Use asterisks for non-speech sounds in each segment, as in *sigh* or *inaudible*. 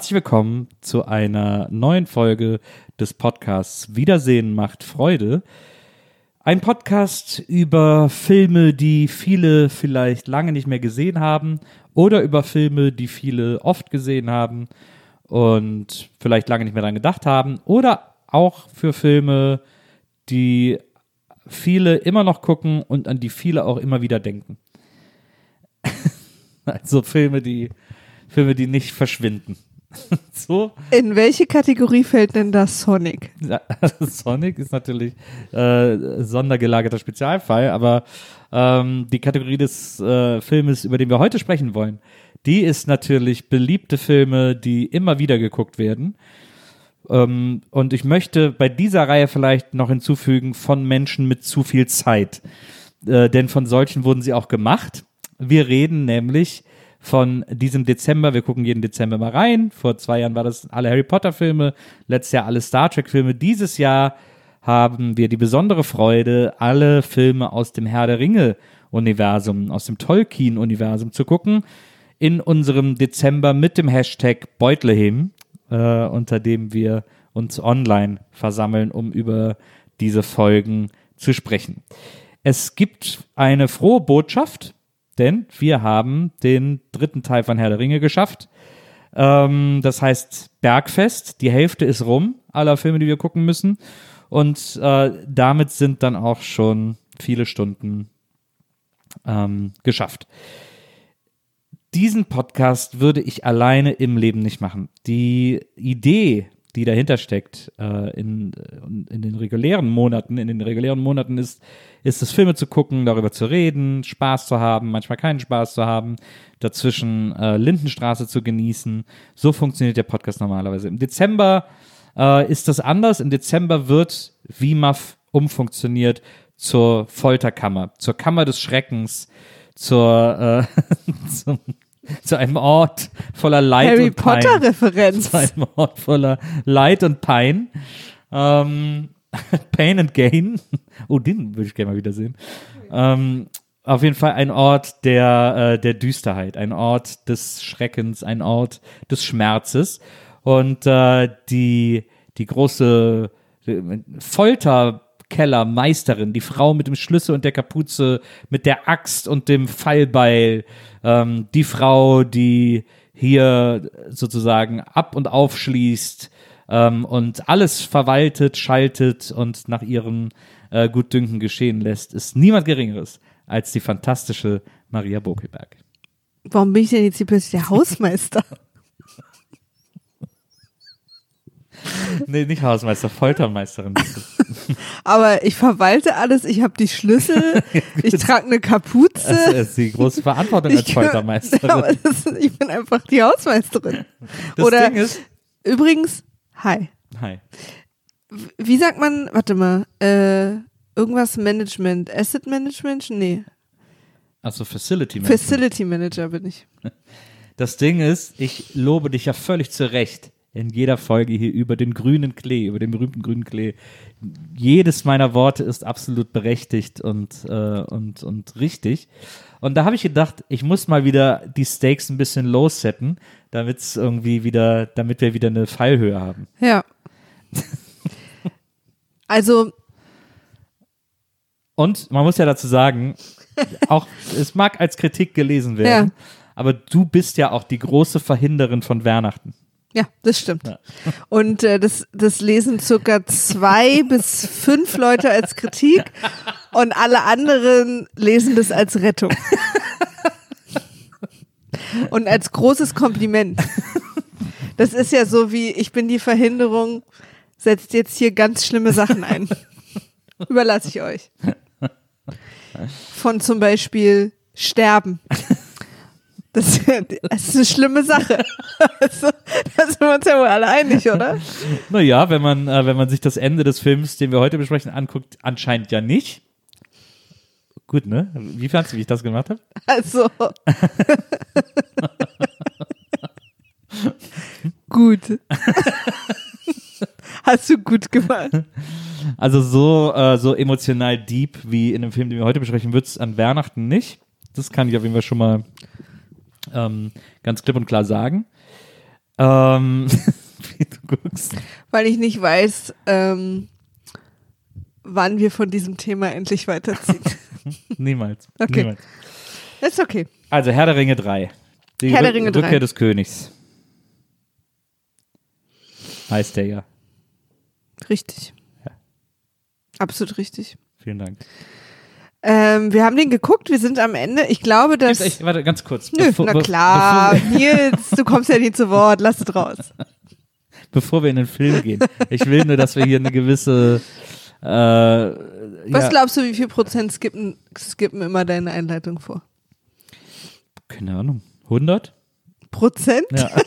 Herzlich willkommen zu einer neuen Folge des Podcasts Wiedersehen macht Freude. Ein Podcast über Filme, die viele vielleicht lange nicht mehr gesehen haben oder über Filme, die viele oft gesehen haben und vielleicht lange nicht mehr daran gedacht haben oder auch für Filme, die viele immer noch gucken und an die viele auch immer wieder denken. *laughs* Also Filme, die Filme, die nicht verschwinden. *laughs* so. In welche Kategorie fällt denn das Sonic? Ja, *laughs* Sonic ist natürlich äh, sondergelagerter Spezialfall, aber ähm, die Kategorie des äh, Filmes, über den wir heute sprechen wollen, die ist natürlich beliebte Filme, die immer wieder geguckt werden. Ähm, und ich möchte bei dieser Reihe vielleicht noch hinzufügen von Menschen mit zu viel Zeit. Äh, denn von solchen wurden sie auch gemacht. Wir reden nämlich von diesem Dezember. Wir gucken jeden Dezember mal rein. Vor zwei Jahren war das alle Harry Potter Filme, letztes Jahr alle Star Trek Filme. Dieses Jahr haben wir die besondere Freude, alle Filme aus dem Herr der Ringe Universum, aus dem Tolkien Universum zu gucken. In unserem Dezember mit dem Hashtag Beutlehim, äh, unter dem wir uns online versammeln, um über diese Folgen zu sprechen. Es gibt eine frohe Botschaft, denn wir haben den dritten Teil von Herr der Ringe geschafft. Ähm, das heißt Bergfest, die Hälfte ist rum, aller Filme, die wir gucken müssen. Und äh, damit sind dann auch schon viele Stunden ähm, geschafft. Diesen Podcast würde ich alleine im Leben nicht machen. Die Idee, die dahinter steckt, äh, in, in den regulären Monaten, in den regulären Monaten ist, ist es Filme zu gucken, darüber zu reden, Spaß zu haben, manchmal keinen Spaß zu haben, dazwischen äh, Lindenstraße zu genießen. So funktioniert der Podcast normalerweise. Im Dezember äh, ist das anders. Im Dezember wird WIMAF umfunktioniert zur Folterkammer, zur Kammer des Schreckens, zur, äh, *laughs* zum, *laughs* zu einem Ort voller Leid Harry und Pein. Potter Referenz. Zu einem Ort voller Leid und Pein. Ähm, *laughs* Pain and Gain. Oh, den würde ich gerne mal wiedersehen. Ähm, auf jeden Fall ein Ort der, äh, der Düsterheit, ein Ort des Schreckens, ein Ort des Schmerzes. Und äh, die, die große Folterkellermeisterin, die Frau mit dem Schlüssel und der Kapuze, mit der Axt und dem Pfeilbeil, ähm, die Frau, die hier sozusagen ab und aufschließt ähm, und alles verwaltet, schaltet und nach ihrem äh, Gutdünken geschehen lässt, ist niemand Geringeres als die fantastische Maria Bokelberg. Warum bin ich denn jetzt hier plötzlich der Hausmeister? *laughs* *laughs* Nee, nicht Hausmeister, Foltermeisterin. *laughs* Aber ich verwalte alles, ich habe die Schlüssel, *laughs* ich trage eine Kapuze. Das ist die große Verantwortung als Foltermeisterin. Das, ich bin einfach die Hausmeisterin. Das Oder Ding ist, übrigens, hi. hi. Wie sagt man, warte mal, äh, irgendwas Management, Asset Management? Nee, Also Facility Management. Facility Manager bin ich. Das Ding ist, ich lobe dich ja völlig zu Recht in jeder Folge hier über den grünen Klee, über den berühmten grünen Klee. Jedes meiner Worte ist absolut berechtigt und, äh, und, und richtig. Und da habe ich gedacht, ich muss mal wieder die Stakes ein bisschen low setten, damit es irgendwie wieder, damit wir wieder eine Fallhöhe haben. Ja. Also, Und man muss ja dazu sagen, auch es mag als Kritik gelesen werden, Ja. aber du bist ja auch die große Verhinderin von Weihnachten. Ja, das stimmt. Ja. *laughs* Und äh, das, das lesen circa zwei *laughs* bis fünf Leute als Kritik und alle anderen lesen das als Rettung. *laughs* Und als großes Kompliment. Das ist ja so wie, ich bin die Verhinderung, setzt jetzt hier ganz schlimme Sachen ein. Überlasse ich euch. Von zum Beispiel Sterben. Das, das ist eine schlimme Sache. *laughs* Da sind wir uns ja wohl alle einig, oder? Naja, wenn man, äh, wenn man sich das Ende des Films, den wir heute besprechen, anguckt, anscheinend ja nicht. Gut, ne? Wie fandst du, wie ich das gemacht habe? Also. *laughs* gut. Hast du gut gemacht. Also so, äh, so emotional deep wie in dem Film, den wir heute besprechen, wird es an Weihnachten nicht. Das kann ich auf jeden Fall schon mal ähm, ganz klipp und klar sagen. Ähm, *laughs* wie du guckst. Weil ich nicht weiß, ähm, wann wir von diesem Thema endlich weiterziehen. *laughs* Niemals. Okay. Niemals. ist okay. Also Herr der Ringe 3. Die Herr der Ringe Rückkehr 3. des Königs. Heißt der ja. Richtig. Absolut richtig. Vielen Dank. Ähm, wir haben den geguckt, wir sind am Ende. Ich glaube, dass. Ich, warte, ganz kurz. Nö, Bevor- na klar, Bevor Nils, du kommst ja nie zu Wort, lass es raus. *laughs* bevor wir in den Film gehen. Ich will nur, dass wir hier eine gewisse. Äh, Was ja, glaubst du, wie viel Prozent skippen, skippen immer deine Einleitung vor? Keine Ahnung. 100? Prozent? Ja. *laughs*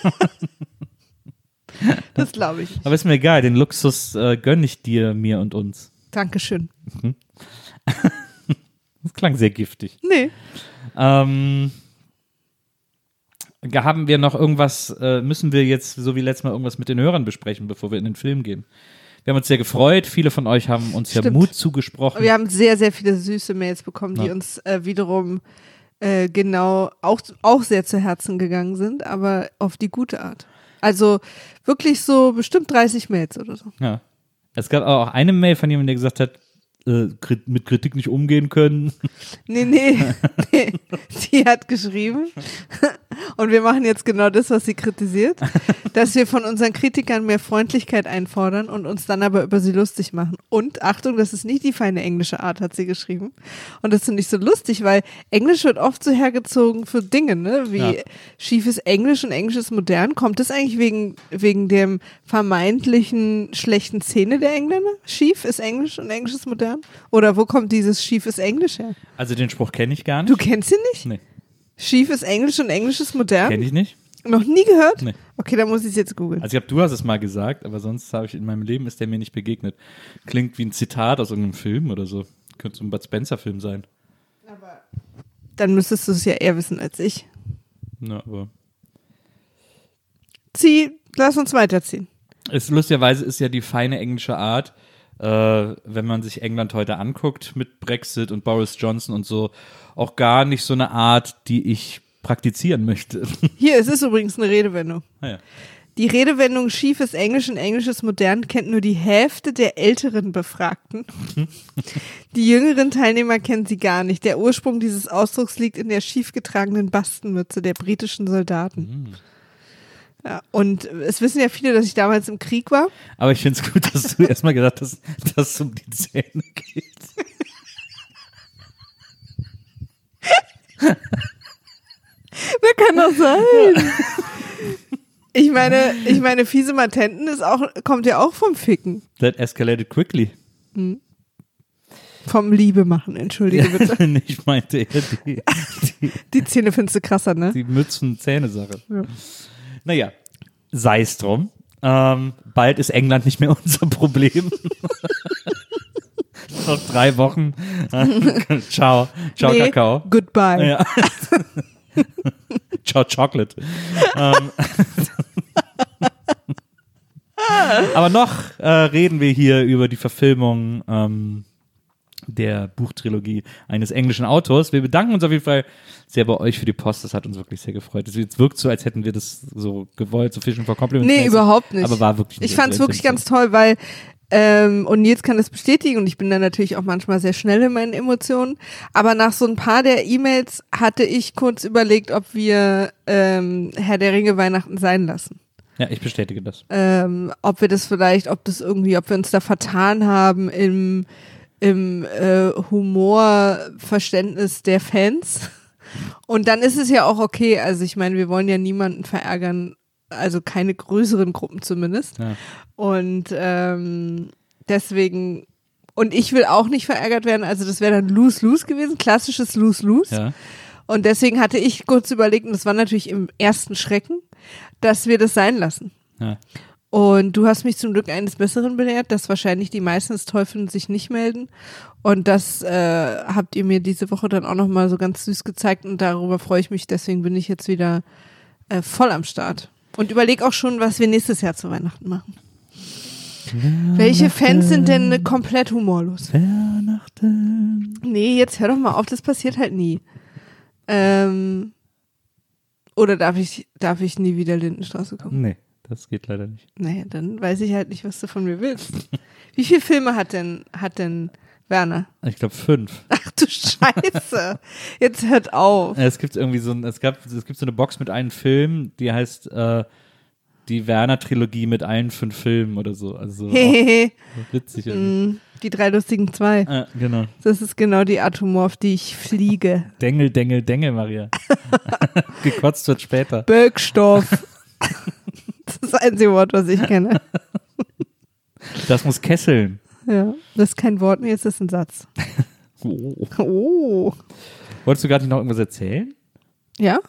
Das glaube ich. Aber ist mir egal. Den Luxus äh, gönne ich dir, mir und uns. Dankeschön. *laughs* Das klang sehr giftig. Nee. Ähm, haben wir noch irgendwas, äh, müssen wir jetzt, so wie letztes Mal, irgendwas mit den Hörern besprechen, bevor wir in den Film gehen? Wir haben uns sehr gefreut. Viele von euch haben uns ja Stimmt. Mut zugesprochen. Wir haben sehr, sehr viele süße Mails bekommen, die Ja. uns äh, wiederum äh, genau auch, auch sehr zu Herzen gegangen sind, aber auf die gute Art. Also wirklich so bestimmt 30 Mails oder so. Ja. Es gab auch eine Mail von jemandem, der gesagt hat, äh, mit Kritik nicht umgehen können. Nee, nee, *laughs* nee. Die hat geschrieben. Und wir machen jetzt genau das, was sie kritisiert, *laughs* dass wir von unseren Kritikern mehr Freundlichkeit einfordern und uns dann aber über sie lustig machen. Und Achtung, das ist nicht die feine englische Art, hat sie geschrieben. Und das finde ich so lustig, weil Englisch wird oft so hergezogen für Dinge, ne? Wie Ja. schiefes Englisch und Englisch ist modern. Kommt das eigentlich wegen, wegen dem vermeintlichen schlechten Szene der Engländer? Schief ist Englisch und Englisch ist modern? Oder wo kommt dieses schief ist Englisch her? Also den Spruch kenne ich gar Du nicht. kennst ihn nicht? Nee, Schief ist Englisch und Englisch ist modern? kenne ich nicht. Noch nie gehört? Nee. Okay, dann muss ich es jetzt googeln. Also ich glaube, du hast es mal gesagt, aber sonst habe ich in meinem Leben ist der mir nicht begegnet. Klingt wie ein Zitat aus irgendeinem Film oder so. Könnte so ein Bud Spencer Film sein. Dann müsstest du es ja eher wissen als ich. Ja, aber Zieh, lass uns weiterziehen. es, lustigerweise ist ja die feine englische Art, wenn man sich England heute anguckt mit Brexit und Boris Johnson und so, auch gar nicht so eine Art, die ich praktizieren möchte. *laughs* Hier, es ist übrigens eine Redewendung. naja. Die Redewendung schiefes Englisch und Englisch ist modern kennt nur die Hälfte der älteren Befragten. *laughs* Die jüngeren Teilnehmer kennen sie gar nicht. Der Ursprung dieses Ausdrucks liegt in der schief getragenen Bastenmütze der britischen Soldaten. Ja, und es wissen ja viele, dass ich damals im Krieg war. Aber ich finde es gut, dass du erstmal gesagt hast, dass es um die Zähne geht. Wer kann das sein? Ich meine, ich meine, fiese Matenten ist auch, kommt ja auch vom Ficken. That escalated quickly. Vom Liebe machen, entschuldige *laughs* bitte. Ich meinte eher die, die, Die Zähne findest du krasser, ne? die Mützen-Zähne-Sache. Ja. Naja, sei es drum. Ähm, bald ist England nicht mehr *laughs* unser Problem. *laughs* Noch drei Wochen. *laughs* Ciao. Ciao, Nee, Kakao. Goodbye. Ja. Ciao, Chocolate. ähm. Aber noch äh, reden wir hier über die Verfilmung ähm, der Buchtrilogie eines englischen Autors. Wir bedanken uns auf jeden Fall sehr bei euch für die Post. Das hat uns wirklich sehr gefreut. Es wirkt so, als hätten wir das so gewollt, so Fischen for Compliments. Nee, überhaupt nicht. Aber war wirklich Ich fand es wirklich ganz toll, weil ähm, und Nils kann das bestätigen und ich bin da natürlich auch manchmal sehr schnell in meinen Emotionen. Aber nach so ein paar der E-Mails hatte ich kurz überlegt, ob wir ähm, Herr der Ringe Weihnachten sein lassen. Ja, ich bestätige das. ähm, ob wir das vielleicht, ob das irgendwie, ob wir uns da vertan haben im, im äh, Humorverständnis der Fans. Und dann ist es ja auch okay. Also ich meine, wir wollen ja niemanden verärgern, also keine größeren Gruppen zumindest. Ja. Und ähm, deswegen, und ich will auch nicht verärgert werden, also das wäre dann Lose-Lose gewesen, klassisches Lose-Lose. Ja. Und deswegen hatte ich kurz überlegt, und das war natürlich im ersten Schrecken, dass wir das sein lassen. Ja. Und du hast mich zum Glück eines Besseren belehrt, dass wahrscheinlich die meisten des Teufeln sich nicht melden. Und das äh, habt ihr mir diese Woche dann auch nochmal so ganz süß gezeigt und darüber freue ich mich. Deswegen bin ich jetzt wieder äh, voll am Start. Und überleg auch schon, was wir nächstes Jahr zu Weihnachten machen. Welche Fans sind denn komplett humorlos? Weihnachten. Nee, jetzt hör doch mal auf, das passiert halt nie. Ähm, oder darf ich, darf ich nie wieder Lindenstraße gucken? Nee, das geht leider nicht. Naja, dann weiß ich halt nicht, was du von mir willst. *laughs* Wie viele Filme hat denn, hat denn Werner? Ich glaube fünf. Ach du Scheiße. Jetzt hört auf. Es gibt irgendwie so ein, es gab, es gibt so eine Box mit einem Film, die heißt äh, die Werner-Trilogie mit allen fünf Filmen oder so. Also *laughs* witzig. irgendwie. Mm, Die drei lustigen zwei. Ah, genau. Das ist genau die auf die ich fliege. *laughs* Dengel, Dengel, Dengel, Maria. Gekotzt wird später. Birkstoff. Das ist das einzige Wort, was ich kenne. *laughs* Das muss kesseln. Ja. Das ist kein Wort, nee, jetzt ist ein Satz. *laughs* Oh. Oh. Wolltest du gerade noch irgendwas erzählen? Ja?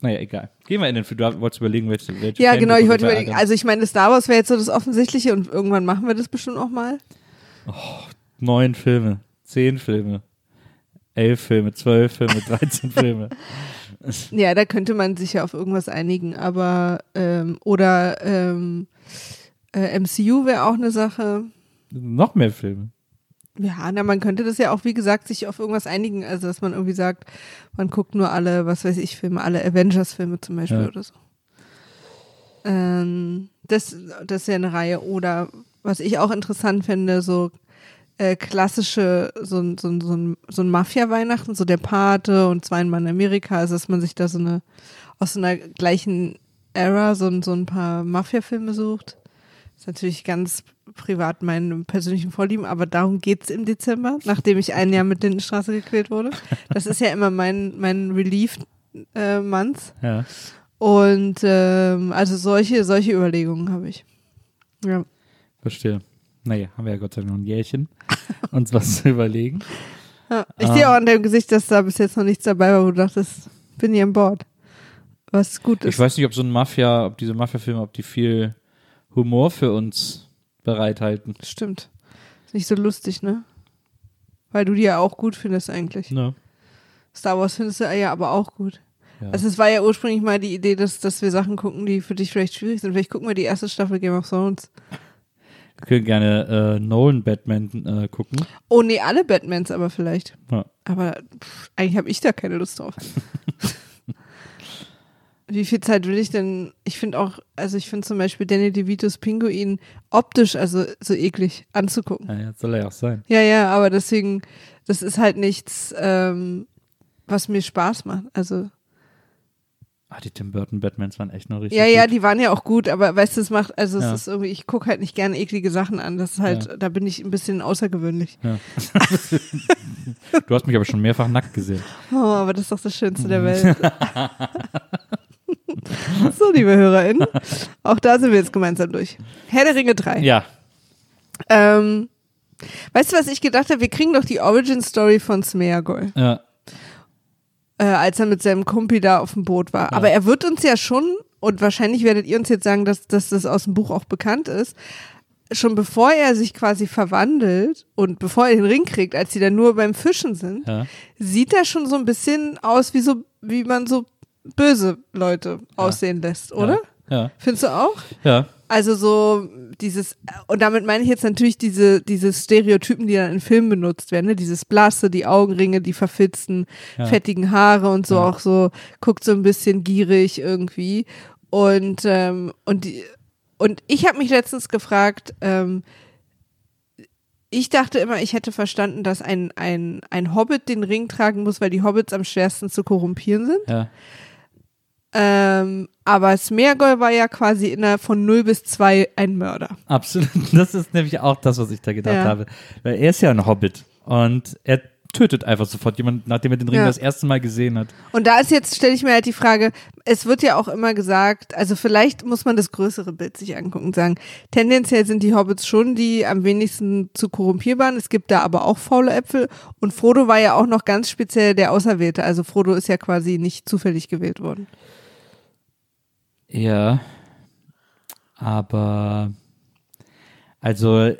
Naja, egal. Gehen wir in den Film. Du wolltest überlegen, welche, welche Ja, Fangruppe genau, ich wollte überlegen. Also ich meine, Star Wars wäre jetzt so das Offensichtliche und irgendwann machen wir das bestimmt auch mal. Neun Filme, zehn Filme, elf Filme, zwölf Filme, 13 *laughs* Filme. *laughs* Ja, da könnte man sich ja auf irgendwas einigen, aber ähm, oder ähm, äh, MCU wäre auch eine Sache. Noch mehr Filme. Ja, na, man könnte das ja auch, wie gesagt, sich auf irgendwas einigen. Also, dass man irgendwie sagt, man guckt nur alle, was weiß ich, Filme, alle Avengers-Filme zum Beispiel Ja. oder so. Ähm, das, das ist ja eine Reihe. Oder was ich auch interessant fände, so äh, klassische, so, ein- so, so, so ein Mafia-Weihnachten, so der Pate und zweimal in Amerika, also dass man sich da so eine, aus so einer gleichen Era so, ein- so ein paar Mafia-Filme sucht. ist natürlich ganz privat meine persönlichen Vorlieben, aber darum geht's im Dezember, nachdem ich ein Jahr mit Lindenstraße gequält wurde. Das ist ja immer mein, mein Relief-Month. Ja. Und ähm, also solche, solche Überlegungen habe ich. Ja. Verstehe. Naja, haben wir ja Gott sei Dank noch ein Jährchen, *laughs* uns was zu überlegen. ja. Ich sehe auch an deinem Gesicht, dass da bis jetzt noch nichts dabei war, wo du dachtest, bin ich an Bord. Was gut ist. Ich weiß nicht, ob so ein Mafia, ob diese Mafia-Filme, ob die viel Humor für uns bereithalten. Stimmt. Ist nicht so lustig, ne? Weil du die ja auch gut findest eigentlich. Ne? Star Wars findest du ja aber auch gut. Ja. Also es war ja ursprünglich mal die Idee, dass, dass wir Sachen gucken, die für dich vielleicht schwierig sind. Vielleicht gucken wir die erste Staffel Game of Thrones. Wir können gerne äh, Nolan Batman äh, gucken. Oh nee, alle Batmans aber vielleicht. Ja. Aber pff, eigentlich habe ich da keine Lust drauf. *laughs* Wie viel Zeit will ich denn? Ich finde auch, also ich finde zum Beispiel Danny DeVitos Pinguin optisch also so eklig anzugucken. Ja, ja, soll er ja auch sein. Ja, ja, aber deswegen, das ist halt nichts, ähm, was mir Spaß macht. Also Ah, die Tim Burton Batmans waren echt noch richtig ja, ja, gut. die waren ja auch gut, aber weißt du, es macht, also Ja. es ist irgendwie, ich gucke halt nicht gerne eklige Sachen an. Das ist halt, Ja. da bin ich ein bisschen außergewöhnlich. Ja. *laughs* du hast mich aber schon mehrfach nackt gesehen. Oh, aber das ist doch das Schönste der Mhm. Welt. *laughs* so, liebe HörerInnen, auch da sind wir jetzt gemeinsam durch. Herr der Ringe 3. Ja, Ähm, weißt du, was ich gedacht habe? Wir kriegen doch die Origin-Story von Smeagol, ja, äh, als er mit seinem Kumpi da auf dem Boot war. Aber er wird uns ja schon, und wahrscheinlich werdet ihr uns jetzt sagen, dass, dass das aus dem Buch auch bekannt ist, schon bevor er sich quasi verwandelt und bevor er den Ring kriegt, als sie dann nur beim Fischen sind, ja. sieht er schon so ein bisschen aus, wie so, wie man so böse Leute aussehen lässt, oder? Ja, Findest du auch? ja. Also so dieses, und damit meine ich jetzt natürlich diese, diese Stereotypen, die dann in Filmen benutzt werden, ne? dieses Blasse, die Augenringe, die verfitzten, Ja. fettigen Haare und so Ja. auch so, guckt so ein bisschen gierig irgendwie. Und, ähm, und, die, und ich habe mich letztens gefragt, ähm, ich dachte immer, ich hätte verstanden, dass ein, ein, ein Hobbit den Ring tragen muss, weil die Hobbits am schwersten zu korrumpieren sind. ja. Ähm, aber Smeargol war ja quasi innerhalb von 0 bis 2 ein Mörder. Absolut. *laughs* Das ist nämlich auch das, was ich da gedacht Ja. habe. Weil er ist ja ein Hobbit und er tötet einfach sofort jemanden, nachdem er den Ring Ja. das erste Mal gesehen hat. Und da ist jetzt, stelle ich mir halt die Frage, es wird ja auch immer gesagt, also vielleicht muss man das größere Bild sich angucken und sagen, tendenziell sind die Hobbits schon die am wenigsten zu korrumpierbaren. Es gibt da aber auch faule Äpfel. Und Frodo war ja auch noch ganz speziell der Auserwählte. Also Frodo ist ja quasi nicht zufällig gewählt worden. Ja. Aber also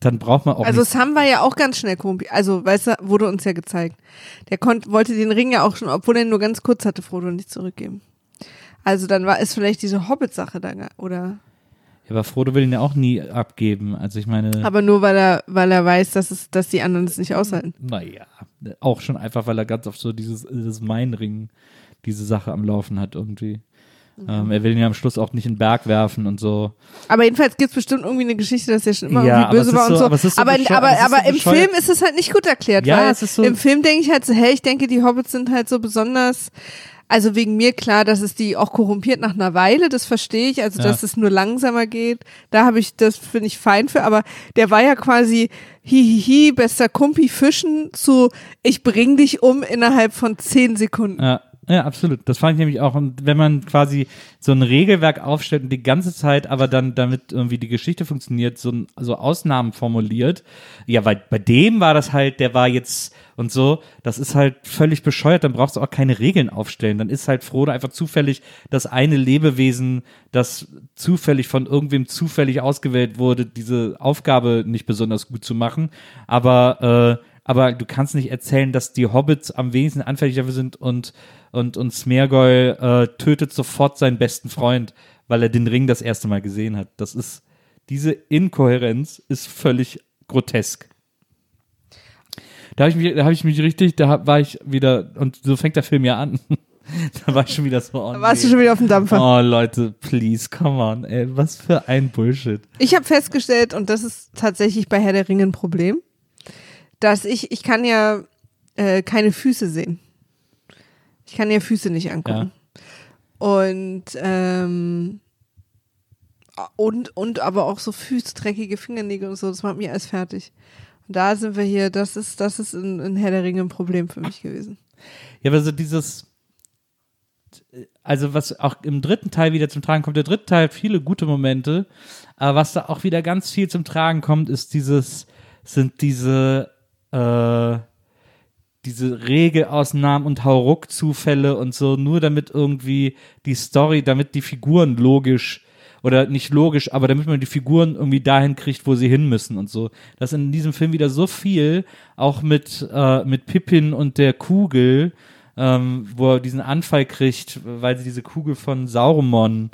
dann braucht man auch Also Sam war ja auch ganz schnell korrumpiert. Also, weißt du, wurde uns ja gezeigt. Der konnt, wollte den Ring ja auch schon, obwohl er ihn nur ganz kurz hatte, Frodo nicht zurückgeben. Also dann war es vielleicht diese Hobbit-Sache da, oder? Ja, aber Frodo will ihn ja auch nie abgeben. Also ich meine, Aber nur weil er, weil er weiß, dass es, dass die anderen es nicht aushalten. naja, auch schon einfach, weil er ganz oft so dieses, dieses Mein-Ring, diese Sache am Laufen hat irgendwie. Mhm. Ähm, er will ihn ja am Schluss auch nicht in den Berg werfen und so. Aber jedenfalls gibt es bestimmt irgendwie eine Geschichte, dass er schon immer Ja, irgendwie böse war und so- aber so aber aber, aber so im. Film ist es halt nicht gut erklärt, Ja, weil es ist so- im Film denke ich halt so, hey, ich denke, die Hobbits sind halt so besonders. Also wegen mir klar, dass es die auch korrumpiert nach einer Weile, das verstehe ich. Also Ja. dass es nur langsamer geht, da habe ich, das finde ich fein für. Aber der war ja quasi hihihi, bester Kumpi fischen zu ich bring dich um innerhalb von zehn Sekunden. Ja, ja, absolut. Das fand ich nämlich auch. Und wenn man quasi so ein Regelwerk aufstellt und die ganze Zeit aber dann, damit irgendwie die Geschichte funktioniert, so, so Ausnahmen formuliert. Ja, weil bei dem war das halt, der war jetzt und so, das ist halt völlig bescheuert. Dann brauchst du auch keine Regeln aufstellen. Dann ist halt Frodo einfach zufällig das eine Lebewesen, das zufällig von irgendwem zufällig ausgewählt wurde, diese Aufgabe nicht besonders gut zu machen. Aber, äh, aber du kannst nicht erzählen, dass die Hobbits am wenigsten anfällig dafür sind und, und, und Smeargol äh, tötet sofort seinen besten Freund, weil er den Ring das erste Mal gesehen hat. Das ist, diese Inkohärenz ist völlig grotesk. Da habe ich, mich- da hab ich mich richtig, da war ich wieder, und so fängt der Film ja an. *laughs* da war ich schon wieder so, oh Da warst du schon wieder auf dem Dampfer. Oh Leute, please, come on, ey, was für ein Bullshit. Ich habe festgestellt, und das ist tatsächlich bei Herr der Ringe ein Problem, dass ich, ich kann ja äh, keine Füße sehen. Ich kann ja Füße nicht angucken. Und, ähm, und, und aber auch so Füße, dreckige Fingernägel und so, das macht mir alles fertig. Und da sind wir hier, das ist, das ist in, in Herr der Ringe ein Problem für mich gewesen. Ja, aber so dieses, also was auch im dritten Teil wieder zum Tragen kommt, der dritte Teil hat viele gute Momente, aber was da auch wieder ganz viel zum Tragen kommt, ist dieses, sind diese, äh, diese Regelausnahmen und Hauruck-Zufälle und so, nur damit irgendwie die Story, damit die Figuren logisch oder nicht logisch, aber damit man die Figuren irgendwie dahin kriegt, wo sie hin müssen und so. Das ist in diesem Film wieder so viel, auch mit, äh, mit Pippin und der Kugel, ähm, wo er diesen Anfall kriegt, weil sie diese Kugel von Saruman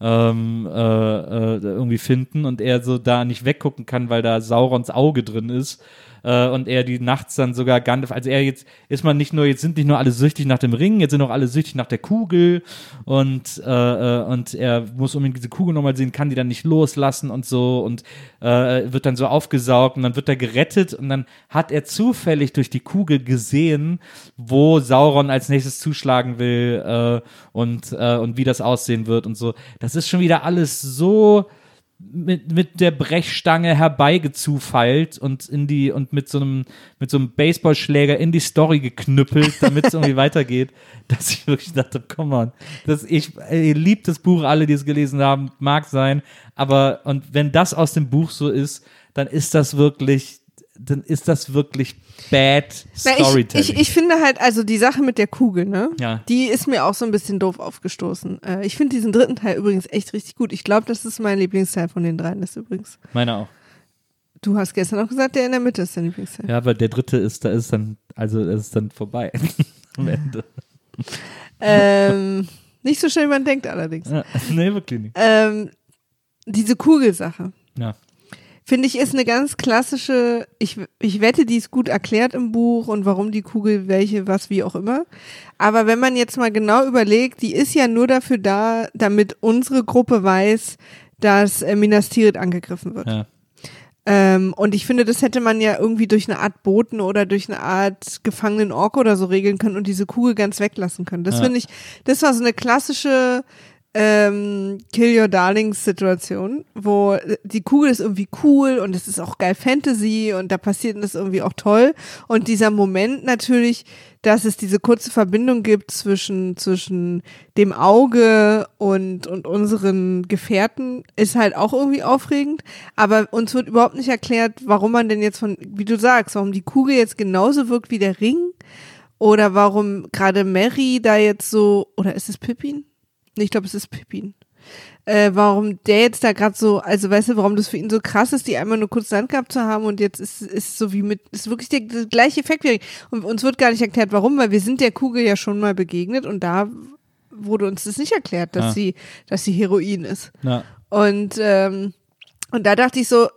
ähm, äh, äh, irgendwie finden und er so da nicht weggucken kann, weil da Saurons Auge drin ist. Äh, und er die nachts dann sogar Gandalf, also er jetzt ist man nicht nur, jetzt sind nicht nur alle süchtig nach dem Ring, jetzt sind auch alle süchtig nach der Kugel. Und, äh, äh, und er muss unbedingt diese Kugel nochmal sehen, kann die dann nicht loslassen und so. Und äh, wird dann so aufgesaugt und dann wird er gerettet. Und dann hat er zufällig durch die Kugel gesehen, wo Sauron als nächstes zuschlagen will äh, und, äh, und wie das aussehen wird und so. Das ist schon wieder alles so mit, mit der Brechstange herbeigezufeilt und in die und mit so einem mit so einem Baseballschläger in die Story geknüppelt, damit es *laughs* irgendwie weitergeht, dass ich wirklich dachte, come on, das ich ihr liebt das Buch, alle, die es gelesen haben, mag sein, aber und wenn das aus dem Buch so ist, dann ist das wirklich dann ist das wirklich bad Na, ich, Storytelling. ich, ich finde halt, also die Sache mit der Kugel, ne? Ja. Die ist mir auch so ein bisschen doof aufgestoßen. Äh, ich finde diesen dritten Teil übrigens echt richtig gut. Ich glaube, das ist mein Lieblingsteil von den dreien, das übrigens. Meine auch. Du hast gestern auch gesagt, der in der Mitte ist dein Lieblingsteil. Ja, aber der dritte ist, da ist dann, also ist dann vorbei *laughs* am Ende. Ähm, nicht so schnell, wie man denkt allerdings. Ja, *laughs* nee, wirklich nicht. Ähm, diese Kugelsache. Ja. Finde ich, ist eine ganz klassische, ich, ich wette, die ist gut erklärt im Buch und warum die Kugel, welche, was, wie auch immer. Aber wenn man jetzt mal genau überlegt, die ist ja nur dafür da, damit unsere Gruppe weiß, dass äh, Minas Tirith angegriffen wird. Ja. Ähm, und ich finde, das hätte man ja irgendwie durch eine Art Boten oder durch eine Art gefangenen Ork oder so regeln können und diese Kugel ganz weglassen können. Das Ja. finde ich, das war so eine klassische ähm, Kill Your Darlings Situation, wo die Kugel ist irgendwie cool und es ist auch geil Fantasy und da passiert das irgendwie auch toll. Und dieser Moment natürlich, dass es diese kurze Verbindung gibt zwischen, zwischen dem Auge und, und unseren Gefährten, ist halt auch irgendwie aufregend. Aber uns wird überhaupt nicht erklärt, warum man denn jetzt von, wie du sagst, warum die Kugel jetzt genauso wirkt wie der Ring. Oder warum gerade Mary da jetzt so, oder ist es Pippin? Ich glaube, es ist Pippin. Äh, warum der jetzt da gerade so, also weißt du, warum das für ihn so krass ist, die einmal nur kurz Land gehabt zu haben und jetzt ist ist so wie mit, ist wirklich der, der gleiche Effekt. wie- Und uns wird gar nicht erklärt, warum, weil wir sind der Kugel ja schon mal begegnet und da wurde uns das nicht erklärt, dass Ah. sie, dass sie Heroin ist. Ja. Und, ähm, und da dachte ich so,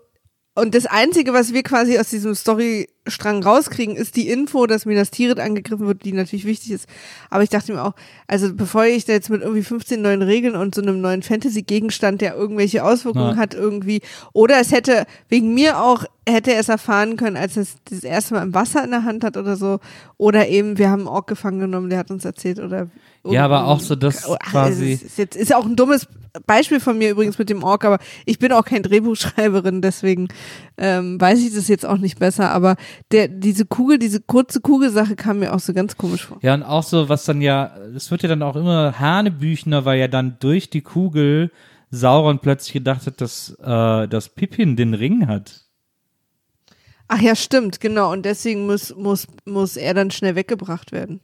und das Einzige, was wir quasi aus diesem Storystrang rauskriegen, ist die Info, dass Minas Tirith angegriffen wird, die natürlich wichtig ist. Aber ich dachte mir auch, also bevor ich da jetzt mit irgendwie 15 neuen Regeln und so einem neuen Fantasy-Gegenstand, der irgendwelche Auswirkungen Ja. hat irgendwie, oder es hätte wegen mir auch, hätte er es erfahren können, als er es das erste Mal im Wasser in der Hand hat oder so, oder eben, wir haben einen Ork gefangen genommen, der hat uns erzählt, oder Ja, aber auch so das Ach, quasi- ist, jetzt, ist auch ein dummes Beispiel von mir übrigens mit dem Ork, aber ich bin auch kein Drehbuchschreiberin, deswegen ähm, weiß ich das jetzt auch nicht besser. Aber der, diese Kugel, diese kurze Kugelsache kam mir auch so ganz komisch vor. Ja, und auch so, was dann ja, es wird ja dann auch immer Hanebüchner, weil ja dann durch die Kugel Sauron plötzlich gedacht hat, dass, äh, dass Pippin den Ring hat. Ach ja, stimmt, genau. Und deswegen muss, muss, muss er dann schnell weggebracht werden.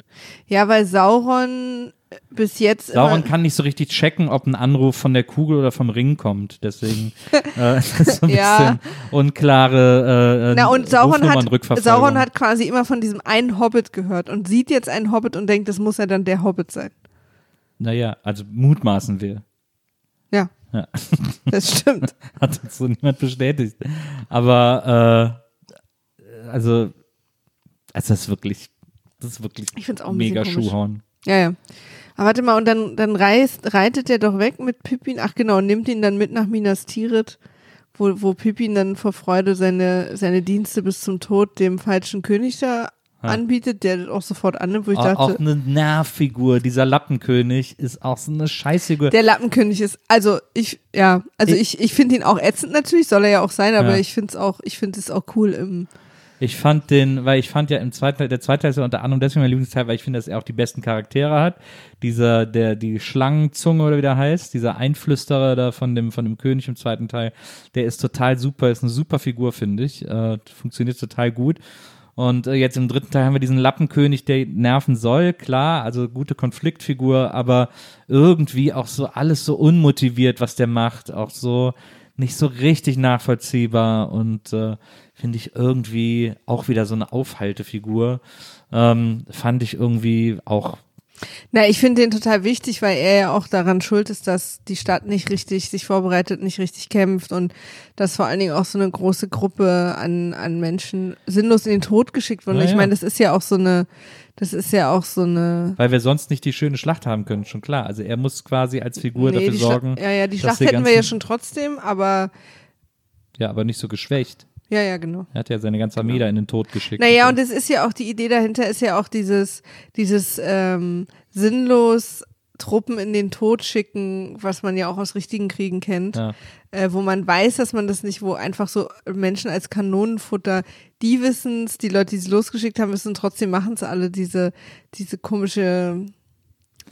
Ja, weil Sauron bis jetzt Sauron kann nicht so richtig checken, ob ein Anruf von der Kugel oder vom Ring kommt. Deswegen *laughs* äh, *laughs* ist das so ein Ja. bisschen unklare äh, Na und Sauron hat. Sauron hat quasi immer von diesem einen Hobbit gehört und sieht jetzt einen Hobbit und denkt, das muss ja dann der Hobbit sein. Naja, also mutmaßen wir. Ja, Ja. das stimmt. *laughs* Hat uns so niemand bestätigt. Aber äh, also, also das ist wirklich, das ist wirklich Ich find's auch ein mega. Schuhhauen. Ja, ja. Aber warte mal, und dann, dann reist, reitet er doch weg mit Pippin. Ach genau, und nimmt ihn dann mit nach Minas Tirith, wo, wo Pippin dann vor Freude seine, seine Dienste bis zum Tod dem falschen König da anbietet, der das auch sofort annimmt, wo ich Auch, dachte, auch eine Nervfigur, dieser Lappenkönig ist auch so eine Scheißfigur. der Lappenkönig ist, also ich, ja, also ich, ich finde ihn auch ätzend natürlich, soll er ja auch sein, aber Ja. ich finde es auch, ich finde es auch cool im, Ich fand den, weil ich fand ja im zweiten Teil, der zweite Teil ist ja unter anderem deswegen mein Lieblingsteil, weil ich finde, dass er auch die besten Charaktere hat. Dieser, der, die Schlangenzunge oder wie der heißt, dieser Einflüsterer da von dem, von dem König im zweiten Teil, der ist total super, ist eine super Figur, finde ich. Äh, funktioniert total gut. Und äh, jetzt im dritten Teil haben wir diesen Lappenkönig, der nerven soll, klar, also gute Konfliktfigur, aber irgendwie auch so alles so unmotiviert, was der macht, auch so nicht so richtig nachvollziehbar und äh, finde ich irgendwie auch wieder so eine Aufhaltefigur. Ähm, fand ich irgendwie auch Na, ich finde den total wichtig, weil er ja auch daran schuld ist, dass die Stadt nicht richtig sich vorbereitet, nicht richtig kämpft und dass vor allen Dingen auch so eine große Gruppe an, an Menschen sinnlos in den Tod geschickt wurde. Ja, ich meine, das ist ja auch so eine, das ist ja auch so eine. weil wir sonst nicht die schöne Schlacht haben können, schon klar. Also er muss quasi als Figur Nee, dafür die Schla- sorgen. ja, ja, die Schlacht hätten wir ja schon trotzdem, aber Ja, aber nicht so geschwächt. Ja, ja, genau. Er hat ja seine ganze Armee da in den Tod geschickt. Naja, und es ist ja auch die Idee dahinter, ist ja auch dieses, dieses ähm, sinnlos Truppen in den Tod schicken, was man ja auch aus richtigen Kriegen kennt, Ja. äh, wo man weiß, dass man das nicht, wo einfach so Menschen als Kanonenfutter, die wissen es, die Leute, die sie losgeschickt haben, wissen trotzdem machen es alle, diese, diese komische,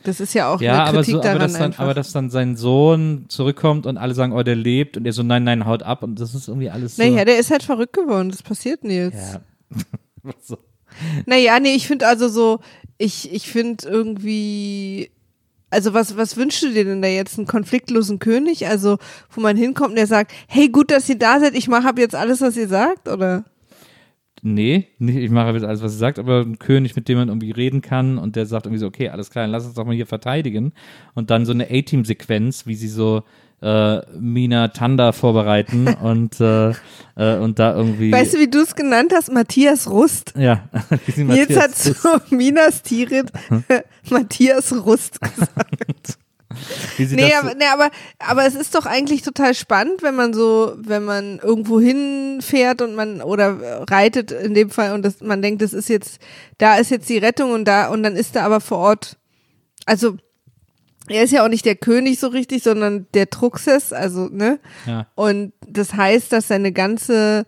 das ist ja auch Ja, eine aber, Kritik so, aber, daran dass dann, einfach. aber dass dann sein Sohn zurückkommt und alle sagen, oh, der lebt und er so, nein, nein, haut ab und das ist irgendwie alles so. naja, der ist halt verrückt geworden, das passiert Nils. ja. *laughs* so. Naja, nee, ich finde also so, ich, ich finde irgendwie, also was, was wünschst du dir denn da jetzt? Einen konfliktlosen König? Also, wo man hinkommt und der sagt, hey, gut, dass ihr da seid, ich mache ab jetzt alles, was ihr sagt, oder? Nee, nicht, ich mache jetzt alles, was sie sagt, aber ein König, mit dem man irgendwie reden kann und der sagt irgendwie so, okay, alles klar, dann lass uns doch mal hier verteidigen. Und dann so eine A-Team-Sequenz, wie sie so äh, Mina Tanda vorbereiten *laughs* und, äh, äh, und da irgendwie. Weißt du, wie du es genannt hast? Matthias Rust. ja, *laughs* sie Jetzt Matthias hat zu Minas Tirith *laughs* Matthias Rust gesagt. Nee, aber, nee aber, aber es ist doch eigentlich total spannend, wenn man so, wenn man irgendwo hinfährt und man oder reitet in dem Fall und das, man denkt, das ist jetzt, da ist jetzt die Rettung und da und dann ist da aber vor Ort, also er ist ja auch nicht der König so richtig, sondern der Truxes, also ne? ja, Und das heißt, dass seine ganze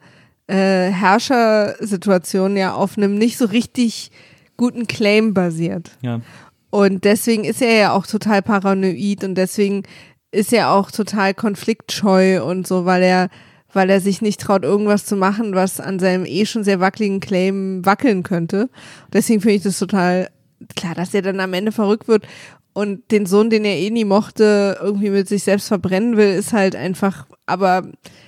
äh, Herrschersituation ja auf einem nicht so richtig guten Claim basiert. ja, Und deswegen ist er ja auch total paranoid und deswegen ist er auch total konfliktscheu und so, weil er, weil er sich nicht traut, irgendwas zu machen, was an seinem eh schon sehr wackeligen Claim wackeln könnte. Deswegen finde ich das total klar, dass er dann am Ende verrückt wird und den Sohn, den er eh nie mochte, irgendwie mit sich selbst verbrennen will, ist halt einfach, aber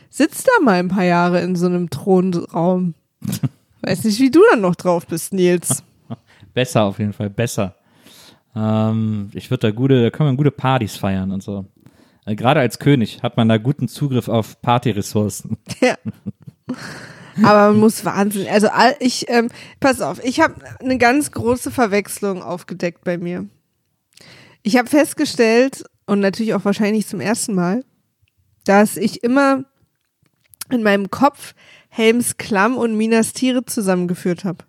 sitzt da mal ein paar Jahre in so einem Thronraum. *laughs* Weiß nicht, wie du dann noch drauf bist, Nils. *laughs* besser auf jeden Fall, besser. Ähm, ich würde da gute, da kann man gute Partys feiern und so. Äh, Gerade als König hat man da guten Zugriff auf Partyressourcen. *laughs* Ja. Aber man muss Wahnsinn. Also ich, ähm, pass auf, ich habe eine ganz große Verwechslung aufgedeckt bei mir. Ich habe festgestellt, und natürlich auch wahrscheinlich zum ersten Mal, dass ich immer in meinem Kopf Helms Klamm und Minas Tiere zusammengeführt habe.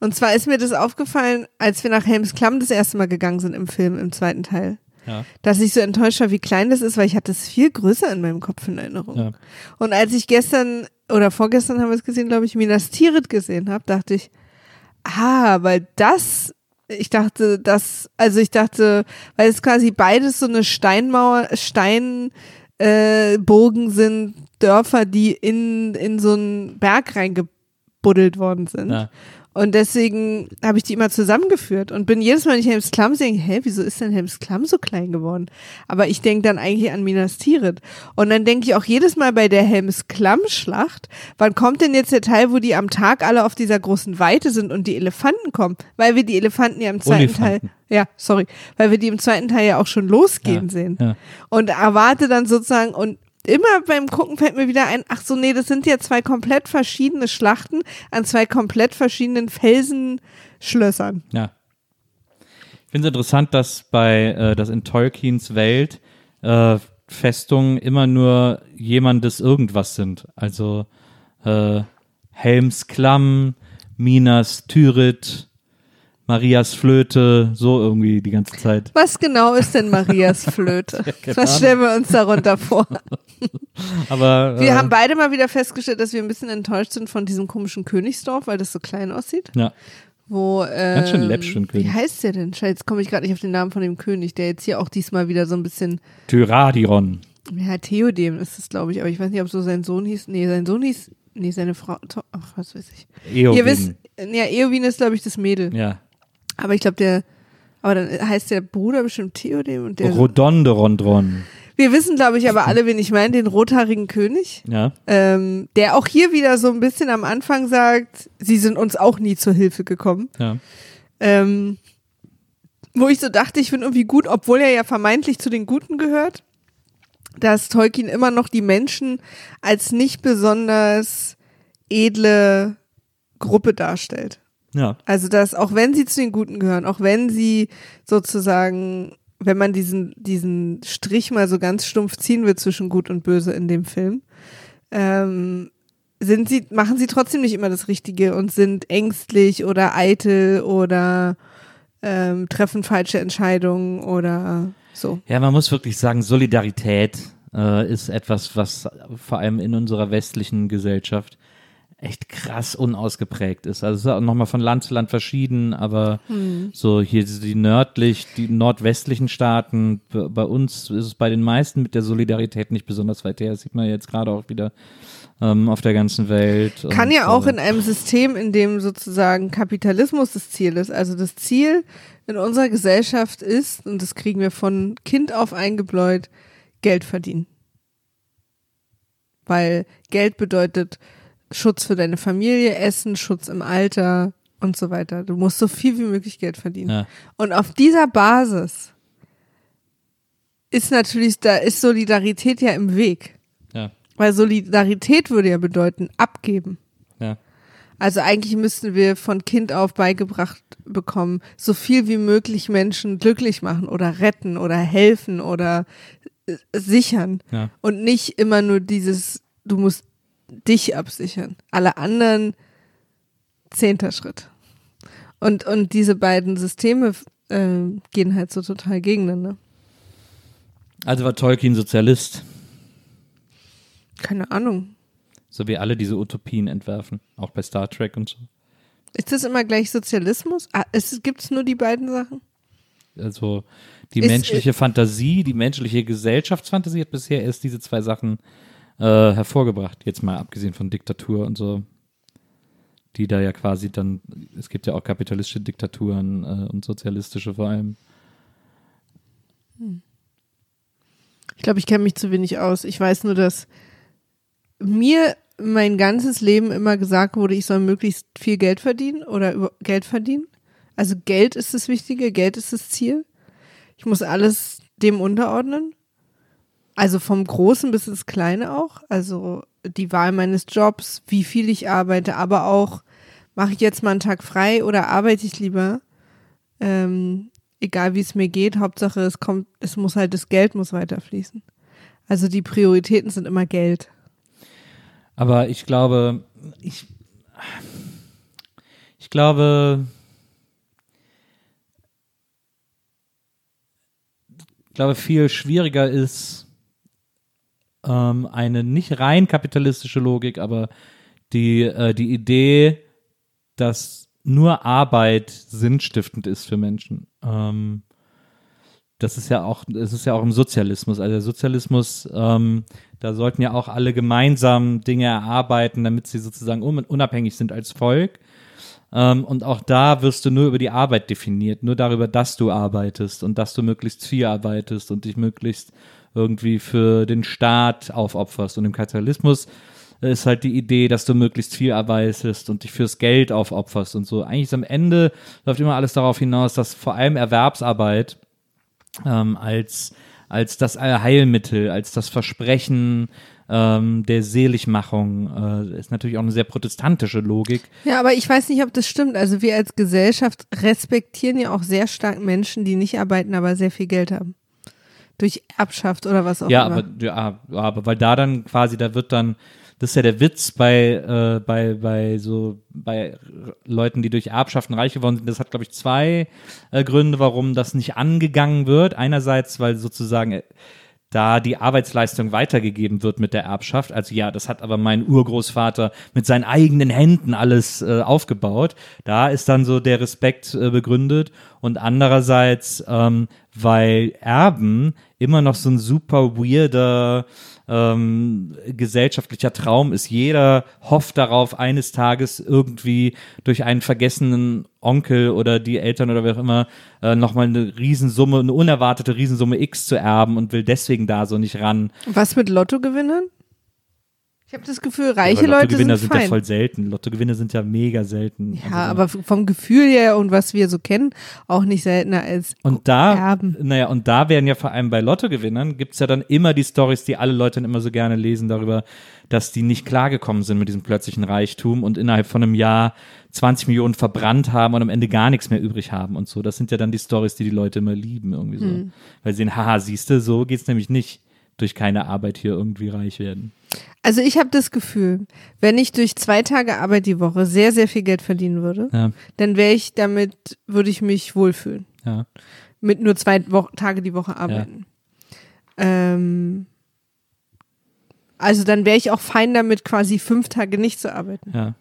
Und zwar ist mir das aufgefallen, als wir nach Helms Klamm das erste Mal gegangen sind im Film, im zweiten Teil. Ja. Dass ich so enttäuscht war, wie klein das ist, weil ich hatte es viel größer in meinem Kopf in Erinnerung. Ja. Und als ich gestern oder vorgestern haben wir es gesehen, glaube ich, Minas Tirith gesehen habe, dachte ich, ah, weil das, ich dachte, das, also ich dachte, weil es quasi beides so eine Steinmauer, Steinburgen äh, Burgen sind, Dörfer, die in, in so einen Berg reingebuddelt worden sind. Ja. Und deswegen habe ich die immer zusammengeführt und bin jedes Mal, wenn ich Helms Klamm sehe, hä, wieso ist denn Helms Klamm so klein geworden? Aber ich denke dann eigentlich an Minas Tirith. Und dann denke ich auch jedes Mal bei der Helms Klamm-Schlacht, wann kommt denn jetzt der Teil, wo die am Tag alle auf dieser großen Weite sind und die Elefanten kommen? Weil wir die Elefanten ja im zweiten Teil, Olifanten. ja, sorry, weil wir die im zweiten Teil ja auch schon losgehen Ja, sehen. ja. Und erwarte dann sozusagen, und immer beim Gucken fällt mir wieder ein, ach so, nee, das sind ja zwei komplett verschiedene Schlachten an zwei komplett verschiedenen Felsenschlössern. Ja. Ich finde es interessant, dass bei, äh, dass in Tolkiens Welt äh, Festungen immer nur jemandes irgendwas sind. Also äh, Helms Klamm, Minas Tirith, Marias Flöte, so irgendwie die ganze Zeit. Was genau ist denn Marias *laughs* Flöte? Was stellen wir uns darunter vor? *laughs* *laughs* Aber Wir äh, haben beide mal wieder festgestellt, dass wir ein bisschen enttäuscht sind von diesem komischen Königsdorf, weil das so klein aussieht. ja, Wo, ähm, Ganz schön für einen König. Wie heißt der denn? Jetzt komme ich gerade nicht auf den Namen von dem König, der jetzt hier auch diesmal wieder so ein bisschen, Tyradion. ja, Theodem ist es, glaube ich, aber ich weiß nicht, ob so sein Sohn hieß. Nee, sein Sohn hieß, nee, seine Frau, ach, was weiß ich. Eowyn. Ihr wisst, ja, Eowyn ist, glaube ich, das Mädel. Ja. Aber ich glaube, der, aber dann heißt der Bruder bestimmt Theodem und der. Rodonderondron. Wir wissen, glaube ich, aber alle, wen ich meine, den rothaarigen König. Ja. ähm, der auch hier wieder so ein bisschen am Anfang sagt, sie sind uns auch nie zur Hilfe gekommen. Ja. Ähm, wo ich so dachte, ich finde irgendwie gut, obwohl er ja vermeintlich zu den Guten gehört, dass Tolkien immer noch die Menschen als nicht besonders edle Gruppe darstellt. Ja. Also, dass auch wenn sie zu den Guten gehören, auch wenn sie sozusagen, wenn man diesen, diesen Strich mal so ganz stumpf ziehen will zwischen Gut und Böse in dem Film, ähm, sind sie, machen sie trotzdem nicht immer das Richtige und sind ängstlich oder eitel oder ähm, treffen falsche Entscheidungen oder so. Ja, man muss wirklich sagen, Solidarität äh, ist etwas, was vor allem in unserer westlichen Gesellschaft echt krass unausgeprägt ist. Also es ist auch nochmal von Land zu Land verschieden, aber so hier die nördlich, die nordwestlichen Staaten, bei uns ist es bei den meisten mit der Solidarität nicht besonders weit her. Das sieht man jetzt gerade auch wieder ähm, auf der ganzen Welt. Kann ja auch äh, in einem System, in dem sozusagen Kapitalismus das Ziel ist. Also das Ziel in unserer Gesellschaft ist, und das kriegen wir von Kind auf eingebläut, Geld verdienen. Weil Geld bedeutet Schutz für deine Familie, Essen, Schutz im Alter und so weiter. Du musst so viel wie möglich Geld verdienen. Ja. Und auf dieser Basis ist natürlich, da ist Solidarität ja im Weg. Ja, Weil Solidarität würde ja bedeuten, abgeben. ja. Also eigentlich müssten wir von Kind auf beigebracht bekommen, so viel wie möglich Menschen glücklich machen oder retten oder helfen oder äh, sichern. Ja. Und nicht immer nur dieses, du musst dich absichern. Alle anderen zehnter Schritt. Und, und diese beiden Systeme äh, gehen halt so total gegeneinander. Also war Tolkien Sozialist, Keine Ahnung. so wie alle diese Utopien entwerfen, auch bei Star Trek und so. Ist das immer gleich Sozialismus? Ah, Gibt es nur die beiden Sachen? Also die Ist- menschliche Fantasie, die menschliche Gesellschaftsfantasie hat bisher erst diese zwei Sachen äh, hervorgebracht. Jetzt mal abgesehen von Diktatur und so. Die da ja quasi dann, es gibt ja auch kapitalistische Diktaturen äh, und sozialistische vor allem. Ich glaube, ich kenne mich zu wenig aus. Ich weiß nur, dass mir mein ganzes Leben immer gesagt wurde, ich soll möglichst viel Geld verdienen oder über Geld verdienen. Also Geld ist das Wichtige, Geld ist das Ziel. Ich muss alles dem unterordnen. Also vom Großen bis ins Kleine auch. Also die Wahl meines Jobs, wie viel ich arbeite, aber auch, mache ich jetzt mal einen Tag frei oder arbeite ich lieber? Ähm, egal wie es mir geht, Hauptsache es kommt, es muss halt, das Geld muss weiterfließen. Also die Prioritäten sind immer Geld. Aber ich glaube, ich, ich glaube, ich glaube, viel schwieriger ist ähm, eine nicht rein kapitalistische Logik, aber die, äh, die Idee, dass nur Arbeit sinnstiftend ist für Menschen. Ähm, das ist ja auch, das ist ja auch im Sozialismus. Also der Sozialismus, ähm, da sollten ja auch alle gemeinsam Dinge erarbeiten, damit sie sozusagen un unabhängig sind als Volk. Ähm, und auch da wirst du nur über die Arbeit definiert, nur darüber, dass du arbeitest und dass du möglichst viel arbeitest und dich möglichst irgendwie für den Staat aufopferst. Und im Kapitalismus ist halt die Idee, dass du möglichst viel arbeitest und dich fürs Geld aufopferst und so. Eigentlich ist am Ende läuft immer alles darauf hinaus, dass vor allem Erwerbsarbeit ähm, als, als das Heilmittel, als das Versprechen ähm, der Seligmachung, äh, ist natürlich auch eine sehr protestantische Logik. Ja, aber ich weiß nicht, ob das stimmt. Also wir als Gesellschaft respektieren ja auch sehr stark Menschen, die nicht arbeiten, aber sehr viel Geld haben. Durch Erbschaft oder was auch Ja, immer. aber, ja, aber weil da dann quasi, da wird dann, das ist ja der Witz bei, äh, bei, bei so, bei Leuten, die durch Erbschaften reich geworden sind. Das hat, glaube ich, zwei äh, Gründe, warum das nicht angegangen wird. Einerseits, weil sozusagen äh, da die Arbeitsleistung weitergegeben wird mit der Erbschaft. Also ja, das hat aber mein Urgroßvater mit seinen eigenen Händen alles äh, aufgebaut. Da ist dann so der Respekt äh, begründet. Und andererseits, ähm, weil Erben immer noch so ein super weirder ähm, gesellschaftlicher Traum ist. Jeder hofft darauf, eines Tages irgendwie durch einen vergessenen Onkel oder die Eltern oder wer auch immer äh, nochmal eine Riesensumme, eine unerwartete Riesensumme X zu erben und will deswegen da so nicht ran. Was mit Lottogewinnern? Ich habe das Gefühl, reiche aber Leute sind sind, ja fein. voll selten. Lottogewinner sind ja mega selten. ja, Also, aber vom Gefühl her und was wir so kennen, auch nicht seltener als Und da, Erben. naja, und da werden ja vor allem bei Lottogewinnern gibt's ja dann immer die Stories, die alle Leute dann immer so gerne lesen darüber, dass die nicht klargekommen sind mit diesem plötzlichen Reichtum und innerhalb von einem Jahr 20 Millionen verbrannt haben und am Ende gar nichts mehr übrig haben und so. Das sind ja dann die Stories, die die Leute immer lieben irgendwie so. Hm. Weil sie sehen, haha, siehste, so geht's nämlich nicht durch keine Arbeit hier irgendwie reich werden. Also ich habe das Gefühl, wenn ich durch zwei Tage Arbeit die Woche sehr, sehr viel Geld verdienen würde, Ja, dann wäre ich damit, würde ich mich wohlfühlen. ja. Mit nur zwei Wo Tage die Woche arbeiten. Ähm, also dann wäre ich auch fein damit, quasi fünf Tage nicht zu arbeiten. Ja.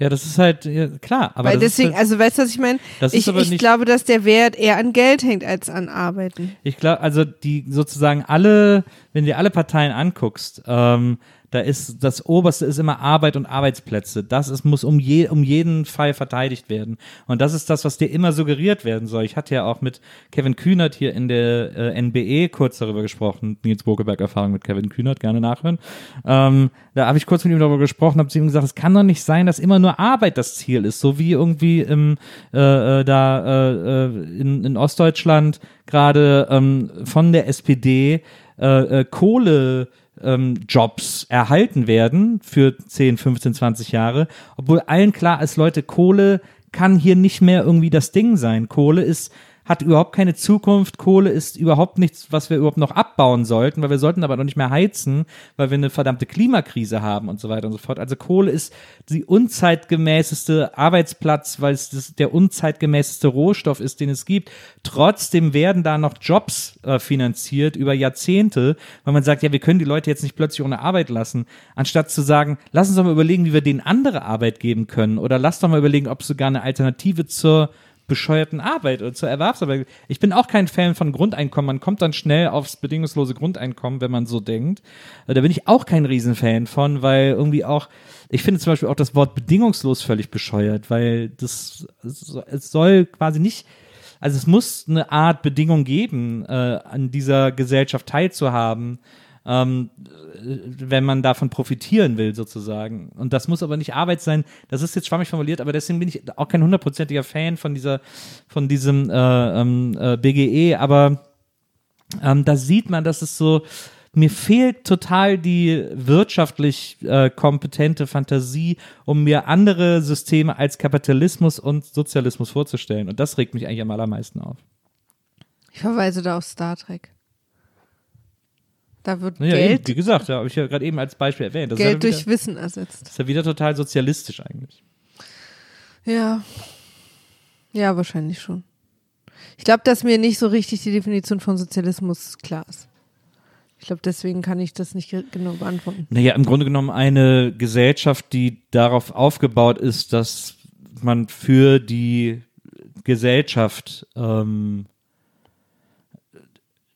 Ja, das ist halt, ja, klar, aber Weil deswegen, halt, also weißt du, was ich meine? Ich, ich nicht- glaube, dass der Wert eher an Geld hängt als an Arbeiten. Ich glaube, also die sozusagen alle, wenn du dir alle Parteien anguckst, ähm, da ist das Oberste ist immer Arbeit und Arbeitsplätze. Das ist, muss um, je, um jeden Fall verteidigt werden. Und das ist das, was dir immer suggeriert werden soll. Ich hatte ja auch mit Kevin Kühnert hier in der äh, NBE kurz darüber gesprochen. Nils Bokeberg Erfahrung mit Kevin Kühnert, gerne nachhören. Ähm, da habe ich kurz mit ihm darüber gesprochen, habe zu ihm gesagt, es kann doch nicht sein, dass immer nur Arbeit das Ziel ist, so wie irgendwie im äh, äh, da äh, äh, in, in Ostdeutschland gerade ähm, von der SPD äh, äh, Kohle ähm, Jobs erhalten werden für 10, 15, 20 Jahre, obwohl allen klar ist, Leute, Kohle kann hier nicht mehr irgendwie das Ding sein. Kohle ist hat überhaupt keine Zukunft. Kohle ist überhaupt nichts, was wir überhaupt noch abbauen sollten, weil wir sollten aber noch nicht mehr heizen, weil wir eine verdammte Klimakrise haben und so weiter und so fort. Also Kohle ist die unzeitgemäßeste Arbeitsplatz, weil es das, der unzeitgemäßeste Rohstoff ist, den es gibt. Trotzdem werden da noch Jobs äh, finanziert über Jahrzehnte, weil man sagt, ja, wir können die Leute jetzt nicht plötzlich ohne Arbeit lassen, anstatt zu sagen, lass uns doch mal überlegen, wie wir denen andere Arbeit geben können oder lass doch mal überlegen, ob es sogar eine Alternative zur bescheuerten Arbeit oder zur Erwerbsarbeit. Ich bin auch kein Fan von Grundeinkommen. Man kommt dann schnell aufs bedingungslose Grundeinkommen, wenn man so denkt. Äh, da bin ich auch kein Riesenfan von, weil irgendwie auch, ich finde zum Beispiel auch das Wort bedingungslos völlig bescheuert, weil das, es soll quasi nicht, also es muss eine Art Bedingung geben, äh, an dieser Gesellschaft teilzuhaben ähm, wenn man davon profitieren will, sozusagen. Und das muss aber nicht Arbeit sein. Das ist jetzt schwammig formuliert, aber deswegen bin ich auch kein hundertprozentiger Fan von dieser, von diesem äh, ähm, äh, BGE. Aber ähm, da sieht man, dass es so, mir fehlt total die wirtschaftlich äh, kompetente Fantasie, um mir andere Systeme als Kapitalismus und Sozialismus vorzustellen. Und das regt mich eigentlich am allermeisten auf. Ich verweise da auf Star Trek. Da wird Naja, Geld, eben, wie gesagt, ja, habe ich ja gerade eben als Beispiel erwähnt. Das Geld ja wieder, durch Wissen ersetzt. das ist ja wieder total sozialistisch eigentlich. Ja. Ja, wahrscheinlich schon. Ich glaube, dass mir nicht so richtig die Definition von Sozialismus klar ist. Ich glaube, deswegen kann ich das nicht ge- genau beantworten. Naja, im Grunde genommen eine Gesellschaft, die darauf aufgebaut ist, dass man für die Gesellschaft ähm,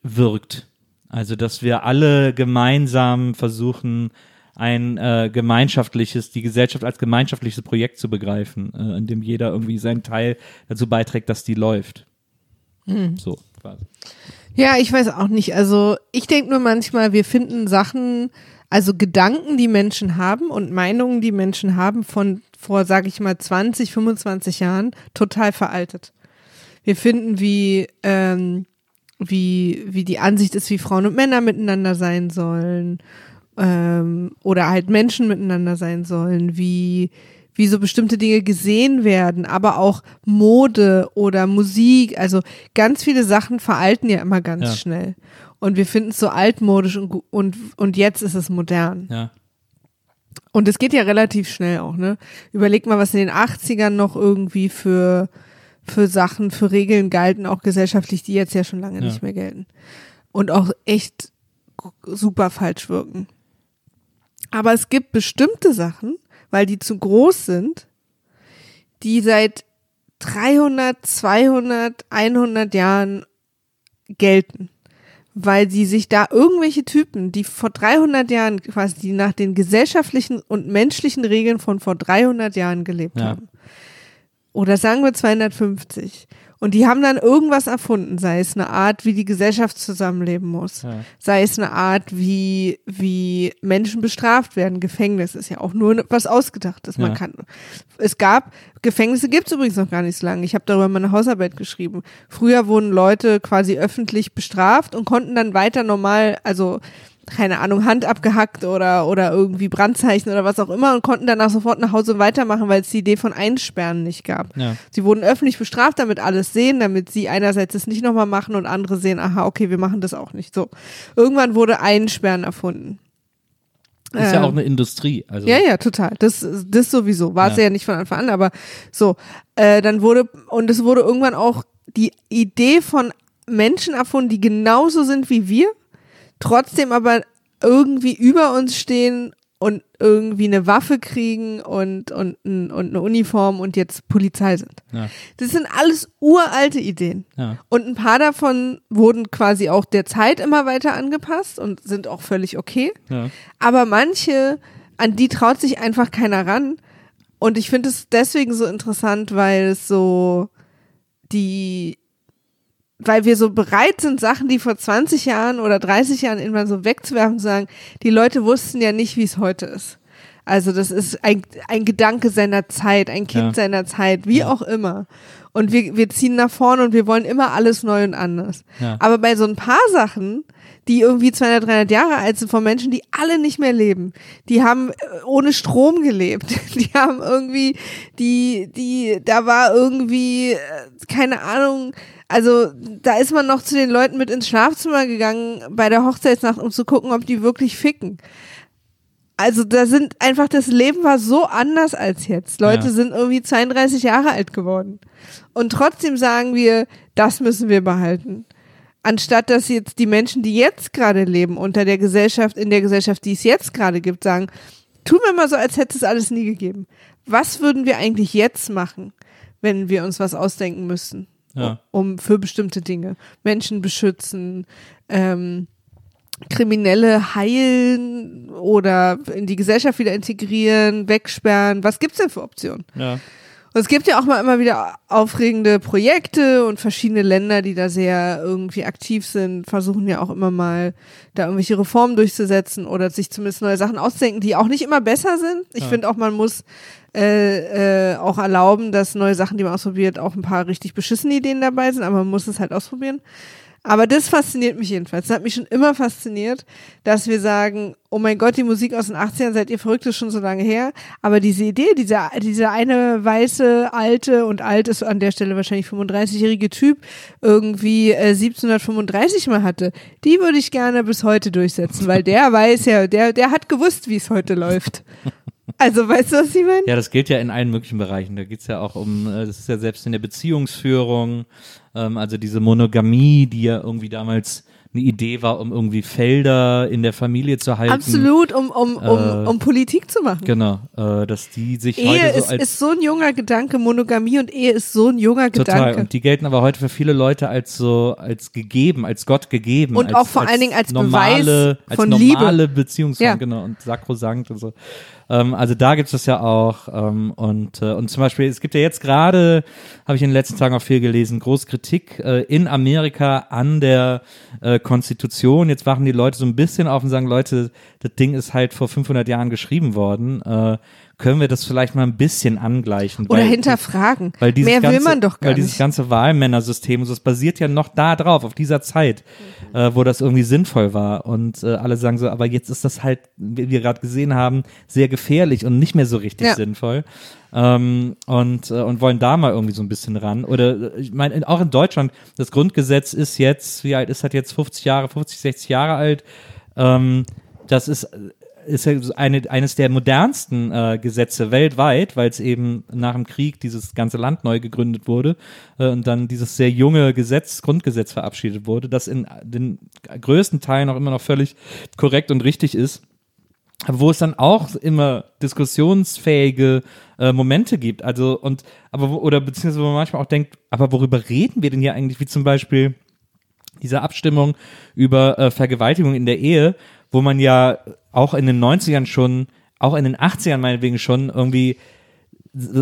wirkt. Also, dass wir alle gemeinsam versuchen, ein äh, gemeinschaftliches, die Gesellschaft als gemeinschaftliches Projekt zu begreifen, äh, in dem jeder irgendwie seinen Teil dazu beiträgt, dass die läuft. So, quasi. Ja, ich weiß auch nicht. Also ich denke nur manchmal, wir finden Sachen, also Gedanken, die Menschen haben und Meinungen, die Menschen haben von vor, sage ich mal, 20, 25 Jahren, total veraltet. Wir finden, wie, ähm, wie, wie die Ansicht ist, wie Frauen und Männer miteinander sein sollen ähm, oder halt Menschen miteinander sein sollen, wie wie so bestimmte Dinge gesehen werden, aber auch Mode oder Musik, also ganz viele Sachen veralten ja immer ganz Ja. schnell. Und wir finden es so altmodisch und, und, und jetzt ist es modern. Ja. Und es geht ja relativ schnell auch, ne? Überleg mal, was in den 80ern noch irgendwie für, für Sachen, für Regeln galten, auch gesellschaftlich, die jetzt ja schon lange Ja. nicht mehr gelten. Und auch echt super falsch wirken. Aber es gibt bestimmte Sachen, weil die zu groß sind, die seit 300, 200, 100 Jahren gelten. Weil sie sich da irgendwelche Typen, die vor 300 Jahren quasi die nach den gesellschaftlichen und menschlichen Regeln von vor 300 Jahren gelebt Ja. haben. Oder sagen wir 250. Und die haben dann irgendwas erfunden, sei es eine Art, wie die Gesellschaft zusammenleben muss, Ja. sei es eine Art, wie, wie Menschen bestraft werden. Gefängnis ist ja auch nur was Ausgedachtes. Man Ja. kann, es gab, Gefängnisse gibt es übrigens noch gar nicht so lange. Ich habe darüber meine Hausarbeit geschrieben. Früher wurden Leute quasi öffentlich bestraft und konnten dann weiter normal, also keine Ahnung, Hand abgehackt oder, oder irgendwie Brandzeichen oder was auch immer und konnten danach sofort nach Hause weitermachen, weil es die Idee von Einsperren nicht gab. Ja. Sie wurden öffentlich bestraft, damit alles sehen, damit sie einerseits es nicht nochmal machen und andere sehen, aha, okay, wir machen das auch nicht. So. Irgendwann wurde Einsperren erfunden. Ist ja Ähm, auch eine Industrie. Also, ja, ja, total. Das, das sowieso. War es Ja. ja. nicht von Anfang an, aber so. Äh, dann wurde, und es wurde irgendwann auch die Idee von Menschen erfunden, die genauso sind wie wir, trotzdem aber irgendwie über uns stehen und irgendwie eine Waffe kriegen und, und, und eine Uniform und jetzt Polizei sind. Ja. Das sind alles uralte Ideen. Ja. Und ein paar davon wurden quasi auch der Zeit immer weiter angepasst und sind auch völlig okay. Ja. Aber manche, an die traut sich einfach keiner ran. Und ich finde es deswegen so interessant, weil es so die, weil wir so bereit sind, Sachen, die vor 20 Jahren oder 30 Jahren irgendwann so wegzuwerfen, zu sagen, die Leute wussten ja nicht, wie es heute ist. Also das ist ein, ein Gedanke seiner Zeit, ein Kind Ja. seiner Zeit, wie auch immer. Und wir, wir ziehen nach vorne und wir wollen immer alles neu und anders. Ja. Aber bei so ein paar Sachen, die irgendwie 200, 300 Jahre alt sind, von Menschen, die alle nicht mehr leben. Die haben äh, ohne Strom gelebt. *laughs* Die haben irgendwie, die, die, da war irgendwie, äh, keine Ahnung, also da ist man noch zu den Leuten mit ins Schlafzimmer gegangen bei der Hochzeitsnacht, um zu gucken, ob die wirklich ficken. Also da sind einfach, das Leben war so anders als jetzt. Leute Ja. sind irgendwie 32 Jahre alt geworden. Und trotzdem sagen wir, das müssen wir behalten. Anstatt dass jetzt die Menschen, die jetzt gerade leben, unter der Gesellschaft, in der Gesellschaft, die es jetzt gerade gibt, sagen, tun wir mal so, als hätte es alles nie gegeben. Was würden wir eigentlich jetzt machen, wenn wir uns was ausdenken müssten? Ja. Um für bestimmte Dinge. Menschen beschützen, ähm, Kriminelle heilen oder in die Gesellschaft wieder integrieren, wegsperren. Was gibt's denn für Optionen? Ja. Und es gibt ja auch mal immer wieder aufregende Projekte und verschiedene Länder, die da sehr irgendwie aktiv sind, versuchen ja auch immer mal da irgendwelche Reformen durchzusetzen oder sich zumindest neue Sachen auszudenken, die auch nicht immer besser sind. Ich Ja. finde auch, man muss äh, äh, auch erlauben, dass neue Sachen, die man ausprobiert, auch ein paar richtig beschissene Ideen dabei sind, aber man muss es halt ausprobieren. Aber das fasziniert mich jedenfalls. Das hat mich schon immer fasziniert, dass wir sagen, oh mein Gott, die Musik aus den 80ern, seid ihr verrückt, ist schon so lange her. Aber diese Idee, dieser, dieser eine weiße, alte und alt ist an der Stelle wahrscheinlich 35-jährige Typ irgendwie äh, 1735 mal hatte, die würde ich gerne bis heute durchsetzen, weil der weiß ja, der, der hat gewusst, wie es heute läuft. Also, weißt du, was ich meine? Ja, das gilt ja in allen möglichen Bereichen. Da geht's ja auch um, äh, das ist ja selbst in der Beziehungsführung, ähm, also diese Monogamie, die ja irgendwie damals eine Idee war, um irgendwie Felder in der Familie zu halten. Absolut, um, um, um, Äh, um Politik zu machen. Genau, äh, dass die sich Ehe heute so ist, als ist so ein junger Gedanke, Monogamie und Ehe ist so ein junger total Gedanke. und die gelten aber heute für viele Leute als so als gegeben, als Gott gegeben Und als, auch vor allen Dingen als normale, Beweis von als Liebe. normale Beziehungsform, Ja. genau und sakrosankt und so. Ähm, also da gibt es das ja auch ähm, und äh, und zum Beispiel es gibt ja jetzt gerade habe ich in den letzten Tagen auch viel gelesen groß Kritik äh, in Amerika an der äh, Konstitution. Jetzt wachen die Leute so ein bisschen auf und sagen Leute, das Ding ist halt vor 500 Jahren geschrieben worden. Äh, können wir das vielleicht mal ein bisschen angleichen? Oder Weil- hinterfragen. weil dieses Mehr ganze, will man doch gar weil dieses nicht. ganze Wahlmännersystem, so, das basiert ja noch da drauf, auf dieser Zeit, Mhm. äh, wo das irgendwie sinnvoll war. Und äh, alle sagen so, aber jetzt ist das halt, wie wir gerade gesehen haben, sehr gefährlich und nicht mehr so richtig Ja. sinnvoll. Ähm, und, äh, und wollen da mal irgendwie so ein bisschen ran. Oder äh, ich meine, in- auch in Deutschland, das Grundgesetz ist jetzt, wie alt ist das jetzt? 50 Jahre, 50, 60 Jahre alt. Ähm, das ist ist ja eine, eines der modernsten äh, Gesetze weltweit, weil es eben nach dem Krieg dieses ganze Land neu gegründet wurde äh, und dann dieses sehr junge Gesetz, Grundgesetz verabschiedet wurde, das in den größten Teilen auch immer noch völlig korrekt und richtig ist wo es dann auch immer diskussionsfähige äh, Momente gibt. Also und aber oder beziehungsweise wo man manchmal auch denkt, aber worüber reden wir denn hier eigentlich? Wie zum Beispiel diese Abstimmung über äh, Vergewaltigung in der Ehe, wo man ja auch in den 90ern schon, auch in den 80ern meinetwegen schon irgendwie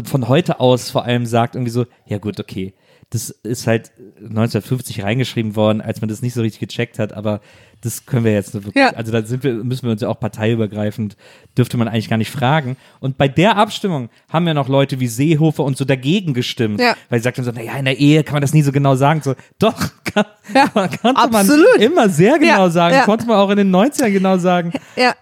von heute aus vor allem sagt irgendwie so, ja gut, okay, das ist halt 1950 reingeschrieben worden, als man das nicht so richtig gecheckt hat, aber das können wir jetzt wirklich, Ja. also da sind wir, müssen wir uns ja auch parteiübergreifend, dürfte man eigentlich gar nicht fragen. Und bei der Abstimmung haben ja noch Leute wie Seehofer und so dagegen gestimmt, Ja. weil sie sagten so, naja, in der Ehe kann man das nie so genau sagen. So, doch, *laughs* kann, Ja, *laughs* konnte absolut. man immer sehr genau sagen, konnte man auch in den 90ern genau sagen.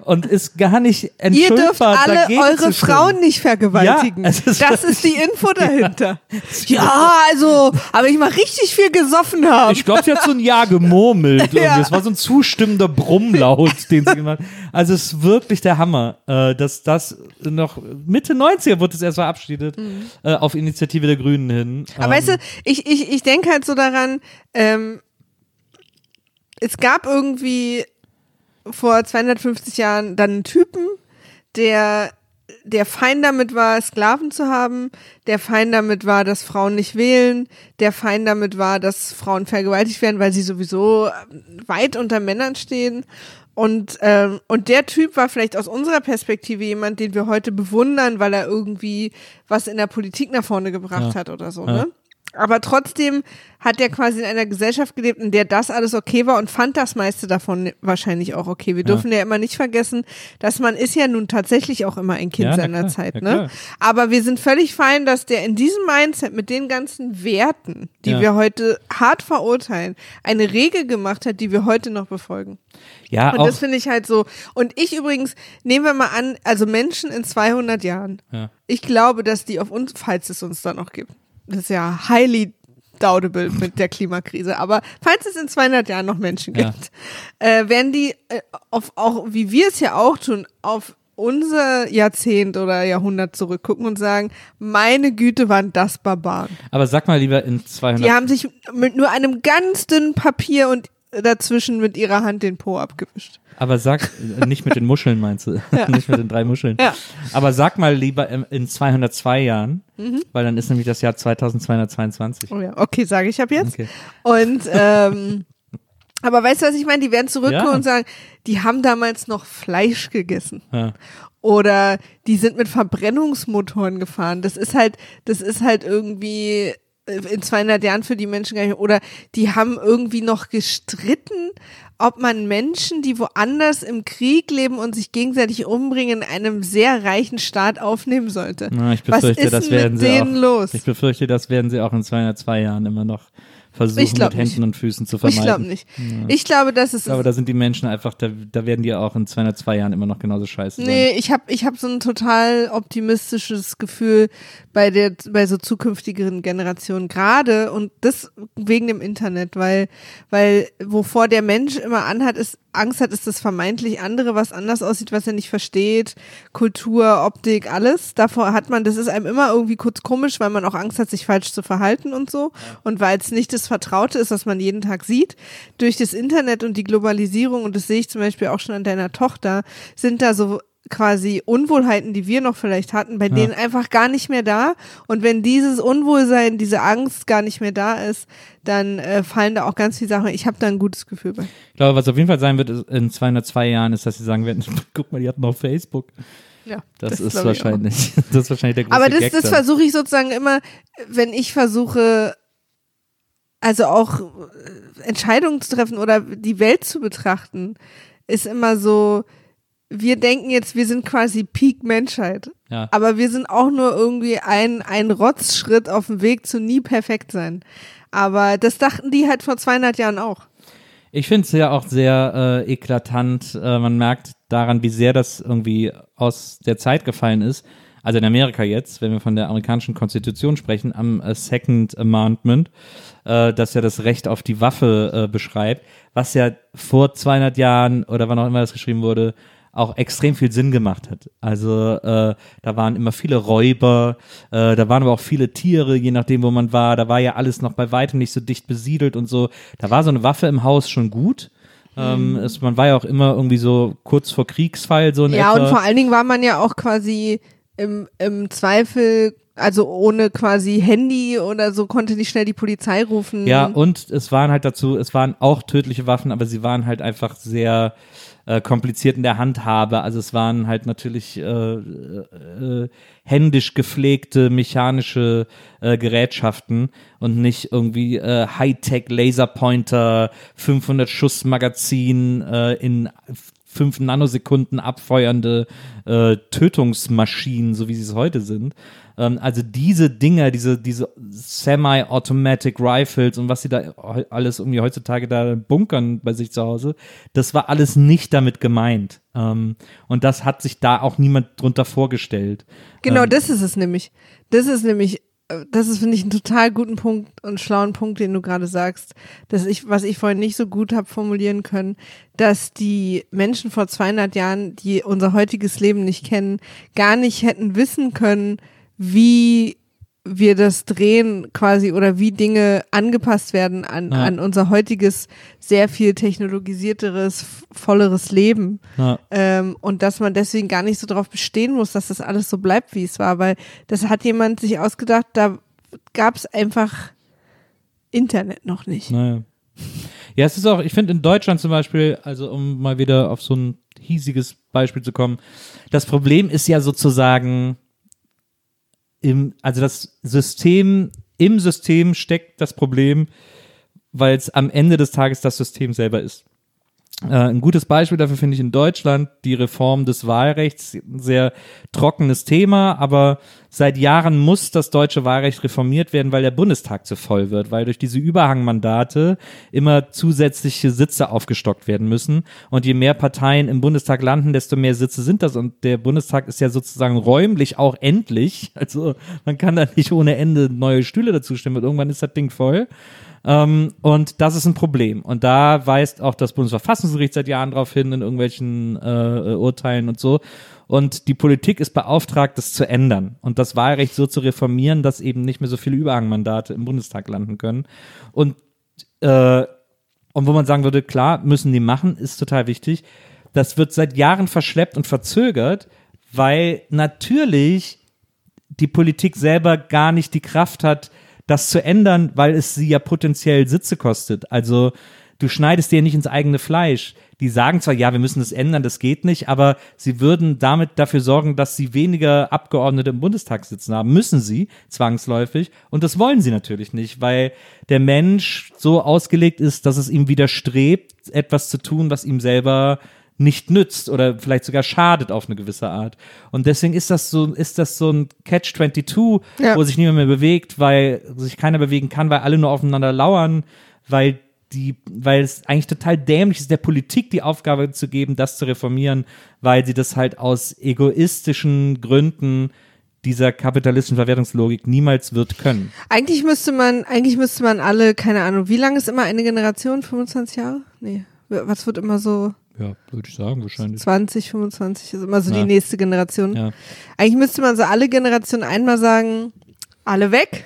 Und ist gar nicht Ihr entschuldbar dürft alle eure. Frauen nicht vergewaltigen. Das ist die Info *laughs* dahinter. Ja, also, aber ich mal richtig viel gesoffen habe. Ich glaube, sie hat so ein Ja gemurmelt. Ja. Es war so ein zustimmender Brummlaut, *laughs* den sie gemacht. Also es ist wirklich der Hammer, äh, dass das noch Mitte 90er wurde es erst verabschiedet, äh, auf Initiative der Grünen hin. Mhm. Aber Ähm, weißt du, ich, ich, ich denke halt so daran, ähm, es gab irgendwie vor 250 Jahren dann einen Typen, der der fein damit war, Sklaven zu haben, der fein damit war, dass Frauen nicht wählen, der fein damit war, dass Frauen vergewaltigt werden, weil sie sowieso ähm, weit unter Männern stehen. Und, ähm, und der Typ war vielleicht aus unserer Perspektive jemand, den wir heute bewundern, weil er irgendwie was in der Politik nach vorne gebracht Ja. hat oder so, Ja. ne? Aber trotzdem hat er quasi in einer Gesellschaft gelebt, in der das alles okay war und fand das meiste davon wahrscheinlich auch okay. Wir dürfen ja, immer nicht vergessen, dass man ist ja nun tatsächlich auch immer ein Kind Ja, seiner klar, Zeit, ne? Aber wir sind völlig fein, dass der in diesem Mindset mit den ganzen Werten, die Ja. wir heute hart verurteilen, eine Regel gemacht hat, die wir heute noch befolgen. Ja, Und das finde ich halt so. Und ich übrigens, nehmen wir mal an, also Menschen in 200 Jahren. Ja. Ich glaube, dass die auf uns, falls es uns dann noch gibt, das ist ja highly doubtable mit der Klimakrise, aber falls es in 200 Jahren noch Menschen Ja. gibt, äh, werden die äh, auf, auch, wie wir es ja auch tun, auf unser Jahrzehnt oder Jahrhundert zurückgucken und sagen, meine Güte, waren das Barbaren. aber sag mal lieber in 200 Die haben sich mit nur einem ganz dünnen Papier und dazwischen mit ihrer Hand den Po abgewischt. Aber sag, äh, nicht mit den Muscheln meinst du, *laughs* nicht mit den drei Muscheln. Ja. Aber sag mal lieber in, in 202 Jahren, Mhm. weil dann ist nämlich das Jahr 2222. Oh ja, okay, sage ich ab jetzt. Okay. Und ähm, *laughs* aber weißt du, was ich meine? Die werden zurückkommen Ja. und sagen, die haben damals noch Fleisch gegessen. Ja. Oder die sind mit Verbrennungsmotoren gefahren. Das ist halt, das ist halt irgendwie in 200 Jahren für die Menschen gar nicht. Oder die haben irgendwie noch gestritten, ob man Menschen, die woanders im Krieg leben und sich gegenseitig umbringen, in einem sehr reichen Staat aufnehmen sollte. Na, ich Was befürchte, ist das werden mit sie denen auch. los? Ich befürchte, das werden sie auch in 202 Jahren immer noch versuchen, mit Händen nicht. und Füßen zu vermeiden. Ich glaube nicht. Ich glaube, dass es glaube, da sind die Menschen einfach, da, da werden die auch in 202 Jahren immer noch genauso scheiße sein. Nee, ich habe ich hab so ein total optimistisches Gefühl bei der bei so zukünftigeren Generationen gerade und das wegen dem Internet, weil weil wovor der Mensch immer anhat, ist Angst hat, ist das vermeintlich andere, was anders aussieht, was er nicht versteht, Kultur, Optik, alles. Davor hat man, das ist einem immer irgendwie kurz komisch, weil man auch Angst hat, sich falsch zu verhalten und so und weil es nicht das Vertraute ist, was man jeden Tag sieht. Durch das Internet und die Globalisierung und das sehe ich zum Beispiel auch schon an deiner Tochter, sind da so quasi Unwohlheiten, die wir noch vielleicht hatten, bei denen einfach gar nicht mehr da. Und wenn dieses Unwohlsein, diese Angst gar nicht mehr da ist, dann äh, fallen da auch ganz viele Sachen. Ich habe da ein gutes Gefühl bei. Ich glaube, was auf jeden Fall sein wird ist, in 202 Jahren, ist, dass sie sagen werden, *laughs* guck mal, die hatten noch Facebook. Ja, Das, ist ich auch. wahrscheinlich, *laughs* das ist wahrscheinlich der große Aber das, Gag das versuche ich sozusagen immer, wenn ich versuche, also auch äh, Entscheidungen zu treffen oder die Welt zu betrachten, ist immer so, wir denken jetzt, wir sind quasi Peak Menschheit. Ja. Aber wir sind auch nur irgendwie ein, ein Rotzschritt auf dem Weg zu nie perfekt sein. Aber das dachten die halt vor 200 Jahren auch. Ich finde es ja auch sehr äh, eklatant. Äh, man merkt daran, wie sehr das irgendwie aus der Zeit gefallen ist. Also in Amerika jetzt, wenn wir von der amerikanischen Konstitution sprechen, am äh, Second Amendment, äh, das ja das Recht auf die Waffe äh, beschreibt, was ja vor 200 Jahren oder wann auch immer das geschrieben wurde, auch extrem viel Sinn gemacht hat. Also äh, da waren immer viele Räuber, äh, da waren aber auch viele Tiere, je nachdem, wo man war. Da war ja alles noch bei weitem nicht so dicht besiedelt und so. Da war so eine Waffe im Haus schon gut. Ähm, es, man war ja auch immer irgendwie so kurz vor Kriegsfall so in Ja, etwa. und vor allen Dingen war man ja auch quasi im, im Zweifel, also ohne quasi Handy oder so, konnte nicht schnell die Polizei rufen. Ja, und es waren halt dazu, es waren auch tödliche Waffen, aber sie waren halt einfach sehr äh, kompliziert in der Handhabe. Also es waren halt natürlich äh, äh, händisch gepflegte mechanische äh, Gerätschaften und nicht irgendwie äh, Hightech Laserpointer, 500 Schuss Magazin in fünf Nanosekunden abfeuernde äh, Tötungsmaschinen, so wie sie es heute sind. Ähm, also diese Dinger, diese, diese Semi-Automatic Rifles und was sie da alles irgendwie heutzutage da bunkern bei sich zu Hause, das war alles nicht damit gemeint. Ähm, und das hat sich da auch niemand drunter vorgestellt. Genau, Ähm, das ist es nämlich. Das ist nämlich, das ist, finde ich, einen total guten Punkt und schlauen Punkt, den du gerade sagst, dass ich, was ich vorhin nicht so gut habe formulieren können, dass die Menschen vor 200 Jahren, die unser heutiges Leben nicht kennen, gar nicht hätten wissen können, wie wir das drehen quasi oder wie Dinge angepasst werden an, Ja. an unser heutiges, sehr viel technologisierteres, volleres Leben. Ja. Ähm, und dass man deswegen gar nicht so darauf bestehen muss, dass das alles so bleibt, wie es war, weil das hat jemand sich ausgedacht, da gab es einfach Internet noch nicht. Naja. Ja, es ist auch, ich finde in Deutschland zum Beispiel, also um mal wieder auf so ein hiesiges Beispiel zu kommen, das Problem ist ja sozusagen im, also das System im System steckt das Problem, weil es am Ende des Tages das System selber ist. Äh, ein gutes Beispiel dafür finde ich in Deutschland die Reform des Wahlrechts. Ein sehr trockenes Thema, aber seit Jahren muss das deutsche Wahlrecht reformiert werden, weil der Bundestag zu voll wird, weil durch diese Überhangmandate immer zusätzliche Sitze aufgestockt werden müssen. Und je mehr Parteien im Bundestag landen, desto mehr Sitze sind das. Und der Bundestag ist ja sozusagen räumlich auch endlich. Also man kann da nicht ohne Ende neue Stühle dazu stimmen. Und irgendwann ist das Ding voll. Ähm, und das ist ein Problem. Und da weist auch das Bundesverfassungsgericht seit Jahren darauf hin in irgendwelchen äh, Urteilen und so. Und die Politik ist beauftragt, das zu ändern und das Wahlrecht so zu reformieren, dass eben nicht mehr so viele Überhangmandate im Bundestag landen können. Und, äh, und wo man sagen würde, klar, müssen die machen, ist total wichtig. Das wird seit Jahren verschleppt und verzögert, weil natürlich die Politik selber gar nicht die Kraft hat, das zu ändern, weil es sie ja potenziell Sitze kostet. Also du schneidest dir nicht ins eigene Fleisch. Die sagen zwar, ja, wir müssen das ändern, das geht nicht, aber sie würden damit dafür sorgen, dass sie weniger Abgeordnete im Bundestag sitzen haben. Müssen sie, zwangsläufig. Und das wollen sie natürlich nicht, weil der Mensch so ausgelegt ist, dass es ihm widerstrebt, etwas zu tun, was ihm selber nicht nützt oder vielleicht sogar schadet auf eine gewisse Art. Und deswegen ist das so, ist das so ein Catch-22, Ja. wo sich niemand mehr bewegt, weil sich keiner bewegen kann, weil alle nur aufeinander lauern, weil die, weil es eigentlich total dämlich ist, der Politik die Aufgabe zu geben, das zu reformieren, weil sie das halt aus egoistischen Gründen dieser kapitalistischen Verwertungslogik niemals wird können. Eigentlich müsste man, eigentlich müsste man alle, keine Ahnung, wie lange ist immer eine Generation? 25 Jahre? Nee. Was wird immer so Ja, würde ich sagen, wahrscheinlich. 20, 25 ist immer so Ja. die nächste Generation. Ja. Eigentlich müsste man so alle Generationen einmal sagen, alle weg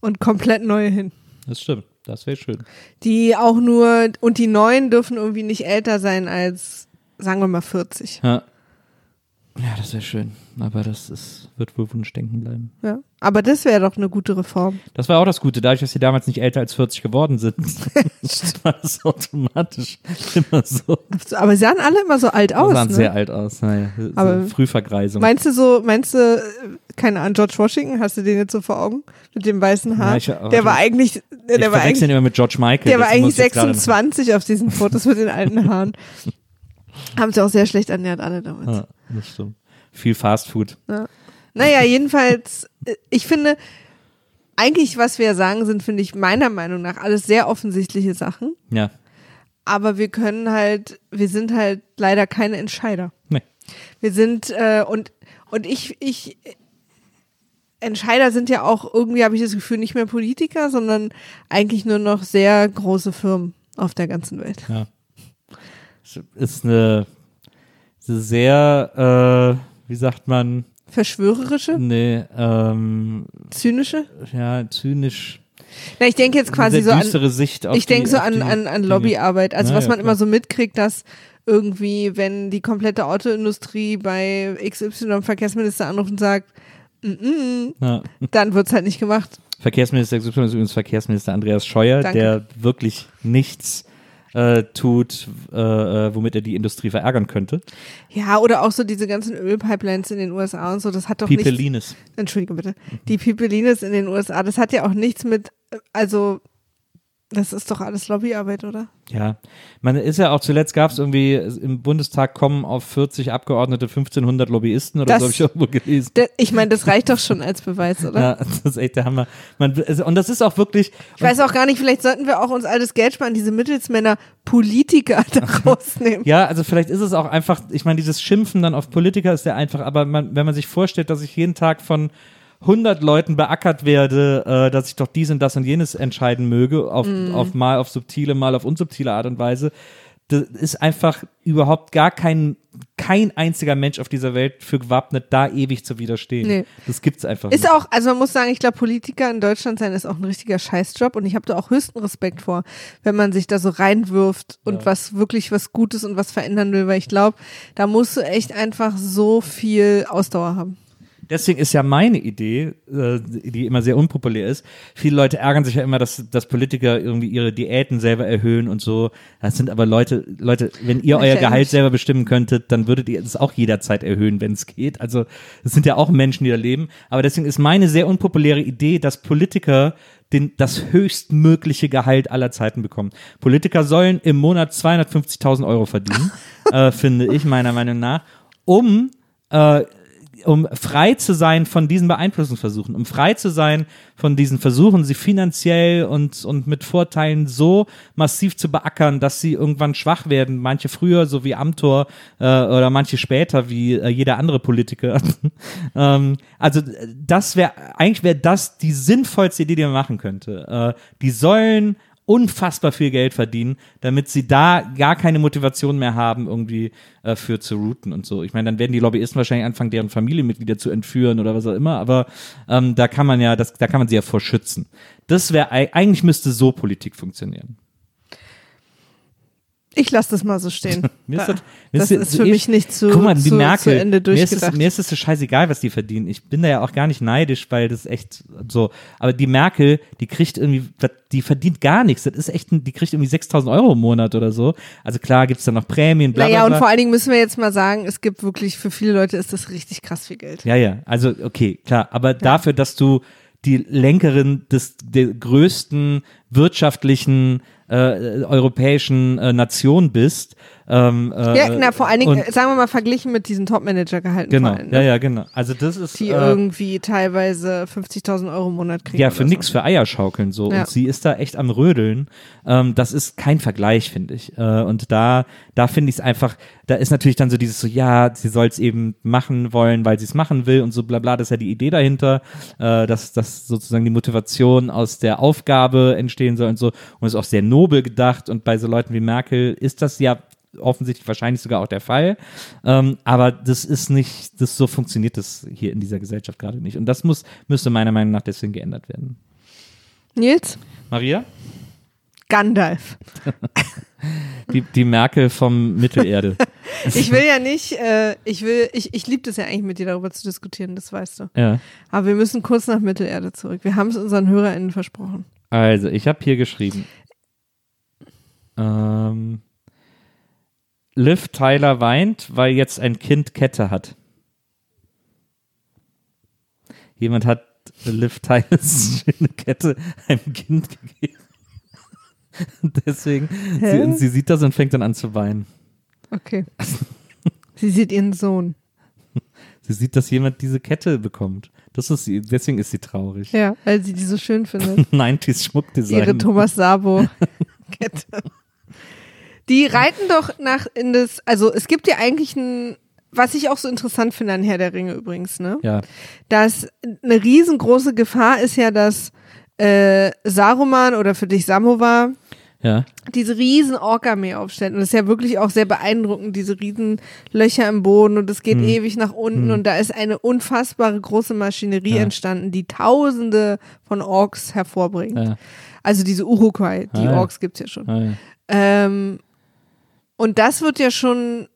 und komplett neue hin. Das stimmt. Das wäre schön. Die auch nur, und die neuen dürfen irgendwie nicht älter sein als, sagen wir mal, 40. Ja. Ja, das wäre schön. Aber das ist, wird wohl Wunschdenken bleiben. Ja. Aber das wäre doch eine gute Reform. Das war auch das Gute, dadurch, dass sie damals nicht älter als 40 geworden sind, *laughs* *laughs* war das automatisch immer so. Aber sie sahen alle immer so alt Sie aus. sahen Ne? sehr alt aus. Naja, so Aber- Frühvergreisung. Meinst du so, meinst du, keine Ahnung, George Washington, hast du den jetzt so vor Augen? Mit dem weißen Haar? Ja, ich- der war eigentlich, ich der war verwechsel eigentlich, ihn immer mit George Michael. der war eigentlich muss ich jetzt gerade- 26 auf diesen Fotos mit den alten *laughs* Haaren. Haben sie auch sehr schlecht ernährt, alle damals. Ja, das stimmt. Viel Fast Food. Naja, jedenfalls, äh, ich finde, eigentlich, was wir sagen, sind, finde ich, meiner Meinung nach alles sehr offensichtliche Sachen. Ja. Aber wir können halt, wir sind halt leider keine Entscheider. Nee. Wir sind, äh, und, und ich, ich, Entscheider sind ja auch irgendwie, habe ich das Gefühl, nicht mehr Politiker, sondern eigentlich nur noch sehr große Firmen auf der ganzen Welt. Ja. Es ist eine sehr, äh, wie sagt man, Verschwörerische, nee, ähm, zynische. ja, zynisch. Na, ich denke jetzt quasi so an, Sicht ich denke so an, die an, an. Lobbyarbeit. Also Ja, was ja, man klar. immer so mitkriegt, dass irgendwie, wenn die komplette Autoindustrie bei XY Verkehrsminister anruft und sagt, mm -mm, Ja. dann wird's halt nicht gemacht. Verkehrsminister XY ist übrigens Verkehrsminister Andreas Scheuer, Danke. der wirklich nichts äh, tut, äh, äh, womit er die Industrie verärgern könnte. Ja, oder auch so diese ganzen Ölpipelines in den USA und so, das hat doch nichts, Pipelines. Entschuldige bitte, die Pipelines in den USA, das hat ja auch nichts mit, äh, also, das ist doch alles Lobbyarbeit, oder? Ja, man ist ja auch zuletzt gab es irgendwie im Bundestag kommen auf 40 Abgeordnete 1500 Lobbyisten oder Das- so habe ich irgendwo gelesen. Da- Ich meine, das reicht doch schon als Beweis, oder? Ja, *laughs* das ist echt der Hammer. Man, also- und das ist auch wirklich, Ich weiß auch gar nicht, vielleicht sollten wir auch uns alles Geld sparen, diese Mittelsmänner Politiker *laughs* da rausnehmen. ja, also vielleicht ist es auch einfach, ich meine, dieses Schimpfen dann auf Politiker ist ja einfach, aber man, wenn man sich vorstellt, dass ich jeden Tag von 100 Leuten beackert werde, äh, dass ich doch dies und das und jenes entscheiden möge, auf, auf mal auf subtile, mal auf unsubtile Art und Weise, das ist einfach überhaupt gar kein, kein einziger Mensch auf dieser Welt für gewappnet, da ewig zu widerstehen. Nee. Das gibt's einfach Ist nicht. auch, also man muss sagen, ich glaube, Politiker in Deutschland sein ist auch ein richtiger Scheißjob und ich habe da auch höchsten Respekt vor, wenn man sich da so reinwirft und was wirklich was Gutes und was verändern will, weil ich glaube, da musst du echt einfach so viel Ausdauer haben. Deswegen ist ja meine Idee, äh, die immer sehr unpopulär ist. Viele Leute ärgern sich ja immer, dass, dass Politiker irgendwie ihre Diäten selber erhöhen und so. Das sind aber Leute, Leute, wenn ihr euer Gehalt selber bestimmen könntet, dann würdet ihr es auch jederzeit erhöhen, wenn es geht. Also es sind ja auch Menschen, die da leben. Aber deswegen ist meine sehr unpopuläre Idee, dass Politiker den, das höchstmögliche Gehalt aller Zeiten bekommen. Politiker sollen im Monat 250.000 Euro verdienen, *laughs* äh, finde ich meiner Meinung nach, um äh, um frei zu sein von diesen Beeinflussungsversuchen, um frei zu sein von diesen Versuchen, sie finanziell und, und mit Vorteilen so massiv zu beackern, dass sie irgendwann schwach werden. Manche früher, so wie Amtor, äh, oder manche später, wie äh, jeder andere Politiker. *laughs* ähm, also das wäre, eigentlich wäre das die sinnvollste Idee, die man machen könnte. Äh, die sollen unfassbar viel Geld verdienen, damit sie da gar keine Motivation mehr haben, irgendwie äh, für zu routen und so. Ich meine, dann werden die Lobbyisten wahrscheinlich anfangen, deren Familienmitglieder zu entführen oder was auch immer, aber ähm, da kann man ja, das, da kann man sie ja vor schützen. Das wäre, eigentlich müsste so Politik funktionieren. Ich lasse das mal so stehen. *laughs* mir ist das, das ist, ist für mich nicht zu, guck mal, die zu, Merkel, zu Ende mir ist, es, durchgedacht. mir ist es so scheißegal, was die verdienen. Ich bin da ja auch gar nicht neidisch, weil das echt so. Aber die Merkel, die kriegt irgendwie, die verdient gar nichts. Das ist echt, die kriegt irgendwie 6000 Euro im Monat oder so. Also klar gibt's da noch Prämien, bla, bla, Naja, bla. und vor allen Dingen müssen wir jetzt mal sagen, es gibt wirklich, für viele Leute ist das richtig krass viel Geld. Ja, ja, also okay, klar. Aber dafür, dass du die Lenkerin des der größten wirtschaftlichen äh, europäischen äh, Nation bist. Ähm, äh, Ja, na, vor allen Dingen, und- äh, sagen wir mal, verglichen mit diesen Top-Manager-Gehalten. Genau, allem, ja, ne? ja, genau. Also das ist Die äh, irgendwie teilweise 50.000 Euro im Monat kriegen. ja für so. nix für Eierschaukeln so Ja. und sie ist da echt am Rödeln. Ähm, das ist kein Vergleich, finde ich. Äh, und da, da finde ich es einfach, da ist natürlich dann so dieses so, ja, sie soll es eben machen wollen, weil sie es machen will und so bla bla. Das ist ja die Idee dahinter, äh, dass, dass sozusagen die Motivation aus der Aufgabe entstehen soll und so. Und ist auch sehr nobel gedacht. Und bei so Leuten wie Merkel ist das ja offensichtlich wahrscheinlich sogar auch der Fall. Ähm, aber das ist nicht, das so funktioniert das hier in dieser Gesellschaft gerade nicht. Und das muss, müsste meiner Meinung nach deswegen geändert werden. Nils? Maria? Gandalf. *laughs* Die, die Merkel vom Mittelerde. *laughs* Ich will ja nicht, äh, ich will, ich, ich liebe das ja eigentlich mit dir darüber zu diskutieren, das weißt du. ja. Aber wir müssen kurz nach Mittelerde zurück. Wir haben es unseren HörerInnen versprochen. Also, ich habe hier geschrieben. Ähm, Liv Tyler weint, weil jetzt ein Kind Kette hat. Jemand hat Liv Tylers *laughs* schöne Kette einem Kind gegeben. Und Deswegen, sie, sie sieht das und fängt dann an zu weinen. Okay. *laughs* Sie sieht ihren Sohn. Sie sieht, dass jemand diese Kette bekommt. Das ist sie, deswegen ist sie traurig. Ja, weil sie die so schön findet. *laughs* 90s Schmuckdesign. Ihre Thomas Sabo Kette. Die reiten doch nach in das, also es gibt ja eigentlich ein, was ich auch so interessant finde an Herr der Ringe übrigens, ne? Ja, Dass eine riesengroße Gefahr ist ja, dass äh, Saruman oder für dich Samovar ja, diese riesen Ork-Armee aufstellt. Und das ist ja wirklich auch sehr beeindruckend, diese riesen Löcher im Boden und es geht Hm. ewig nach unten und da ist eine unfassbare große Maschinerie Ja. entstanden, die tausende von Orks hervorbringt. ja, Also diese Urukai, die Ah. Orks gibt's ja schon. ah, ja. Ähm, und das wird ja schon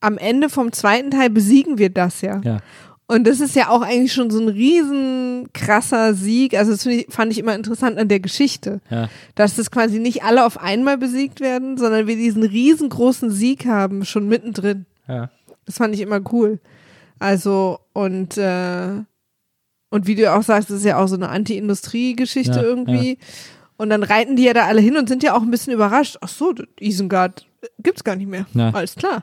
am Ende vom zweiten Teil besiegen wir das ja. ja. Und das ist ja auch eigentlich schon so ein riesen krasser Sieg. Also das ich, fand ich immer interessant an der Geschichte, ja. dass das quasi nicht alle auf einmal besiegt werden, sondern wir diesen riesengroßen Sieg haben, schon mittendrin. ja. Das fand ich immer cool. Also, und, äh, und wie du auch sagst, das ist ja auch so eine Anti-Industrie-Geschichte Ja, irgendwie. Und dann reiten die ja da alle hin und sind ja auch ein bisschen überrascht. Ach so, Isengard gibt's gar nicht mehr. Ja. Alles klar.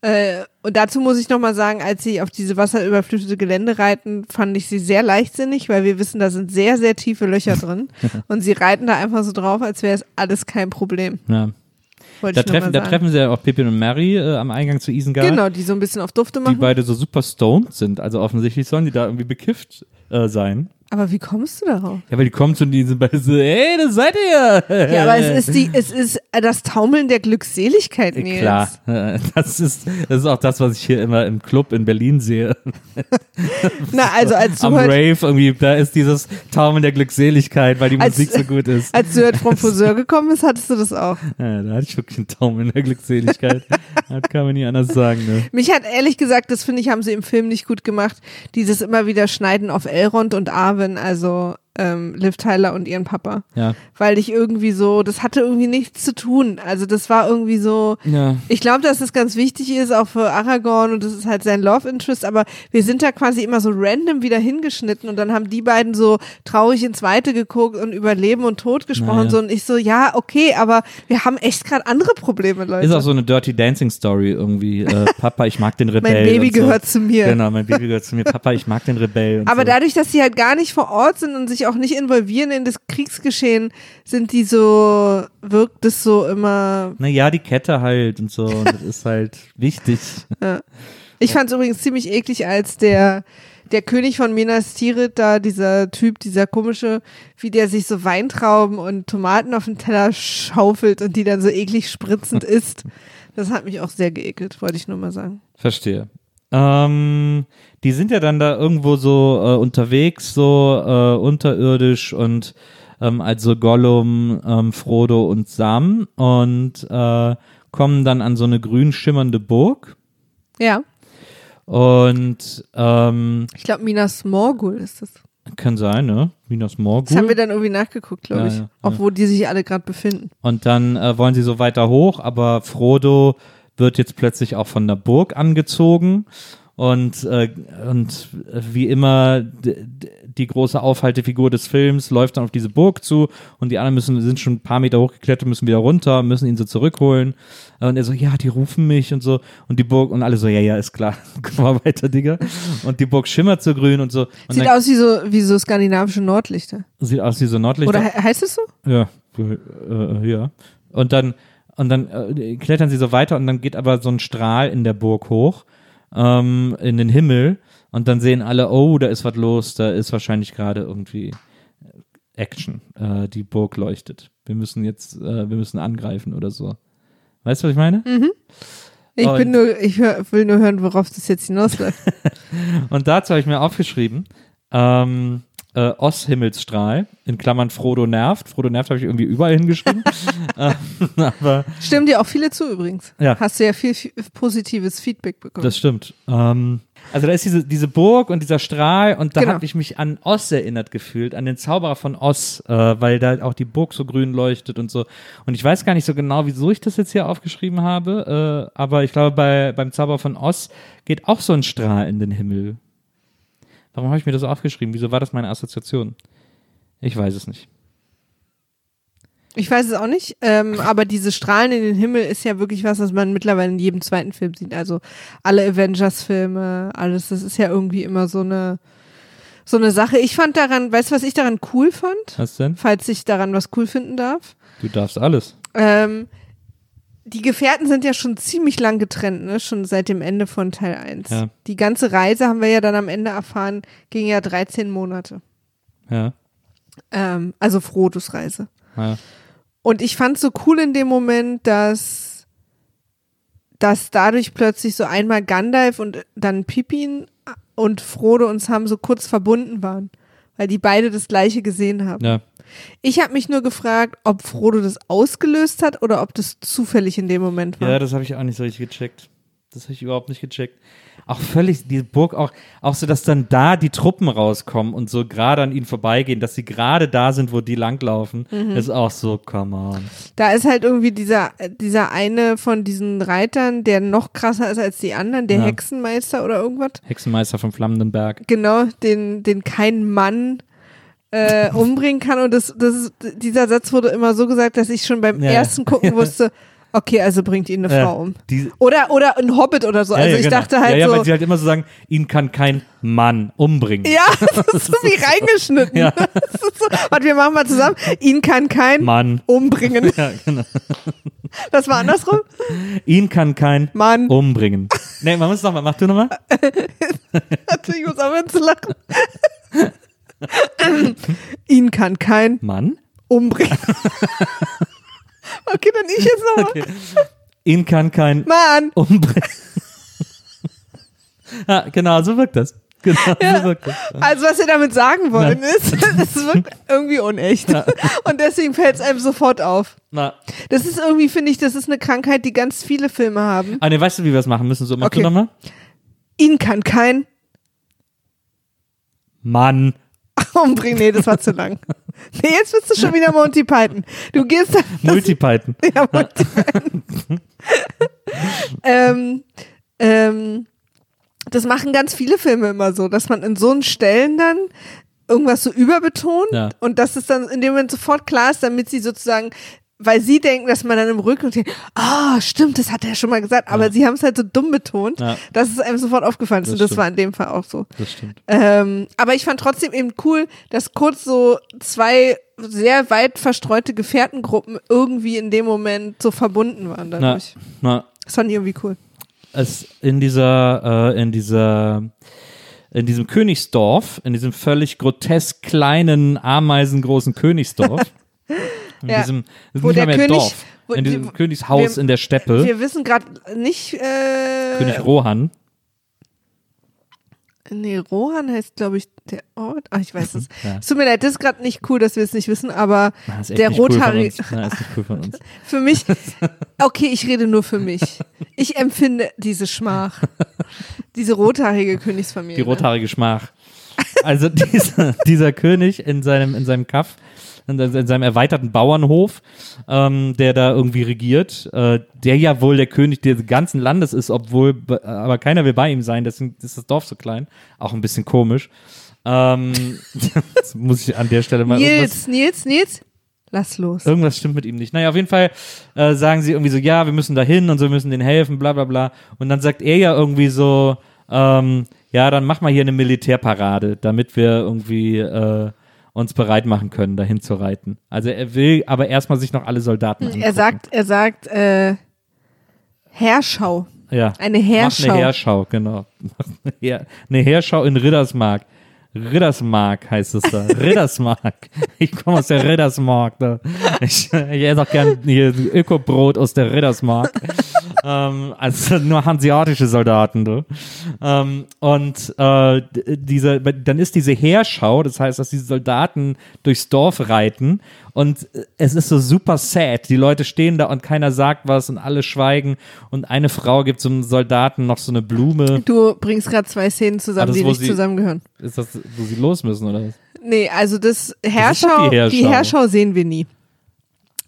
Äh, und dazu muss ich nochmal sagen, als sie auf diese wasserüberflutete Gelände reiten, fand ich sie sehr leichtsinnig, weil wir wissen, da sind sehr, sehr tiefe Löcher drin. *laughs* und sie reiten da einfach so drauf, als wäre es alles kein Problem. ja. Da treffen, da treffen sie ja auch Pippin und Mary äh, am Eingang zu Isengard, Genau, die so ein bisschen auf Dufte die machen. beide so super stoned sind. Also offensichtlich sollen die da irgendwie bekifft äh, sein. Aber wie kommst du darauf? Ja, weil die kommen zu diesem bei so, ey, das seid ihr. Ja, aber es ist die, es ist äh, das Taumeln der Glückseligkeit, Nils. Klar, äh, *laughs* das ist, das ist auch das, was ich hier immer im Club in Berlin sehe. *laughs* Na, also als du Am Rave irgendwie, da ist dieses Taumeln der Glückseligkeit, weil die Als- Musik so *laughs* gut ist. als du heute vom Friseur gekommen bist, hattest du das auch. Ja, da hatte ich wirklich einen Taumeln der Glückseligkeit. das kann man nie anders sagen, ne? Mich hat ehrlich gesagt, das finde ich, haben sie im Film nicht gut gemacht, dieses immer wieder Schneiden auf Elrond und Arwen, also ähm, Liv Tyler und ihren Papa. Ja. Weil ich irgendwie so, das hatte irgendwie nichts zu tun. Also das war irgendwie so, Ja. ich glaube, dass es ganz wichtig ist, auch für Aragorn und das ist halt sein Love Interest, aber wir sind da quasi immer so random wieder hingeschnitten und dann haben die beiden so traurig ins Weite geguckt und über Leben und Tod gesprochen Naja. so und ich so, ja, okay, aber wir haben echt gerade andere Probleme, Leute. Ist auch so eine Dirty Dancing Story irgendwie. Äh, *laughs* Papa, ich mag den Rebell. mein Baby und so. gehört zu mir. Genau, mein Baby gehört zu mir. Papa, ich mag den Rebell. Aber so. dadurch, dass sie halt gar nicht vor Ort sind und sich auch nicht involvieren in das Kriegsgeschehen, sind die so, wirkt es so immer. Naja, die Kette halt und so. *laughs* Und das ist halt wichtig. Ich fand es übrigens ziemlich eklig, als der, der König von Minas Tirith, da dieser Typ, dieser komische, wie der sich so Weintrauben und Tomaten auf den Teller schaufelt und die dann so eklig spritzend isst. Das hat mich auch sehr geekelt, wollte ich nur mal sagen. Verstehe. Ähm, die sind ja dann da irgendwo so äh, unterwegs, so äh, unterirdisch und ähm, also Gollum, ähm, Frodo und Sam und äh, kommen dann an so eine grün schimmernde Burg Ja, und ähm, ich glaube Minas Morgul ist das. kann sein, ne? Minas Morgul. Das haben wir dann irgendwie nachgeguckt, glaube Ja, ich. ja, auch ja. wo die sich alle gerade befinden. Und dann äh, wollen sie so weiter hoch, aber Frodo wird jetzt plötzlich auch von der Burg angezogen. Und, äh, und wie immer, die große Aufhaltefigur des Films läuft dann auf diese Burg zu und die anderen müssen, sind schon ein paar Meter hochgeklettert, müssen wieder runter, müssen ihn so zurückholen. Und er so, ja, die rufen mich und so. Und die Burg, und alle so, ja, ja, ist klar, *laughs* komm mal weiter, Digga. Und die Burg schimmert so grün und so. Und Sieht dann, aus wie so, wie so skandinavische Nordlichter. sieht aus wie so Nordlichter. Oder he heißt es so? Ja, äh, ja. Und dann, und dann äh, klettern sie so weiter und dann geht aber so ein Strahl in der Burg hoch ähm, in den Himmel und dann sehen alle, oh, da ist was los, da ist wahrscheinlich gerade irgendwie Action. Äh, die Burg leuchtet. Wir müssen jetzt, äh, wir müssen angreifen oder so. Weißt du, was ich meine? Ich Und- bin nur, ich hör, will nur hören, worauf das jetzt hinausläuft. *laughs* Und dazu habe ich mir aufgeschrieben, ähm, äh, Oss-Himmelsstrahl, in Klammern Frodo nervt. Frodo nervt habe ich irgendwie überall hingeschrieben. *laughs* ähm, aber Stimmen dir auch viele zu übrigens. Ja. Hast du ja viel, viel positives Feedback bekommen. Das stimmt. Ähm, also da ist diese, diese Burg und dieser Strahl und da Genau. habe ich mich an Oz erinnert gefühlt, an den Zauberer von Oz, äh, weil da auch die Burg so grün leuchtet und so. Und ich weiß gar nicht so genau, wieso ich das jetzt hier aufgeschrieben habe, äh, aber ich glaube, bei, beim Zauberer von Oz geht auch so ein Strahl in den Himmel. Warum habe ich mir das aufgeschrieben? Wieso war das meine Assoziation? Ich weiß es nicht. Ich weiß es auch nicht, ähm, aber diese Strahlen in den Himmel ist ja wirklich was, was man mittlerweile in jedem zweiten Film sieht. Also alle Avengers-Filme, alles, das ist ja irgendwie immer so eine, so eine Sache. Ich fand daran, weißt du, was ich daran cool fand? Was denn? Falls ich daran was cool finden darf. Du darfst alles. Ähm, die Gefährten sind ja schon ziemlich lang getrennt, ne? Schon seit dem Ende von Teil 1. Ja. Die ganze Reise haben wir ja dann am Ende erfahren, ging ja 13 Monate. Ja. Ähm, also Frodos Reise. ja. Und ich fand so cool in dem Moment, dass, dass dadurch plötzlich so einmal Gandalf und dann Pippin und Frodo und Sam so kurz verbunden waren, weil die beide das gleiche gesehen haben. ja. Ich habe mich nur gefragt, ob Frodo das ausgelöst hat oder ob das zufällig in dem Moment war. Ja, das habe ich auch nicht so richtig gecheckt. Das habe ich überhaupt nicht gecheckt. Auch völlig, die Burg auch, auch so, dass dann da die Truppen rauskommen und so gerade an ihnen vorbeigehen, dass sie gerade da sind, wo die langlaufen, Mhm. ist auch so, come on. Da ist halt irgendwie dieser, dieser eine von diesen Reitern, der noch krasser ist als die anderen, der Ja. Hexenmeister oder irgendwas. Hexenmeister vom Flammenden Berg. Genau, den, den kein Mann äh, umbringen kann. Und das, das dieser Satz wurde immer so gesagt, dass ich schon beim Ja, ersten Gucken *laughs* wusste, okay, also bringt ihn eine Ja, Frau um. Oder, oder ein Hobbit oder so. Ja, Also ich genau. dachte halt Ja, ja, so. weil sie halt immer so sagen, ihn kann kein Mann umbringen. Ja, *laughs* *laughs* das ist so wie reingeschnitten. Ja. So, warte, wir machen mal zusammen. Ihn kann kein Mann. umbringen. Ja, genau. Das war andersrum. Ihn kann kein Mann. umbringen. Nee, man muss nochmal, mach du nochmal. Ich muss aufhören zu lachen. *laughs* Ihn kann kein Mann? umbringen. *laughs* okay, dann ich jetzt nochmal. Okay. Ihn kann kein Mann, umbringen. *laughs* ja, genau, so wirkt das. Genau, so wirkt das. also was wir damit sagen wollen ist, das wirkt irgendwie unecht. Und deswegen fällt es einem sofort auf. Na, Das ist irgendwie, finde ich, das ist eine Krankheit, die ganz viele Filme haben. ah, nee, weißt du, wie wir es machen müssen? So, mach Okay. du nochmal. Ihn kann kein Mann. Umbringen. Nee, das war zu lang. Nee, jetzt bist du schon wieder Monty Python. Du gehst das, Multipython. *laughs* ja, Monty Python. ähm, ähm, das machen ganz viele Filme immer so, dass man in so einen Stellen dann irgendwas so überbetont Ja. und dass es dann in dem Moment sofort klar ist, damit sie sozusagen, weil sie denken, dass man dann im Rücken denkt, ah, stimmt, das hat er schon mal gesagt, aber Ja. sie haben es halt so dumm betont, Ja. dass es einem sofort aufgefallen ist Das und das stimmt. war in dem Fall auch so. Das stimmt. Ähm, aber ich fand trotzdem eben cool, dass kurz so zwei sehr weit verstreute Gefährtengruppen irgendwie in dem Moment so verbunden waren Na, dadurch. na, Das fand ich irgendwie cool. es in dieser, äh, in dieser, in diesem Königsdorf, in diesem völlig grotesk kleinen, ameisengroßen Königsdorf, *laughs* in Ja. diesem, das Wo der König- Dorf, wo in die- diesem Königshaus wir- in der Steppe, Wir wissen gerade nicht, äh, König Rohan, nee, Rohan heißt, glaube ich, der Ort. Ach, ich weiß es. Ja. Es tut mir leid, das ist gerade nicht cool, dass wir es nicht wissen, aber Na, ist echt der cool rothaarige, uns. Na, ist nicht cool von uns. *laughs* für mich, *laughs* okay, ich rede nur für mich. Ich empfinde diese Schmach. Diese rothaarige Königsfamilie. Die rothaarige Schmach. Also *laughs* dieser, dieser König in seinem, in seinem Kaff, in, in seinem erweiterten Bauernhof, ähm, der da irgendwie regiert, äh, der ja wohl der König des ganzen Landes ist, obwohl, be- aber keiner will bei ihm sein, deswegen ist das Dorf so klein. Auch ein bisschen komisch. Ähm, *laughs* das muss ich an der Stelle mal Nils, Nils, Nils, lass los. irgendwas stimmt mit ihm nicht. Naja, auf jeden Fall äh, sagen sie irgendwie so, ja, wir müssen da hin und so, wir müssen denen helfen, bla bla bla. Und dann sagt er ja irgendwie so, ähm, ja, dann mach mal hier eine Militärparade, damit wir irgendwie äh, uns bereit machen können, dahin zu reiten. Also er will aber erstmal sich noch alle Soldaten angucken. Er sagt, er sagt, äh, Herrschau. ja. Eine Mach Herrschau. eine Heerschau, genau. Mach eine, Heer, eine Heerschau in Riddersmark. Riddersmark heißt es da. *laughs* Riddersmark. Ich komme aus der Riddersmark. Da. Ich, ich esse auch gern hier Ökobrot aus der Riddersmark. Ähm, also *laughs* nur hanseatische Soldaten. Du. Ähm, und äh, diese, dann ist diese Heerschau, das heißt, dass diese Soldaten durchs Dorf reiten und äh, es ist so super sad. Die Leute stehen da und keiner sagt was und alle schweigen und eine Frau gibt so einem Soldaten noch so eine Blume. Du bringst gerade zwei Szenen zusammen, das, die nicht sie- zusammengehören. Ist das, wo sie los müssen oder was? Nee, also das Herrschau, die die Herrschau. Herrschau. sehen wir nie.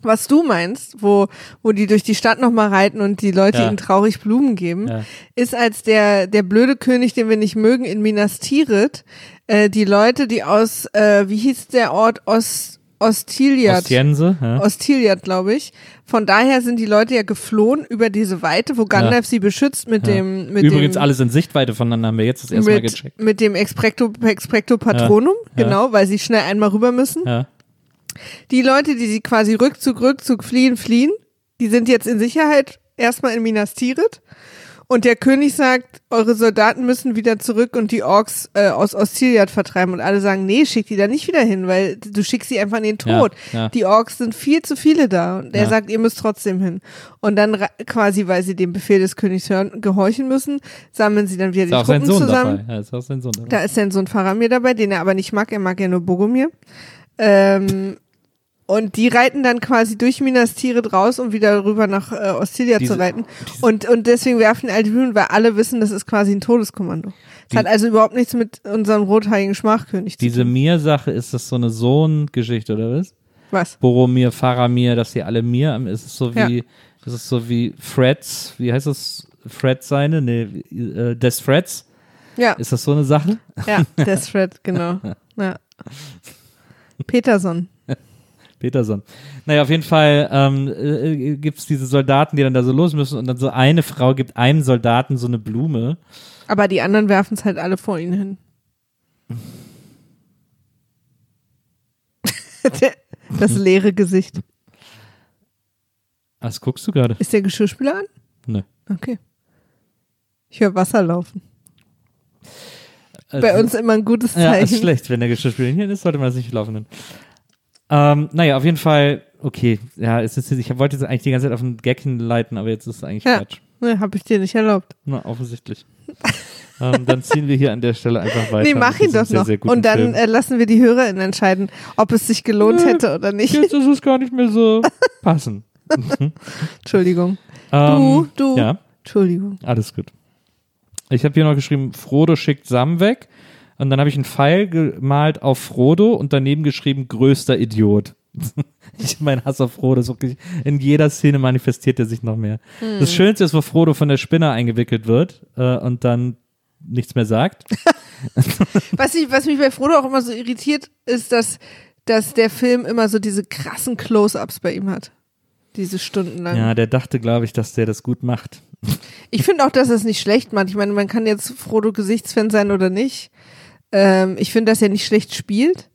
Was du meinst, wo, wo die durch die Stadt nochmal reiten und die Leute Ja. ihnen traurig Blumen geben, Ja. ist als der, der blöde König, den wir nicht mögen, in Minas Tirith, äh, die Leute, die aus, äh, wie hieß der Ort, Ost, Ostiliad. Ostiense? Ja. Ostiliad, glaube ich. Von daher sind die Leute ja geflohen über diese Weite, wo Gandalf sie beschützt mit Ja. dem, mit Übrigens dem, alles in Sichtweite voneinander haben wir jetzt das erste Mal mit, gecheckt. mit dem Expecto, Expecto Patronum, Ja. genau, weil sie schnell einmal rüber müssen. Ja. Die Leute, die sie quasi Rückzug, Rückzug, fliehen, fliehen, die sind jetzt in Sicherheit erstmal in Minas Tirith. Und der König sagt, eure Soldaten müssen wieder zurück und die Orks äh, aus Ostiliad vertreiben. Und alle sagen, nee, schick die da nicht wieder hin, weil du schickst sie einfach in den Tod. Ja, ja. Die Orks sind viel zu viele da. Und er Ja. sagt, ihr müsst trotzdem hin. Und dann quasi, weil sie dem Befehl des Königs hören, gehorchen müssen, sammeln sie dann wieder Ist die auch sein Truppen Sohn zusammen. dabei. Ist auch sein Sohn dabei. Da ist sein Sohn Faramir dabei, den er aber nicht mag. Er mag ja nur Bogomir. Ähm, und die reiten dann quasi durch Minas Tirith raus, um wieder rüber nach äh, Ostilia Diese- zu reiten. Und, und deswegen werfen die Blumen, weil alle wissen, das ist quasi ein Todeskommando. Es Die- hat also überhaupt nichts mit unserem rothaarigen Schmachkönig zu Diese tun. Mir-Sache, ist das so eine Sohn-Geschichte oder was? Was? Boromir, Faramir, dass sie alle Mir am, ist es so Ja. wie, ist es so wie Freds, wie heißt das? Fred seine? Nee, äh, des Freds? Ja, Ist das so eine Sache? ja, Deaththread, genau. *laughs* Ja. Peterson. Peterson. Naja, auf jeden Fall ähm, äh, gibt es diese Soldaten, die dann da so los müssen und dann so eine Frau gibt einem Soldaten so eine Blume. Aber die anderen werfen es halt alle vor ihn hin. *laughs* Das leere Gesicht. Was guckst du gerade? Ist der Geschirrspüler an? Nö. Okay. Ich höre Wasser laufen. Bei uns immer ein gutes Ja, ist Zeichen. schlecht, wenn der Geschirrspüler hier ist, sollte man das nicht laufen. Ähm, naja, auf jeden Fall, okay, ja, es ist, ich wollte jetzt eigentlich die ganze Zeit auf den Gag hinleiten, aber jetzt ist es eigentlich Ja. Quatsch. Nee, hab ich dir nicht erlaubt. Na, offensichtlich. ähm, dann ziehen wir hier an der Stelle einfach weiter. Nee, mach ihn doch sehr, noch. sehr Und dann äh, lassen wir die HörerInnen entscheiden, ob es sich gelohnt Nö, hätte oder nicht. Jetzt ist es gar nicht mehr so *laughs* passend. Entschuldigung. Ähm, du. Ja, Entschuldigung. alles gut. Ich habe hier noch geschrieben, Frodo schickt Sam weg. Und dann habe ich einen Pfeil gemalt auf Frodo und daneben geschrieben, größter Idiot. *laughs* ich mein Hass auf Frodo ist wirklich, in jeder Szene manifestiert er sich noch mehr. Hm. Das Schönste ist, wo Frodo von der Spinne eingewickelt wird äh, und dann nichts mehr sagt. *laughs* Was, ich, was mich bei Frodo auch immer so irritiert, ist, dass, dass der Film immer so diese krassen Close-Ups bei ihm hat. Diese stundenlang. Ja, der dachte, glaube ich, dass der das gut macht. Ich finde auch, dass es nicht schlecht macht. Ich meine, man kann jetzt Frodo Gesichtsfan sein oder nicht. Ähm, ich finde, dass er nicht schlecht spielt.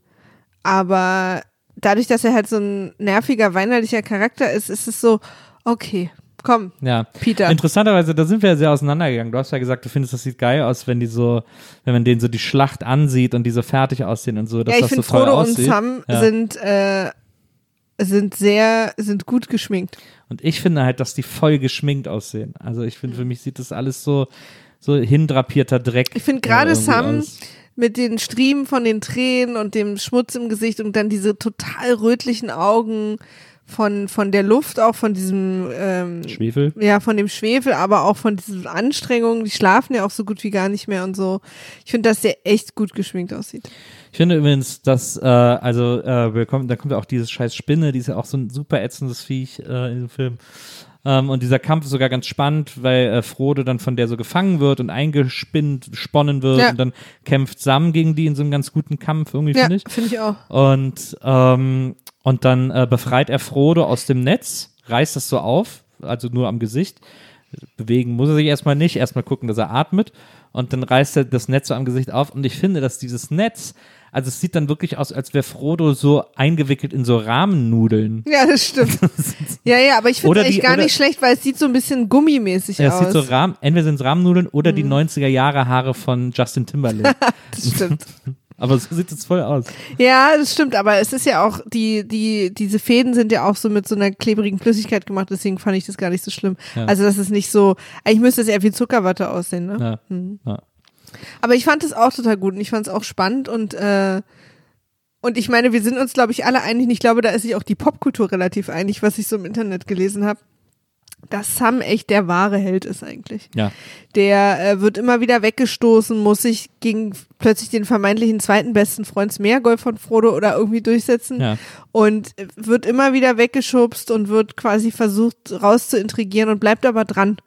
Aber dadurch, dass er halt so ein nerviger, weinerlicher Charakter ist, ist es so, okay, komm, Ja. Peter. Interessanterweise, da sind wir ja sehr auseinandergegangen. Du hast ja gesagt, du findest, das sieht geil aus, wenn die so, wenn man denen so die Schlacht ansieht und die so fertig aussehen und so, dass ja, ich das finde, so Frodo und aussieht. Sam ja. sind, äh, sind sehr, sind gut geschminkt. Und ich finde halt, dass die voll geschminkt aussehen. Also ich finde, für mich sieht das alles so, so hindrapierter Dreck. Ich finde gerade Sam aus. Mit den Striemen von den Tränen und dem Schmutz im Gesicht und dann diese total rötlichen Augen von, von der Luft, auch von diesem, ähm, Schwefel. ja, von dem Schwefel, aber auch von diesen Anstrengungen. Die schlafen ja auch so gut wie gar nicht mehr und so. Ich finde, dass der echt gut geschminkt aussieht. Ich finde übrigens, dass, äh, also, äh, wir kommen, da kommt ja auch dieses scheiß Spinne, die ist ja auch so ein super ätzendes Viech äh, in dem Film. Ähm, und dieser Kampf ist sogar ganz spannend, weil äh, Frodo dann von der so gefangen wird und eingespinnt, sponnen wird Ja. und dann kämpft Sam gegen die in so einem ganz guten Kampf irgendwie, Ja, finde ich. finde ich auch. Und, ähm, und dann äh, befreit er Frodo aus dem Netz, reißt das so auf, also nur am Gesicht. Bewegen muss er sich erstmal nicht, erstmal gucken, dass er atmet. Und dann reißt er das Netz so am Gesicht auf. Und ich finde, dass dieses Netz, also es sieht dann wirklich aus, als wäre Frodo so eingewickelt in so Rahmennudeln. Ja, das stimmt. *laughs* ja, ja, aber ich finde es eigentlich gar oder- nicht schlecht, weil es sieht so ein bisschen gummimäßig Ja, es aus. sieht so Rahmen, entweder sind es Rahmennudeln oder die 90er Jahre Haare von Justin Timberlake. *laughs* das stimmt. *laughs* Aber so sieht es voll aus. Ja, das stimmt, aber es ist ja auch, die, die, diese Fäden sind ja auch so mit so einer klebrigen Flüssigkeit gemacht, deswegen fand ich das gar nicht so schlimm. Ja. Also das ist nicht so, eigentlich müsste es eher wie Zuckerwatte aussehen, ne? Ja. Hm. Ja. Aber ich fand es auch total gut und ich fand es auch spannend und äh, und ich meine, wir sind uns, glaube ich, alle einig. Ich glaube, da ist sich auch die Popkultur relativ einig, was ich so im Internet gelesen habe, dass Sam echt der wahre Held ist eigentlich. Ja. Der äh, wird immer wieder weggestoßen, muss sich gegen plötzlich den vermeintlichen zweiten besten Freund Smeargol von Frodo oder irgendwie durchsetzen Ja. und wird immer wieder weggeschubst und wird quasi versucht rauszuintrigieren und bleibt aber dran,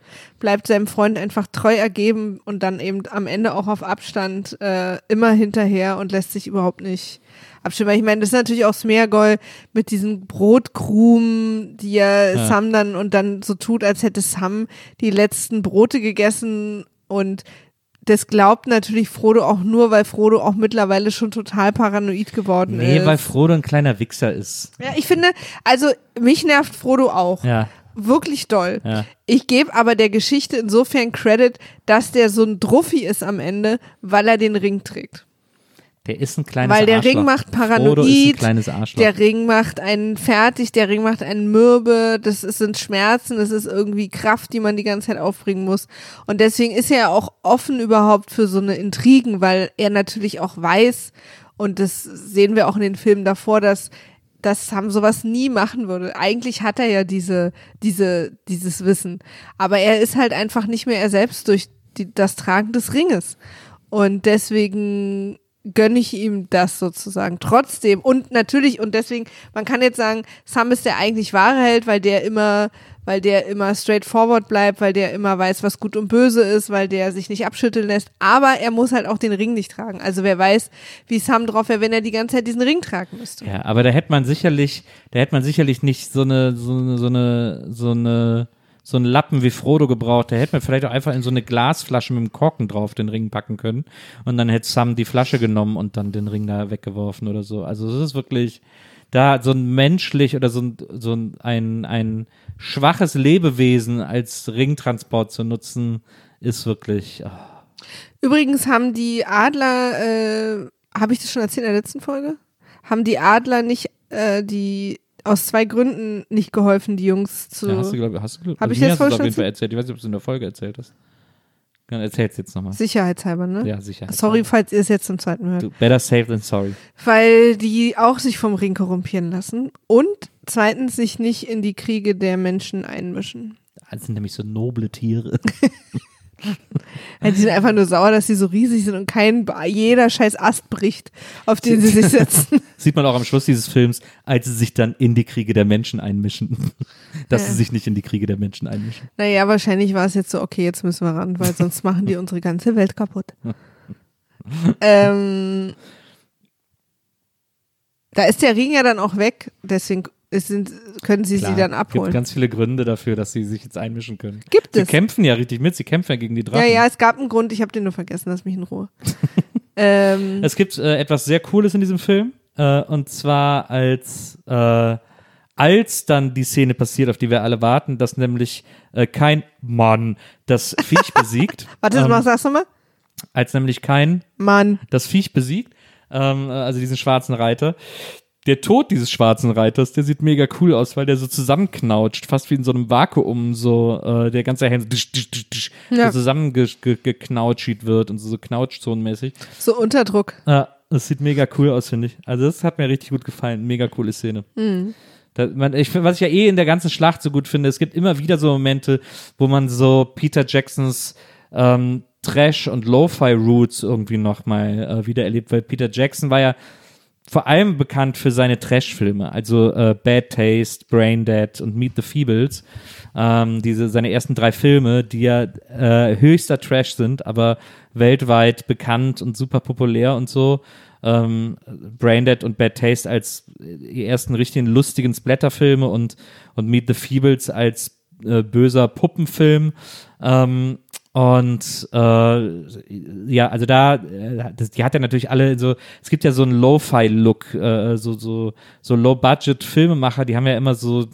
bleibt seinem Freund einfach treu ergeben und dann eben am Ende auch auf Abstand äh, immer hinterher und lässt sich überhaupt nicht abstimmen. Weil Ich meine, das ist natürlich auch Smeargol mit diesen Brotkrumen, die er Ja. Sam dann und dann so tut, als hätte Sam die letzten Brote gegessen und das glaubt natürlich Frodo auch nur, weil Frodo auch mittlerweile schon total paranoid geworden Nee, ist. weil Frodo ein kleiner Wichser ist. Ja, ich finde, also mich nervt Frodo auch. Ja. Wirklich doll. Ja. Ich gebe aber der Geschichte insofern Credit, dass der so ein Druffi ist am Ende, weil er den Ring trägt. Der ist ein kleines Weil der Arschloch. Ring macht paranoid, der Ring macht einen fertig, der Ring macht einen mürbe, das ist- sind Schmerzen, das ist irgendwie Kraft, die man die ganze Zeit aufbringen muss. Und deswegen ist er ja auch offen überhaupt für so eine Intrigen, weil er natürlich auch weiß, und das sehen wir auch in den Filmen davor, dass dass Sam sowas nie machen würde. Eigentlich hat er ja diese, diese, dieses Wissen. Aber er ist halt einfach nicht mehr er selbst durch die, das Tragen des Ringes. Und deswegen gönne ich ihm das sozusagen trotzdem. Und natürlich, und deswegen, man kann jetzt sagen, Sam ist der eigentlich wahre Held, weil der immer, weil der immer straightforward bleibt, weil der immer weiß, was gut und böse ist, weil der sich nicht abschütteln lässt. Aber er muss halt auch den Ring nicht tragen. Also wer weiß, wie Sam drauf wäre, wenn er die ganze Zeit diesen Ring tragen müsste. Ja, aber da hätte man sicherlich, da hätte man sicherlich nicht so eine, so eine, so eine, so eine, so einen Lappen wie Frodo gebraucht. Da hätte man vielleicht auch einfach in so eine Glasflasche mit dem Korken drauf den Ring packen können. Und dann hätte Sam die Flasche genommen und dann den Ring da weggeworfen oder so. Also es ist wirklich, da so ein menschlich oder so ein, so ein, ein, ein schwaches Lebewesen als Ringtransport zu nutzen, ist wirklich, ah, Übrigens haben die Adler, äh, habe ich das schon erzählt in der letzten Folge? Haben die Adler nicht, äh, die aus zwei Gründen nicht geholfen, die Jungs zu. Ja, hast du, glaub, hast du, Hab ich das hast es auf jeden Fall erzählt. Ich weiß nicht, ob du es in der Folge erzählt hast. Dann erzähl's jetzt nochmal. Sicherheitshalber, ne? Ja, sicher. Sorry, falls ihr es jetzt zum zweiten hört. Du, better safe than sorry. Weil die auch sich vom Ring korrumpieren lassen und zweitens sich nicht in die Kriege der Menschen einmischen. Das sind nämlich so noble Tiere. *laughs* Ja, *laughs* die sind einfach nur sauer, dass sie so riesig sind und kein jeder scheiß Ast bricht, auf den sie sich setzen. *laughs* Sieht man auch am Schluss dieses Films, als sie sich dann in die Kriege der Menschen einmischen. *laughs* Dass Ja. sie sich nicht in die Kriege der Menschen einmischen. Naja, wahrscheinlich war es jetzt so, okay, jetzt müssen wir ran, weil sonst machen die unsere ganze Welt kaputt. ähm, da ist der Ring ja dann auch weg, deswegen es sind, können sie sie dann Es abholen. gibt ganz viele Gründe dafür, dass sie sich jetzt einmischen können. Gibt Sie es. kämpfen ja richtig mit, sie kämpfen ja gegen die Drachen. Ja, ja, es gab einen Grund, ich habe den nur vergessen, lass mich in Ruhe. *laughs* ähm, Es gibt äh, etwas sehr Cooles in diesem Film. Äh, und zwar als, äh, als dann die Szene passiert, auf die wir alle warten, dass nämlich äh, kein Mann das Viech *laughs* besiegt. warte, ähm, ähm, sag's nochmal. als nämlich kein Mann. das Viech besiegt, ähm, also diesen schwarzen Reiter. Der Tod dieses schwarzen Reiters, der sieht mega cool aus, weil der so zusammenknautscht, fast wie in so einem Vakuum, so äh, der ganze Hand so, Ja. so zusammengeknautschied wird und so, so knautschzonenmäßig. So Unterdruck. Ja, das sieht mega cool aus, finde ich. Also das hat mir richtig gut gefallen. Mega coole Szene. Da, man, ich, was ich ja eh in der ganzen Schlacht so gut finde, es gibt immer wieder so Momente, wo man so Peter Jacksons ähm, Trash- und Lo-Fi-Roots irgendwie nochmal äh, wieder erlebt, weil Peter Jackson war ja vor allem bekannt für seine Trash-Filme, also äh, Bad Taste, Brain Dead und Meet the Feebles. Ähm, diese, seine ersten drei Filme, die ja äh, höchster Trash sind, aber weltweit bekannt und super populär und so. Ähm, Braindead und Bad Taste als die ersten richtigen lustigen Splatterfilme und, und Meet the Feebles als äh, böser Puppenfilm. Ähm, und äh, ja, also da, äh, das, die hat ja natürlich alle so, es gibt ja so einen Lo-Fi-Look, äh, so, so, so Low-Budget-Filmemacher, die haben ja immer so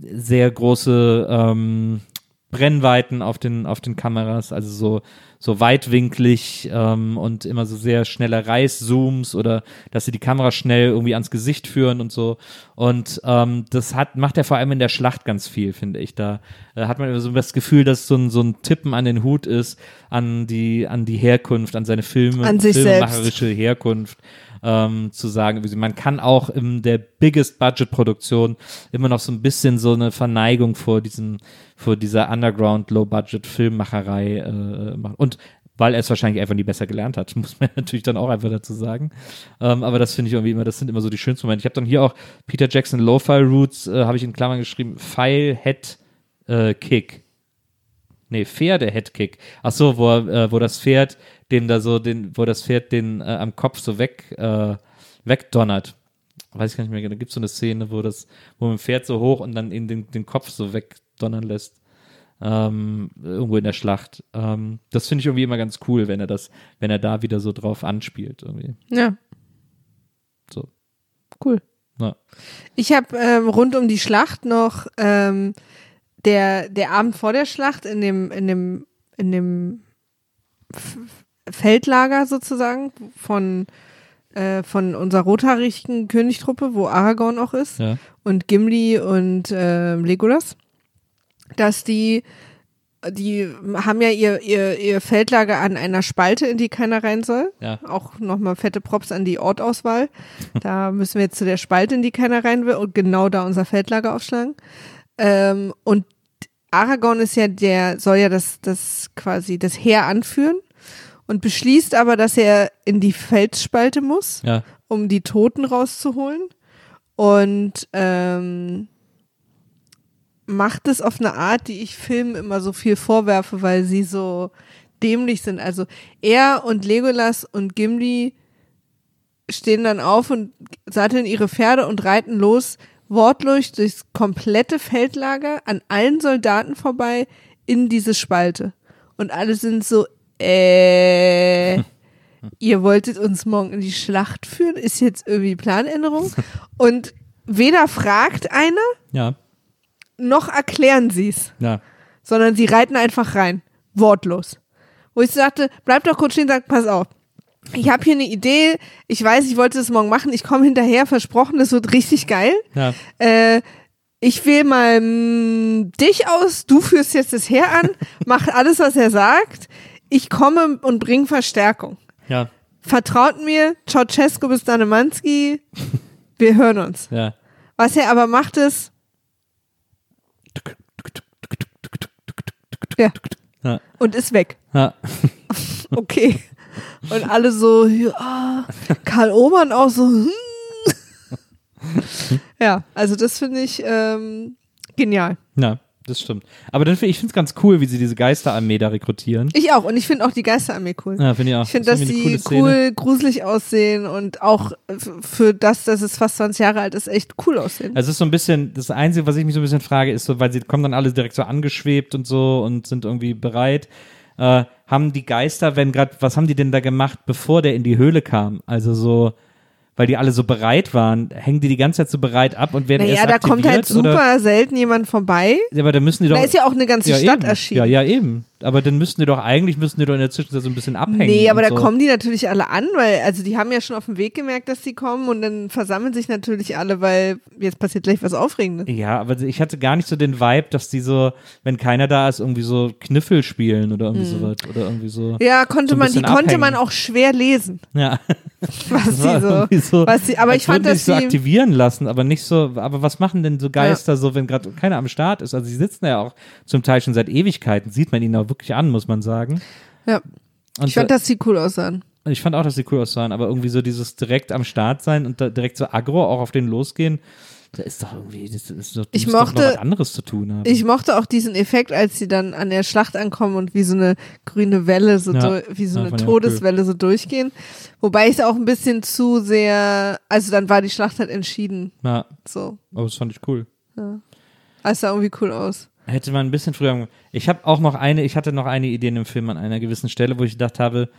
sehr große ähm, Brennweiten auf den, auf den Kameras, also so, so weitwinklig ähm, und immer so sehr schnelle Reißzooms oder dass sie die Kamera schnell irgendwie ans Gesicht führen und so. Und ähm, das hat, macht er vor allem in der Schlacht ganz viel, finde ich. Da äh, hat man immer so das Gefühl, dass so ein, so ein Tippen an den Hut ist, an die, an die Herkunft, an seine Filme, An sich filmemacherische Herkunft ähm, zu sagen. Man kann auch in der biggest Budget Produktion immer noch so ein bisschen so eine Verneigung vor diesem, vor dieser Underground Low Budget Filmmacherei äh, machen. Und weil er es wahrscheinlich einfach nie besser gelernt hat, *laughs* muss man natürlich dann auch einfach dazu sagen. Ähm, aber das finde ich irgendwie immer, das sind immer so die schönsten Momente. Ich habe dann hier auch Peter Jackson Lo-Fi Roots, äh, habe ich in Klammern geschrieben, File Head äh, Kick. Nee, Pferde-Headkick. Ach so, wo, äh, wo das Pferd dem da so den, wo das Pferd den äh, am Kopf so weg, äh, wegdonnert. Weiß ich gar nicht mehr, genau. da gibt es so eine Szene, wo das, wo ein Pferd so hoch und dann in den, den Kopf so wegdonnern lässt. Ähm, irgendwo in der Schlacht. Ähm, das finde ich irgendwie immer ganz cool, wenn er das, wenn er da wieder so drauf anspielt. Irgendwie. Ja. So. Cool. Ja. Ich habe ähm, rund um die Schlacht noch ähm, der, der Abend vor der Schlacht in dem, in dem, in dem F Feldlager sozusagen von, äh, von unserer rothaarigen Königtruppe, wo Aragorn auch ist, Ja. und Gimli und äh, Legolas, dass die die haben ja ihr, ihr, ihr Feldlager an einer Spalte, in die keiner rein soll. Ja. Auch nochmal fette Props an die Ortauswahl. *laughs* Da müssen wir jetzt zu der Spalte, in die keiner rein will und genau da unser Feldlager aufschlagen. Ähm, und Aragorn ist ja der, soll ja das, das quasi das Heer anführen und beschließt aber, dass er in die Felsspalte muss, Ja. um die Toten rauszuholen. Und ähm, macht es auf eine Art, die ich Filmen immer so viel vorwerfe, weil sie so dämlich sind. Also er und Legolas und Gimli stehen dann auf und satteln ihre Pferde und reiten los, wortlos durchs komplette Feldlager an allen Soldaten vorbei in diese Spalte. Und alle sind so, äh, ihr wolltet uns morgen in die Schlacht führen? Ist jetzt irgendwie Planänderung? *laughs* Und weder fragt einer, Ja. noch erklären sie es, Ja. sondern sie reiten einfach rein. Wortlos. wo ich sagte, bleib doch kurz stehen, sag, pass auf. Ich habe hier eine Idee, ich weiß, ich wollte das morgen machen, ich komme hinterher, versprochen, das wird richtig geil. Ja. Äh, ich wähle mal mh, dich aus, du führst jetzt das Heer an, mach alles, was er sagt. Ich komme und bring Verstärkung. Ja. Vertraut mir, Ceausescu bis Danemanski, wir hören uns. Ja. Was er aber macht ist, ja, Ja. und ist weg. Ja. Okay. *laughs* Und alle so, ja, Karl Obern auch so, hm. *laughs* Ja, also das finde ich ähm, genial. ja, das stimmt. Aber dann, find- ich finde es ganz cool, wie sie diese Geisterarmee da rekrutieren. Ich auch. Und ich finde auch die Geisterarmee cool. Ja, finde ich auch. Ich finde, ist dass sie cool, gruselig aussehen und auch für das, dass es fast 20 Jahre alt ist, echt cool aussehen. Also es ist so ein bisschen, das Einzige, was ich mich so ein bisschen frage, ist so, weil sie kommen dann alle direkt so angeschwebt und so und sind irgendwie bereit. Äh, haben die Geister, wenn gerade, was haben die denn da gemacht, bevor der in die Höhle kam? Also so, weil die alle so bereit waren, hängen die die ganze Zeit so bereit ab und werden naja, erst da kommt halt aktiviert, super Oder? selten jemand vorbei. Ja, aber dann müssen die doch. Da ist ja auch eine ganze ja, Stadt eben. erschienen. Ja, ja, eben. Aber dann müssten die doch, eigentlich müssten die doch in der Zwischenzeit so ein bisschen abhängen. Nee, aber da so. kommen die natürlich alle an, weil, also die haben ja schon auf dem Weg gemerkt, dass sie kommen und dann versammeln sich natürlich alle, weil jetzt passiert gleich was Aufregendes. Ja, aber ich hatte gar nicht so den Vibe, dass die so, wenn keiner da ist, irgendwie so Kniffel spielen oder irgendwie sowas. Oder irgendwie so. Hm. Ja, konnte so man, die bisschen konnte man abhängen. auch schwer lesen, Ja. *laughs* was Das sie *laughs* so, so was sie, aber ich fand, sich so aktivieren lassen, aber nicht so, aber was machen denn so Geister so, wenn gerade keiner am Start ist? Also sie sitzen ja auch zum Teil schon seit Ewigkeiten, sieht man ihnen auch wirklich an, muss man sagen. ja, Und ich fand, dass sie cool aussahen. ich fand auch, dass sie cool aussahen, aber irgendwie so dieses direkt am Start sein und direkt so aggro auch auf den losgehen, da ist doch irgendwie, das ist doch, Ich doch mochte- noch was anderes zu tun haben. Ich mochte auch diesen Effekt, als sie dann an der Schlacht ankommen und wie so eine grüne Welle, so Ja. wie so Ja, eine auch cool. Todeswelle so durchgehen. Wobei ich es auch ein bisschen zu sehr, also dann war die Schlacht halt entschieden. ja, So. aber das fand ich cool. Es sah irgendwie cool aus. Hätte man ein bisschen früher. Ich habe auch noch eine, ich hatte noch eine Idee in dem Film an einer gewissen Stelle, wo ich gedacht habe,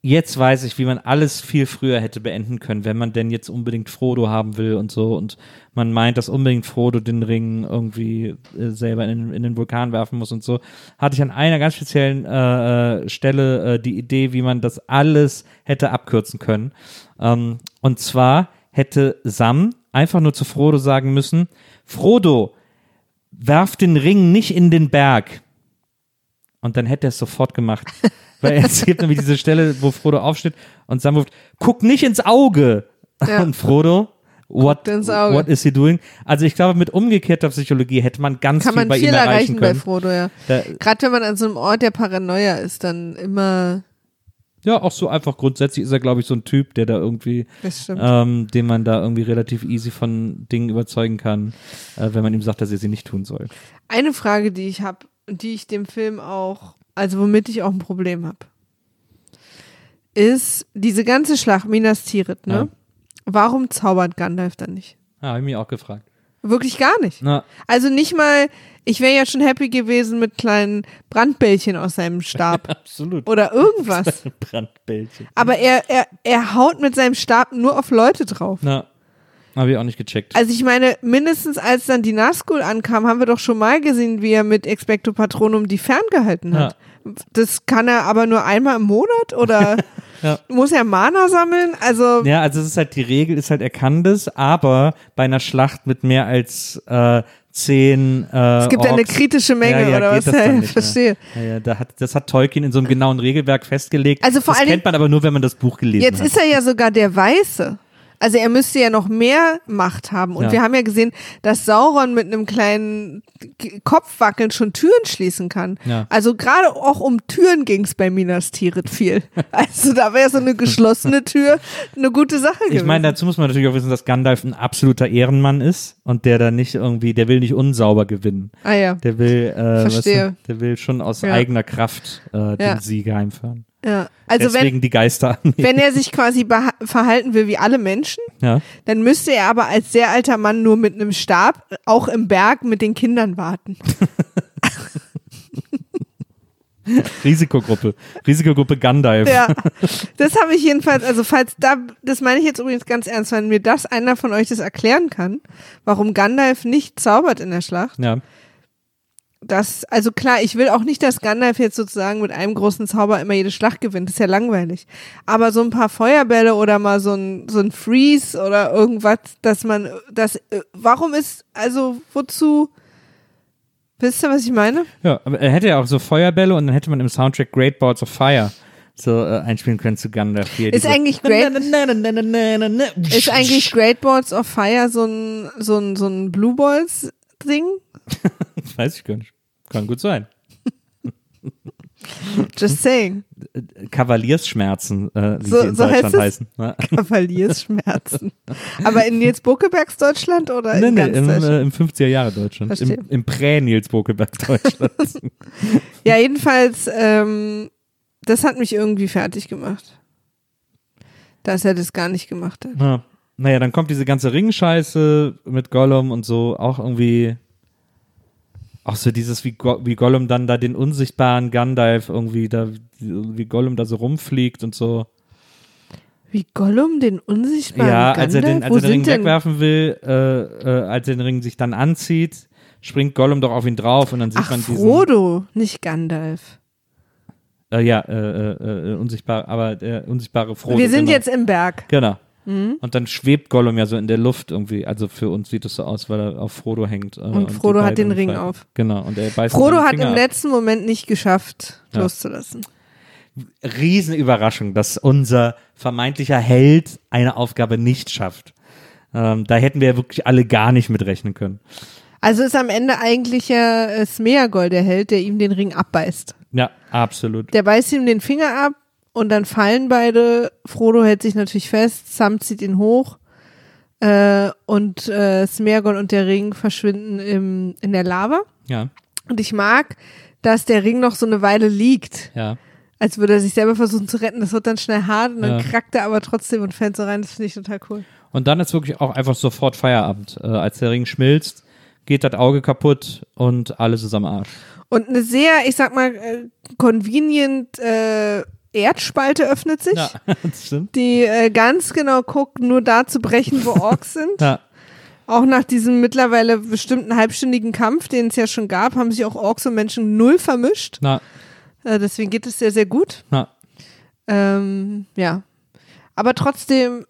jetzt weiß ich, wie man alles viel früher hätte beenden können, wenn man denn jetzt unbedingt Frodo haben will und so und man meint, dass unbedingt Frodo den Ring irgendwie äh, selber in, den- in den Vulkan werfen muss und so, hatte ich an einer ganz speziellen äh, äh, Stelle äh, die Idee, wie man das alles hätte abkürzen können. Ähm, und zwar hätte Sam einfach nur zu Frodo sagen müssen, Frodo, werf den Ring nicht in den Berg. Und dann hätte er es sofort gemacht. *laughs* Weil es gibt nämlich diese Stelle, wo Frodo aufsteht und Sam ruft, guck nicht ins Auge. Ja. Und Frodo, what, what is he doing? Also ich glaube, mit umgekehrter Psychologie hätte man ganz Kann viel man bei viel ihm erreichen erreichen bei können. Frodo, ja. Gerade wenn man an so einem Ort der Paranoia ist, dann immer, ja, auch so einfach grundsätzlich ist er, glaube ich, so ein Typ, der da irgendwie, ähm, den man da irgendwie relativ easy von Dingen überzeugen kann, äh, wenn man ihm sagt, dass er sie nicht tun soll. Eine Frage, die ich habe und die ich dem Film auch, also womit ich auch ein Problem habe, ist diese ganze Schlacht Minas Tirith, ne? Ja. Warum zaubert Gandalf dann nicht? Ah, habe ich mich auch gefragt. Wirklich gar nicht. Na, Also nicht mal, ich wäre ja schon happy gewesen mit kleinen Brandbällchen aus seinem Stab *laughs* absolut. oder irgendwas. *laughs* Brandbällchen. Aber er, er, er haut mit seinem Stab nur auf Leute drauf. Na, habe ich auch nicht gecheckt. Also ich meine, mindestens als dann die Nazgul ankam, haben wir doch schon mal gesehen, wie er mit Expecto Patronum die ferngehalten hat. Das kann er aber nur einmal im Monat oder *laughs* Ja. muss er Mana sammeln? Also Ja, also es ist halt, die Regel ist halt, er kann das, aber bei einer Schlacht mit mehr als äh, zehn äh, es gibt eine Orks, kritische Menge ja, ja, oder was? Ja, mehr. verstehe. Ja, ja, da hat, das hat Tolkien in so einem genauen Regelwerk festgelegt. Also vor das allen kennt man aber nur, wenn man das Buch gelesen Jetzt hat. ist er ja sogar der Weiße. Also er müsste ja noch mehr Macht haben. Und Ja. wir haben ja gesehen, dass Sauron mit einem kleinen Kopfwackeln schon Türen schließen kann. Ja. Also gerade auch um Türen ging es bei Minas Tirith viel. *laughs* Also da wäre so eine geschlossene Tür eine gute Sache gewesen. ich meine, dazu muss man natürlich auch wissen, dass Gandalf ein absoluter Ehrenmann ist und der da nicht irgendwie, der will nicht unsauber gewinnen. ah ja, Der will, äh, Verstehe. du, der will schon aus Ja. eigener Kraft äh, den. Sieg heimfahren. Ja. Also wenn, Deswegen die Geister. wenn er sich quasi verhalten will wie alle Menschen, ja. dann müsste er aber als sehr alter Mann nur mit einem Stab auch im Berg mit den Kindern warten. *laughs* Risikogruppe. Risikogruppe Gandalf. Ja, das habe ich jedenfalls, also falls da, das meine ich jetzt übrigens ganz ernst, wenn mir das einer von euch das erklären kann, warum Gandalf nicht zaubert in der Schlacht, ja. Das, also klar, ich will auch nicht, dass Gandalf jetzt sozusagen mit einem großen Zauber immer jede Schlacht gewinnt. Das ist ja langweilig. Aber so ein paar Feuerbälle oder mal so ein, so ein Freeze oder irgendwas, dass man, das, äh, warum ist, also wozu, wisst ihr, was ich meine? Ja, aber er hätte ja auch so Feuerbälle und dann hätte man im Soundtrack Great Balls of Fire so äh, einspielen können zu Gandalf. Hier, Ist eigentlich Great, ist eigentlich Great Balls of Fire so ein, so ein, so ein Blue Balls Ding? *laughs* Weiß ich gar nicht. Kann gut sein. *laughs* Just saying. Kavaliersschmerzen, äh, wie So- sie in so heißt Deutschland es? heißen. Kavaliersschmerzen. Aber in Nils Bokebergs Deutschland oder Nee, in nee, ganz im, äh, im 50er Jahre Deutschland. Verstehe. Im, im Prä-Nils Bokeberg Deutschland. *laughs* Ja, jedenfalls, ähm, das hat mich irgendwie fertig gemacht. Dass er das gar nicht gemacht hat. ja. Naja, dann kommt diese ganze Ringscheiße mit Gollum und so, auch irgendwie. Auch so dieses, wie, Go wie Gollum dann da den unsichtbaren Gandalf irgendwie da, wie Gollum da so rumfliegt und so. Wie Gollum den unsichtbaren ja, Gandalf? als er den, als er den Ring denn? wegwerfen will, äh, äh, als er den Ring sich dann anzieht, springt Gollum doch auf ihn drauf und dann sieht Ach, man diesen. Frodo, nicht Gandalf. Äh, ja, äh, äh, äh, unsichtbar, aber der unsichtbare Frodo. Wir sind genau. jetzt im Berg. Genau. Mhm. Und dann schwebt Gollum ja so in der Luft irgendwie. Also für uns sieht es so aus, weil er auf Frodo hängt. Äh, Und Frodo hat beiden den Ring auf. Genau. Und er beißt Frodo hat im ab. letzten Moment nicht geschafft, Ja. loszulassen. Riesenüberraschung, dass unser vermeintlicher Held eine Aufgabe nicht schafft. Ähm, da hätten wir ja wirklich alle gar nicht mitrechnen können. Also ist am Ende eigentlich ja äh, Smeagol der Held, der ihm den Ring abbeißt. Ja, absolut. Der beißt ihm den Finger ab und dann fallen beide. Frodo hält sich natürlich fest, Sam zieht ihn hoch äh, und äh, Smeagol und der Ring verschwinden im, in der Lava. Ja, Und ich mag, dass der Ring noch so eine Weile liegt, ja. als würde er sich selber versuchen zu retten. Das wird dann schnell hart und dann Ja. krackt er aber trotzdem und fällt so rein. Das finde ich total cool. Und dann ist wirklich auch einfach sofort Feierabend. Äh, als der Ring schmilzt, geht das Auge kaputt und alles ist am Arsch. Und eine sehr, ich sag mal, äh, convenient äh, Erdspalte öffnet sich. Ja, *laughs* die äh, ganz genau guckt, nur da zu brechen, wo Orks sind. Ja, Auch nach diesem mittlerweile bestimmten halbstündigen Kampf, den es ja schon gab, haben sich auch Orks und Menschen null vermischt. Äh, deswegen geht es sehr, sehr gut. Ähm, ja. Aber trotzdem,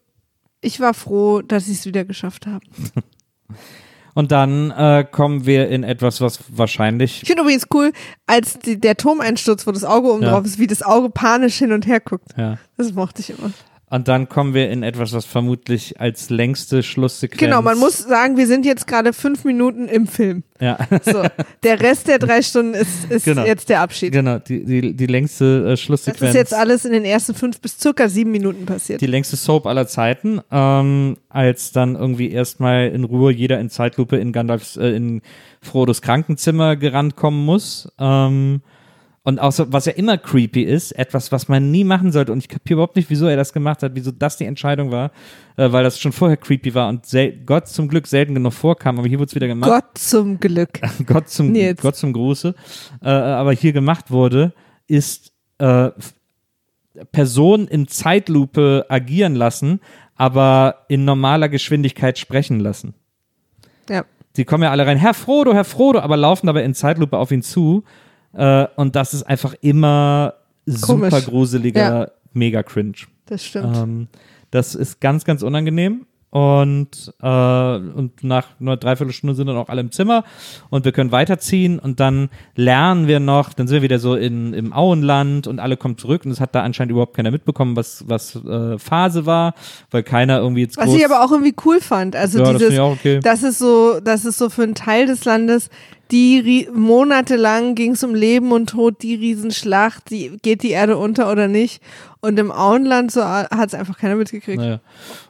ich war froh, dass ich es wieder geschafft habe. *laughs* Und dann äh, kommen wir in etwas, was wahrscheinlich Ich finde übrigens cool, als die, der Turmeinsturz, wo das Auge oben Ja. drauf ist, wie das Auge panisch hin und her guckt. ja. Das mochte ich immer. Und dann kommen wir in etwas, was vermutlich als längste Schlusssequenz. Genau, man muss sagen, wir sind jetzt gerade fünf Minuten im Film. Ja, So, der Rest der drei Stunden ist, ist Genau. jetzt der Abschied. genau, die, die, die längste äh, Das Schlusssequenz. ist jetzt alles in den ersten fünf bis circa sieben Minuten passiert. die längste Soap aller Zeiten, ähm, als dann irgendwie erstmal in Ruhe jeder in Zeitlupe in Gandalfs, äh, in Frodos Krankenzimmer gerannt kommen muss. Ähm, und auch so, was ja immer creepy ist, etwas, was man nie machen sollte. Und ich kapiere überhaupt nicht, wieso er das gemacht hat, wieso das die Entscheidung war, äh, weil das schon vorher creepy war und Gott zum Glück selten genug vorkam, aber hier wurde es wieder gemacht. Gott zum Glück. *laughs* Gott zum. Gott zum Gruße, äh, aber hier gemacht wurde, ist äh, Personen in Zeitlupe agieren lassen, aber in normaler Geschwindigkeit sprechen lassen. Ja. Die kommen ja alle rein, Herr Frodo, Herr Frodo, aber laufen dabei in Zeitlupe auf ihn zu. Äh, und das ist einfach immer super Komisch. gruseliger, Ja. mega cringe. Das stimmt. Ähm, das ist ganz, ganz unangenehm. Und, äh, und nach nur dreiviertel Stunde sind dann auch alle im Zimmer und wir können weiterziehen und dann lernen wir noch, dann sind wir wieder so in, im Auenland und alle kommen zurück und es hat da anscheinend überhaupt keiner mitbekommen, was, was äh, Phase war, weil keiner irgendwie jetzt Was ich aber auch irgendwie cool fand. Also Ja, das dieses, auch okay. das ist so, das ist so für einen Teil des Landes, die monatelang ging es um Leben und Tod, die Riesenschlacht, die, geht die Erde unter oder nicht. Und im Auenland so hat es einfach keiner mitgekriegt. naja.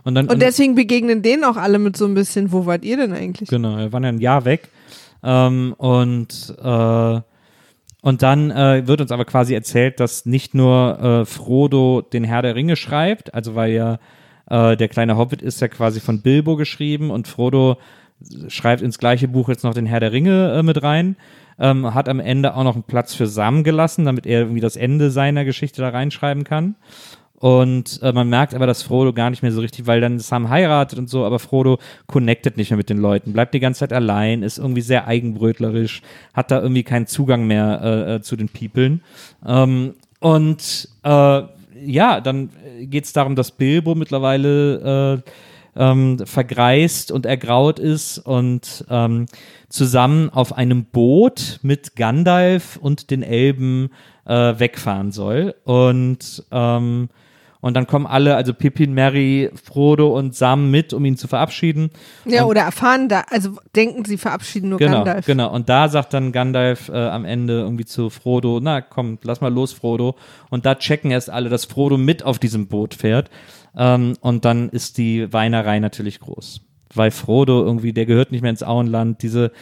und dann Und deswegen begegnen denen auch alle mit so ein bisschen, wo wart ihr denn eigentlich? Genau, wir waren ja ein Jahr weg. Ähm, und, äh, und dann äh, wird uns aber quasi erzählt, dass nicht nur äh, Frodo den Herr der Ringe schreibt, also weil ja äh, der kleine Hobbit ist ja quasi von Bilbo geschrieben und Frodo schreibt ins gleiche Buch jetzt noch den Herr der Ringe äh, mit rein, ähm, hat am Ende auch noch einen Platz für Sam gelassen, damit er irgendwie das Ende seiner Geschichte da reinschreiben kann. Und äh, man merkt aber, dass Frodo gar nicht mehr so richtig, weil dann Sam heiratet und so, aber Frodo connectet nicht mehr mit den Leuten, bleibt die ganze Zeit allein, ist irgendwie sehr eigenbrötlerisch, hat da irgendwie keinen Zugang mehr äh, äh, zu den Peoplen. Ähm, und äh, ja, dann geht es darum, dass Bilbo mittlerweile äh, ähm, vergreist und ergraut ist und ähm, zusammen auf einem Boot mit Gandalf und den Elben äh, wegfahren soll. Und ähm, und dann kommen alle, also Pippin, Mary, Frodo und Sam mit, um ihn zu verabschieden. Ja, und, oder erfahren da, also denken sie verabschieden nur genau, Gandalf. Genau, und da sagt dann Gandalf äh, am Ende irgendwie zu Frodo, na komm, lass mal los, Frodo. Und da checken erst alle, dass Frodo mit auf diesem Boot fährt. Ähm, und dann ist die Weinerei natürlich groß. Weil Frodo irgendwie, der gehört nicht mehr ins Auenland, diese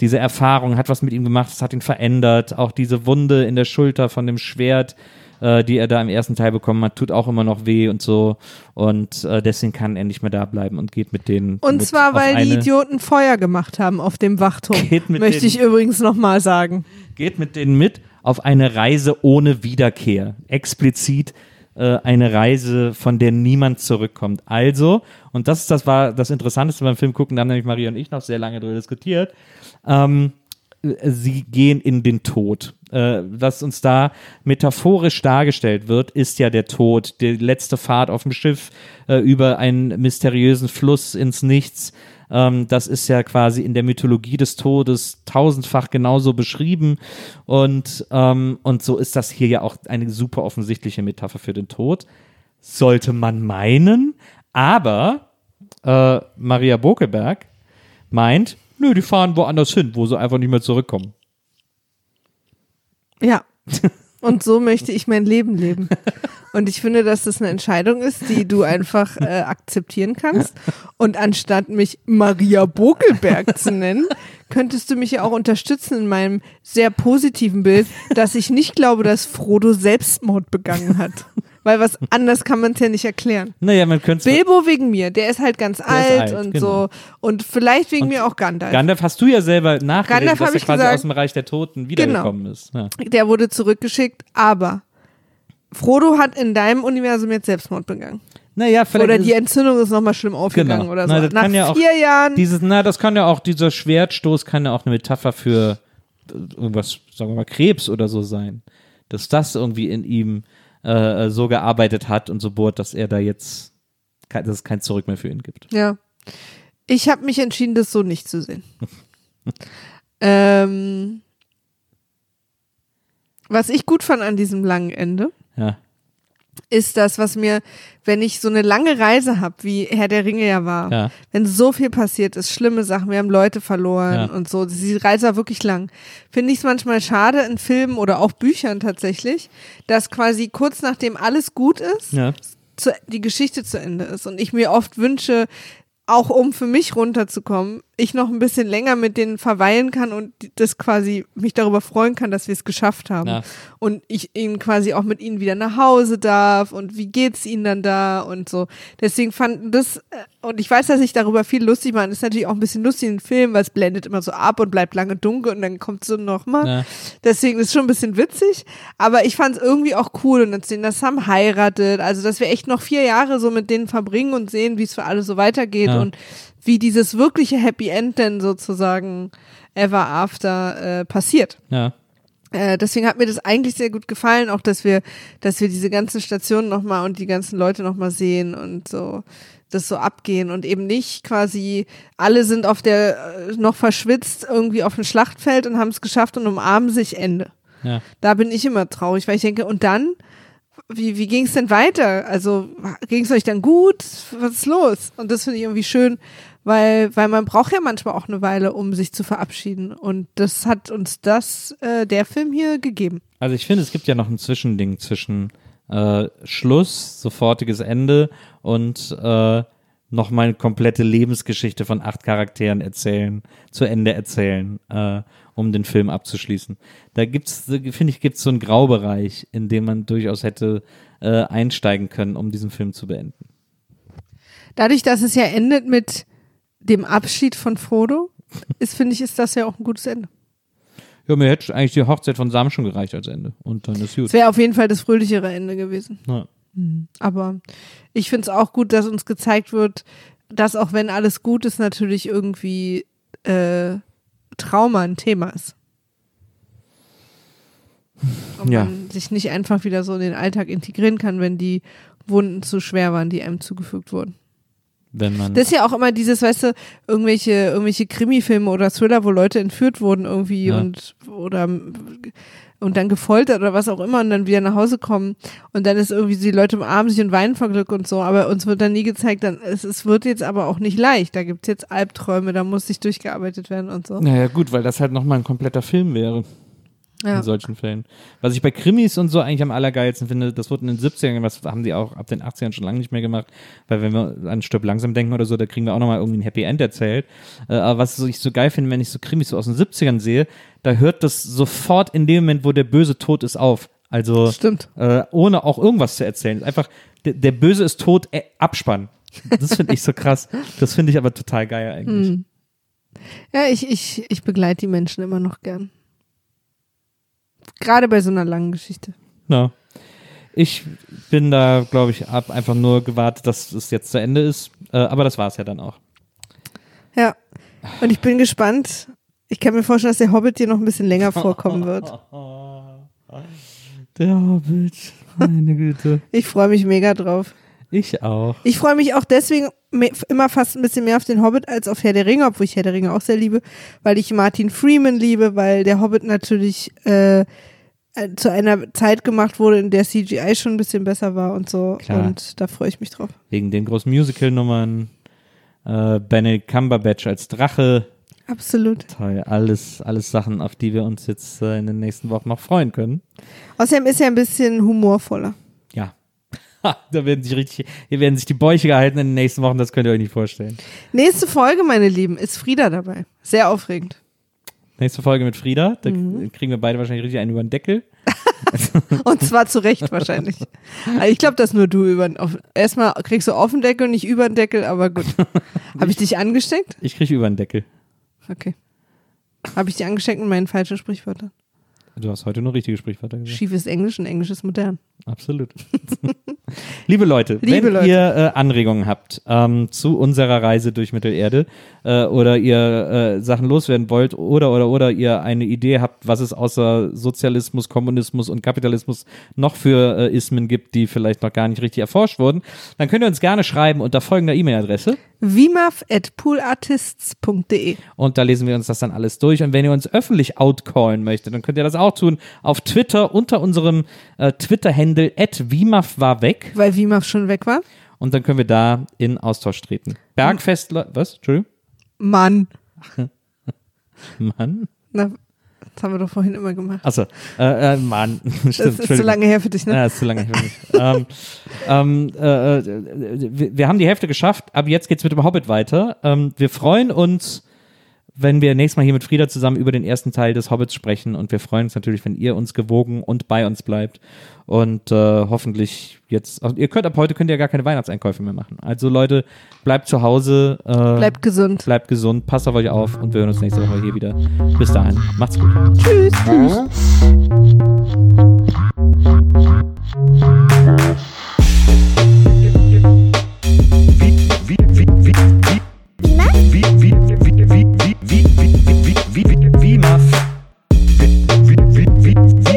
diese Erfahrung hat was mit ihm gemacht, es hat ihn verändert. Auch diese Wunde in der Schulter von dem Schwert, äh, die er da im ersten Teil bekommen hat, tut auch immer noch weh und so. Und äh, deswegen kann er nicht mehr da bleiben und geht mit denen. Und mit zwar, weil die Idioten Feuer gemacht haben auf dem Wachturm. Geht mit Möchte denen- ich übrigens nochmal sagen. geht mit denen mit auf eine Reise ohne Wiederkehr. Explizit äh, eine Reise, von der niemand zurückkommt. Also, und das, das war das Interessanteste beim Film gucken, da haben nämlich Maria und ich noch sehr lange darüber diskutiert, ähm, sie gehen in den Tod. Äh, was uns da metaphorisch dargestellt wird, ist ja der Tod, die letzte Fahrt auf dem Schiff äh, über einen mysteriösen Fluss ins Nichts. Ähm, das ist ja quasi in der Mythologie des Todes tausendfach genauso beschrieben. Und, ähm, und so ist das hier ja auch eine super offensichtliche Metapher für den Tod. Sollte man meinen, aber äh, Maria Bokeberg meint, nö, die fahren woanders hin, wo sie einfach nicht mehr zurückkommen. Ja. Und so möchte ich mein Leben leben. *laughs* Und ich finde, dass das eine Entscheidung ist, die du einfach äh, akzeptieren kannst. Und anstatt mich Maria Bokelberg zu nennen, könntest du mich ja auch unterstützen in meinem sehr positiven Bild, dass ich nicht glaube, dass Frodo Selbstmord begangen hat. Weil was anders kann man es ja nicht erklären. Naja, man könnte Bilbo wegen mir, der ist halt ganz alt, alt, und genau. so. Und vielleicht wegen mir auch Gandalf. Gandalf hast du ja selber nachgelesen, Gandalf dass er quasi gesagt. aus dem Reich der Toten wiedergekommen ist. Ja. der wurde zurückgeschickt, aber Frodo hat in deinem Universum jetzt Selbstmord begangen. Naja, vielleicht Oder die Entzündung ist nochmal schlimm aufgegangen Genau. oder so. Na, das Nach kann ja auch- vier Jahren. Dieses, na, das kann ja auch, dieser Schwertstoß kann ja auch eine Metapher für äh, irgendwas, sagen wir mal, Krebs oder so sein. Dass das irgendwie in ihm äh, so gearbeitet hat und so bohrt, dass er da jetzt, kein, dass es kein Zurück mehr für ihn gibt. Ja. Ich habe mich entschieden, das so nicht zu sehen. *laughs* ähm, was ich gut fand an diesem langen Ende, Ja. ist das, was mir, wenn ich so eine lange Reise habe, wie Herr der Ringe ja war, Ja. wenn so viel passiert ist, schlimme Sachen, wir haben Leute verloren Ja. und so, die Reise war wirklich lang, finde ich es manchmal schade in Filmen oder auch Büchern tatsächlich, dass quasi kurz nachdem alles gut ist, Ja. zu, die Geschichte zu Ende ist und ich mir oft wünsche, auch um für mich runterzukommen, ich noch ein bisschen länger mit denen verweilen kann und das quasi mich darüber freuen kann, dass wir es geschafft haben. Ja. Und ich ihnen quasi auch mit ihnen wieder nach Hause darf und wie geht's ihnen dann da und so. Deswegen fanden das, äh, und ich weiß, dass ich darüber viel lustig mache, das ist natürlich auch ein bisschen lustig in Film, weil es blendet immer so ab und bleibt lange dunkel und dann kommt so nochmal. Ja. Deswegen ist es schon ein bisschen witzig, aber ich fand es irgendwie auch cool und dann sehen, dass Sam heiratet, also dass wir echt noch vier Jahre so mit denen verbringen und sehen, wie es für alle so weitergeht Ja. und wie dieses wirkliche Happy End denn sozusagen ever after äh, passiert. Ja. Äh, deswegen hat mir das eigentlich sehr gut gefallen, auch dass wir, dass wir diese ganzen Stationen nochmal und die ganzen Leute nochmal sehen und so das so abgehen und eben nicht quasi alle sind auf der äh, noch verschwitzt irgendwie auf dem Schlachtfeld und haben es geschafft und umarmen sich Ende. Ja. Da bin ich immer traurig, weil ich denke, und dann? Wie, wie ging es denn weiter? Also ging es euch dann gut? Was ist los? Und das finde ich irgendwie schön, weil, weil man braucht ja manchmal auch eine Weile, um sich zu verabschieden. Und das hat uns das, äh, der Film hier gegeben. Also ich finde, es gibt ja noch ein Zwischending zwischen äh, Schluss, sofortiges Ende und äh, nochmal eine komplette Lebensgeschichte von acht Charakteren erzählen, zu Ende erzählen, äh, um den Film abzuschließen. Da gibt's, finde ich, gibt's so einen Graubereich, in dem man durchaus hätte äh, einsteigen können, um diesen Film zu beenden. Dadurch, dass es ja endet mit dem Abschied von Frodo, ist, finde ich, ist das ja auch ein gutes Ende. Ja, mir hätte eigentlich die Hochzeit von Sam schon gereicht als Ende. Und dann ist gut. Es wäre auf jeden Fall das fröhlichere Ende gewesen. Ja. Aber ich finde es auch gut, dass uns gezeigt wird, dass auch wenn alles gut ist, natürlich irgendwie äh, Trauma ein Thema ist. Und Ja. man sich nicht einfach wieder so in den Alltag integrieren kann, wenn die Wunden zu schwer waren, die einem zugefügt wurden. Wenn man. Das ist ja auch immer dieses, weißt du, irgendwelche, irgendwelche Krimi-Filme oder Thriller, wo Leute entführt wurden irgendwie Ja. und oder und dann gefoltert oder was auch immer und dann wieder nach Hause kommen und dann ist irgendwie die Leute umarmen sich und weinen vor Glück und so, aber uns wird dann nie gezeigt, dann es, es wird jetzt aber auch nicht leicht. Da gibt's jetzt Albträume, da muss sich durchgearbeitet werden und so. naja, gut, weil das halt nochmal ein kompletter Film wäre. Ja. in solchen Fällen. Was ich bei Krimis und so eigentlich am allergeilsten finde, das wurde in den 70ern, was haben die auch ab den 80ern schon lange nicht mehr gemacht, weil wenn wir an Stirb langsam denken oder so, da kriegen wir auch nochmal irgendwie ein Happy End erzählt. Äh, aber was ich so geil finde, wenn ich so Krimis so aus den 70ern sehe, da hört das sofort in dem Moment, wo der Böse tot ist, auf. Also Stimmt. äh, ohne auch irgendwas zu erzählen. Einfach, der, der Böse ist tot, äh, Abspann. Das finde ich so krass. Das finde ich aber total geil eigentlich. Hm. Ja, ich, ich, ich begleite die Menschen immer noch gern. Gerade bei so einer langen Geschichte. Ja. Ich bin da, glaube ich, ab einfach nur gewartet, dass es jetzt zu Ende ist. Äh, aber das war es ja dann auch. Ja. Und ich bin gespannt. Ich kann mir vorstellen, dass der Hobbit dir noch ein bisschen länger vorkommen wird. *laughs* Der Hobbit, meine Güte. Ich freue mich mega drauf. Ich auch. Ich freue mich auch deswegen me- immer fast ein bisschen mehr auf den Hobbit als auf Herr der Ringe, obwohl ich Herr der Ringe auch sehr liebe, weil ich Martin Freeman liebe, weil der Hobbit natürlich äh, äh, zu einer Zeit gemacht wurde, in der CGI schon ein bisschen besser war und so. Klar. Und da freue ich mich drauf. Wegen den großen Musical-Nummern. Äh, Benedict Cumberbatch als Drache. Absolut. Toll. Alles, alles Sachen, auf die wir uns jetzt äh, in den nächsten Wochen noch freuen können. Außerdem ist er ein bisschen humorvoller. *laughs* Da werden sich richtig, hier werden sich die Bäuche gehalten in den nächsten Wochen, das könnt ihr euch nicht vorstellen. Nächste Folge, meine Lieben, ist Frieda dabei. Sehr aufregend. Nächste Folge mit Frieda, da Mhm. kriegen wir beide wahrscheinlich richtig einen über den Deckel. *laughs* Und zwar zu Recht wahrscheinlich. Also ich glaube, dass nur du über auf, erstmal kriegst du auf den Deckel, nicht über den Deckel, aber gut. *laughs* Habe ich dich angesteckt? Ich kriege über den Deckel. Okay. Habe ich dich angesteckt mit meinen falschen Sprichwörtern? Du hast heute nur richtige Sprichwörter gesagt. Schiefes Englisch und Englisch ist modern. Absolut. Liebe Leute, Liebe wenn Leute. ihr äh, Anregungen habt ähm, zu unserer Reise durch Mittelerde äh, oder ihr äh, Sachen loswerden wollt oder oder oder ihr eine Idee habt, was es außer Sozialismus, Kommunismus und Kapitalismus noch für äh, Ismen gibt, die vielleicht noch gar nicht richtig erforscht wurden, dann könnt ihr uns gerne schreiben unter folgender E-Mail-Adresse Vimaf at poolartists.de. und da lesen wir uns das dann alles durch. Und wenn ihr uns öffentlich outcallen möchtet, dann könnt ihr das auch tun auf Twitter unter unserem äh, Twitter-Handle @wimaf war weg. Weil Vimaf schon weg war. Und dann können wir da in Austausch treten. Bergfest, was? Entschuldigung? Mann. *laughs* Mann? Na, das haben wir doch vorhin immer gemacht. Achso, äh, äh, Mann. *laughs* Stimmt, Das ist zu lange her für dich, ne? Ja, ist zu lange für mich. *laughs* ähm, ähm, äh, äh, wir, wir haben die Hälfte geschafft, aber jetzt geht's mit dem Hobbit weiter. Ähm, wir freuen uns, wenn wir nächstes Mal hier mit Frieda zusammen über den ersten Teil des Hobbits sprechen und wir freuen uns natürlich, wenn ihr uns gewogen und bei uns bleibt und äh, hoffentlich jetzt, also ihr könnt ab heute könnt ihr gar keine Weihnachtseinkäufe mehr machen. Also Leute, bleibt zu Hause, äh, Bleibt gesund. bleibt gesund, passt auf euch auf und wir hören uns nächste Woche hier wieder. Bis dahin, macht's gut. Tschüss.